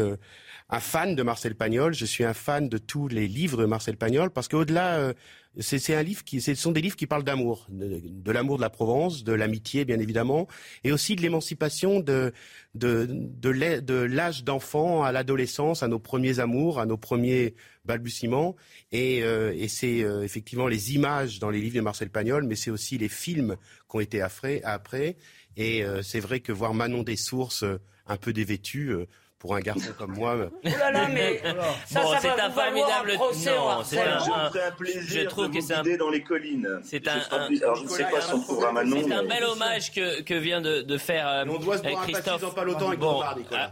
[SPEAKER 2] un fan de Marcel Pagnol. Je suis un fan de tous les livres de Marcel Pagnol parce qu'au-delà c'est un livre qui, ce sont des livres qui parlent d'amour, de, l'amour de la Provence, de l'amitié bien évidemment, et aussi de l'émancipation de de, de l'âge d'enfant à l'adolescence, à nos premiers amours, à nos premiers balbutiements. Et, euh, et c'est euh, effectivement les images dans les livres de Marcel Pagnol, mais c'est aussi les films qui ont été après. après. Et euh, c'est vrai que voir Manon des Sources un peu dévêtue pour un garçon comme moi.
[SPEAKER 10] Oh là là, mais ça, bon,
[SPEAKER 1] c'est un formidable.
[SPEAKER 36] Non, c'est un, un, plaisir je trouve de que c'est un... dans les collines.
[SPEAKER 1] C'est un,
[SPEAKER 36] alors je ne sais pas si on trouvera Manon.
[SPEAKER 1] C'est un bel hommage que, que vient de, de faire euh,
[SPEAKER 2] on doit se Christophe. Un pas longtemps avec,
[SPEAKER 1] bon,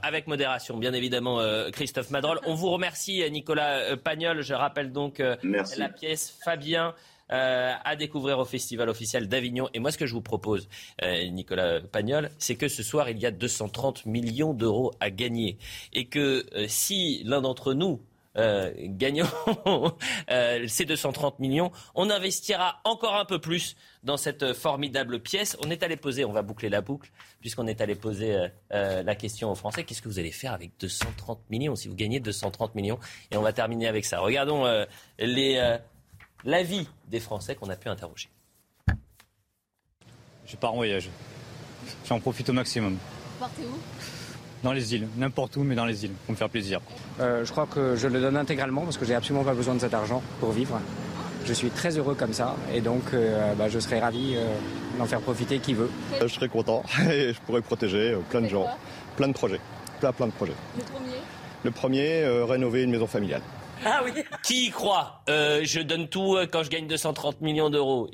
[SPEAKER 1] avec modération, bien évidemment, euh, Christophe Madrol. On vous remercie, Nicolas Pagnol. Je rappelle donc euh, la pièce Fabien. Euh, à découvrir au Festival officiel d'Avignon. Et moi, ce que je vous propose, euh, Nicolas Pagnol, c'est que ce soir, il y a 230 millions d'euros à gagner. Et que euh, si l'un d'entre nous gagnons ces 230 millions, on investira encore un peu plus dans cette formidable pièce. On est allé poser, on va boucler la boucle, puisqu'on est allé poser la question aux Français. Qu'est-ce que vous allez faire avec 230 millions si vous gagnez 230 millions? Et on va terminer avec ça. Regardons les l'avis des Français qu'on a pu interroger.
[SPEAKER 37] Je pars en voyage. J'en profite au maximum.
[SPEAKER 23] Vous partez où?
[SPEAKER 37] Dans les îles, n'importe où, mais dans les îles, pour me faire plaisir.
[SPEAKER 38] Euh, je crois que je le donne intégralement parce que j'ai absolument pas besoin de cet argent pour vivre. Je suis très heureux comme ça et donc euh, bah, je serais ravi euh, d'en faire profiter qui veut.
[SPEAKER 39] Je serais content et je pourrais protéger plein de gens, plein de projets, plein plein de projets.
[SPEAKER 23] Le premier?
[SPEAKER 39] Le premier, rénover une maison familiale.
[SPEAKER 1] Ah oui Qui y croit? Euh, Je donne tout euh, quand je gagne 230 millions d'euros.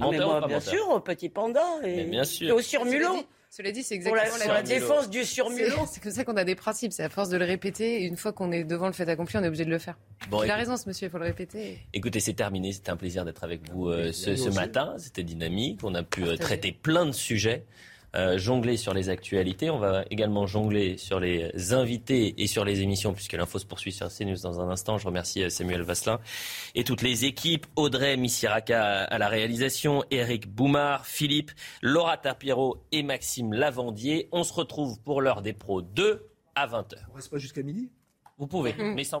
[SPEAKER 10] Ah, bien sûr, au petit panda et,
[SPEAKER 1] bien sûr.
[SPEAKER 10] au surmulot.
[SPEAKER 4] Cela dit, c'est exactement
[SPEAKER 10] la, la, défense du surmulot.
[SPEAKER 4] C'est comme ça qu'on a des principes. C'est à force de le répéter. une fois qu'on est devant le fait accompli, on est obligé de le faire. Bon, il a raison, ce monsieur, il faut le répéter.
[SPEAKER 1] Écoutez, c'est terminé. C'était un plaisir d'être avec vous euh, ce, matin. C'était dynamique. On a pu traiter plein de sujets. Euh, jongler sur les actualités. On va également jongler sur les invités et sur les émissions, puisque l'info se poursuit sur CNews dans un instant. Je remercie euh, Samuel Vasselin et toutes les équipes. Audrey Missiraka à la réalisation, Eric Boumard, Philippe, Laura Tapiero et Maxime Lavandier. On se retrouve pour l'heure des pros 2 à 20h.
[SPEAKER 3] On reste pas jusqu'à midi?
[SPEAKER 1] Vous pouvez, mm. mais sans...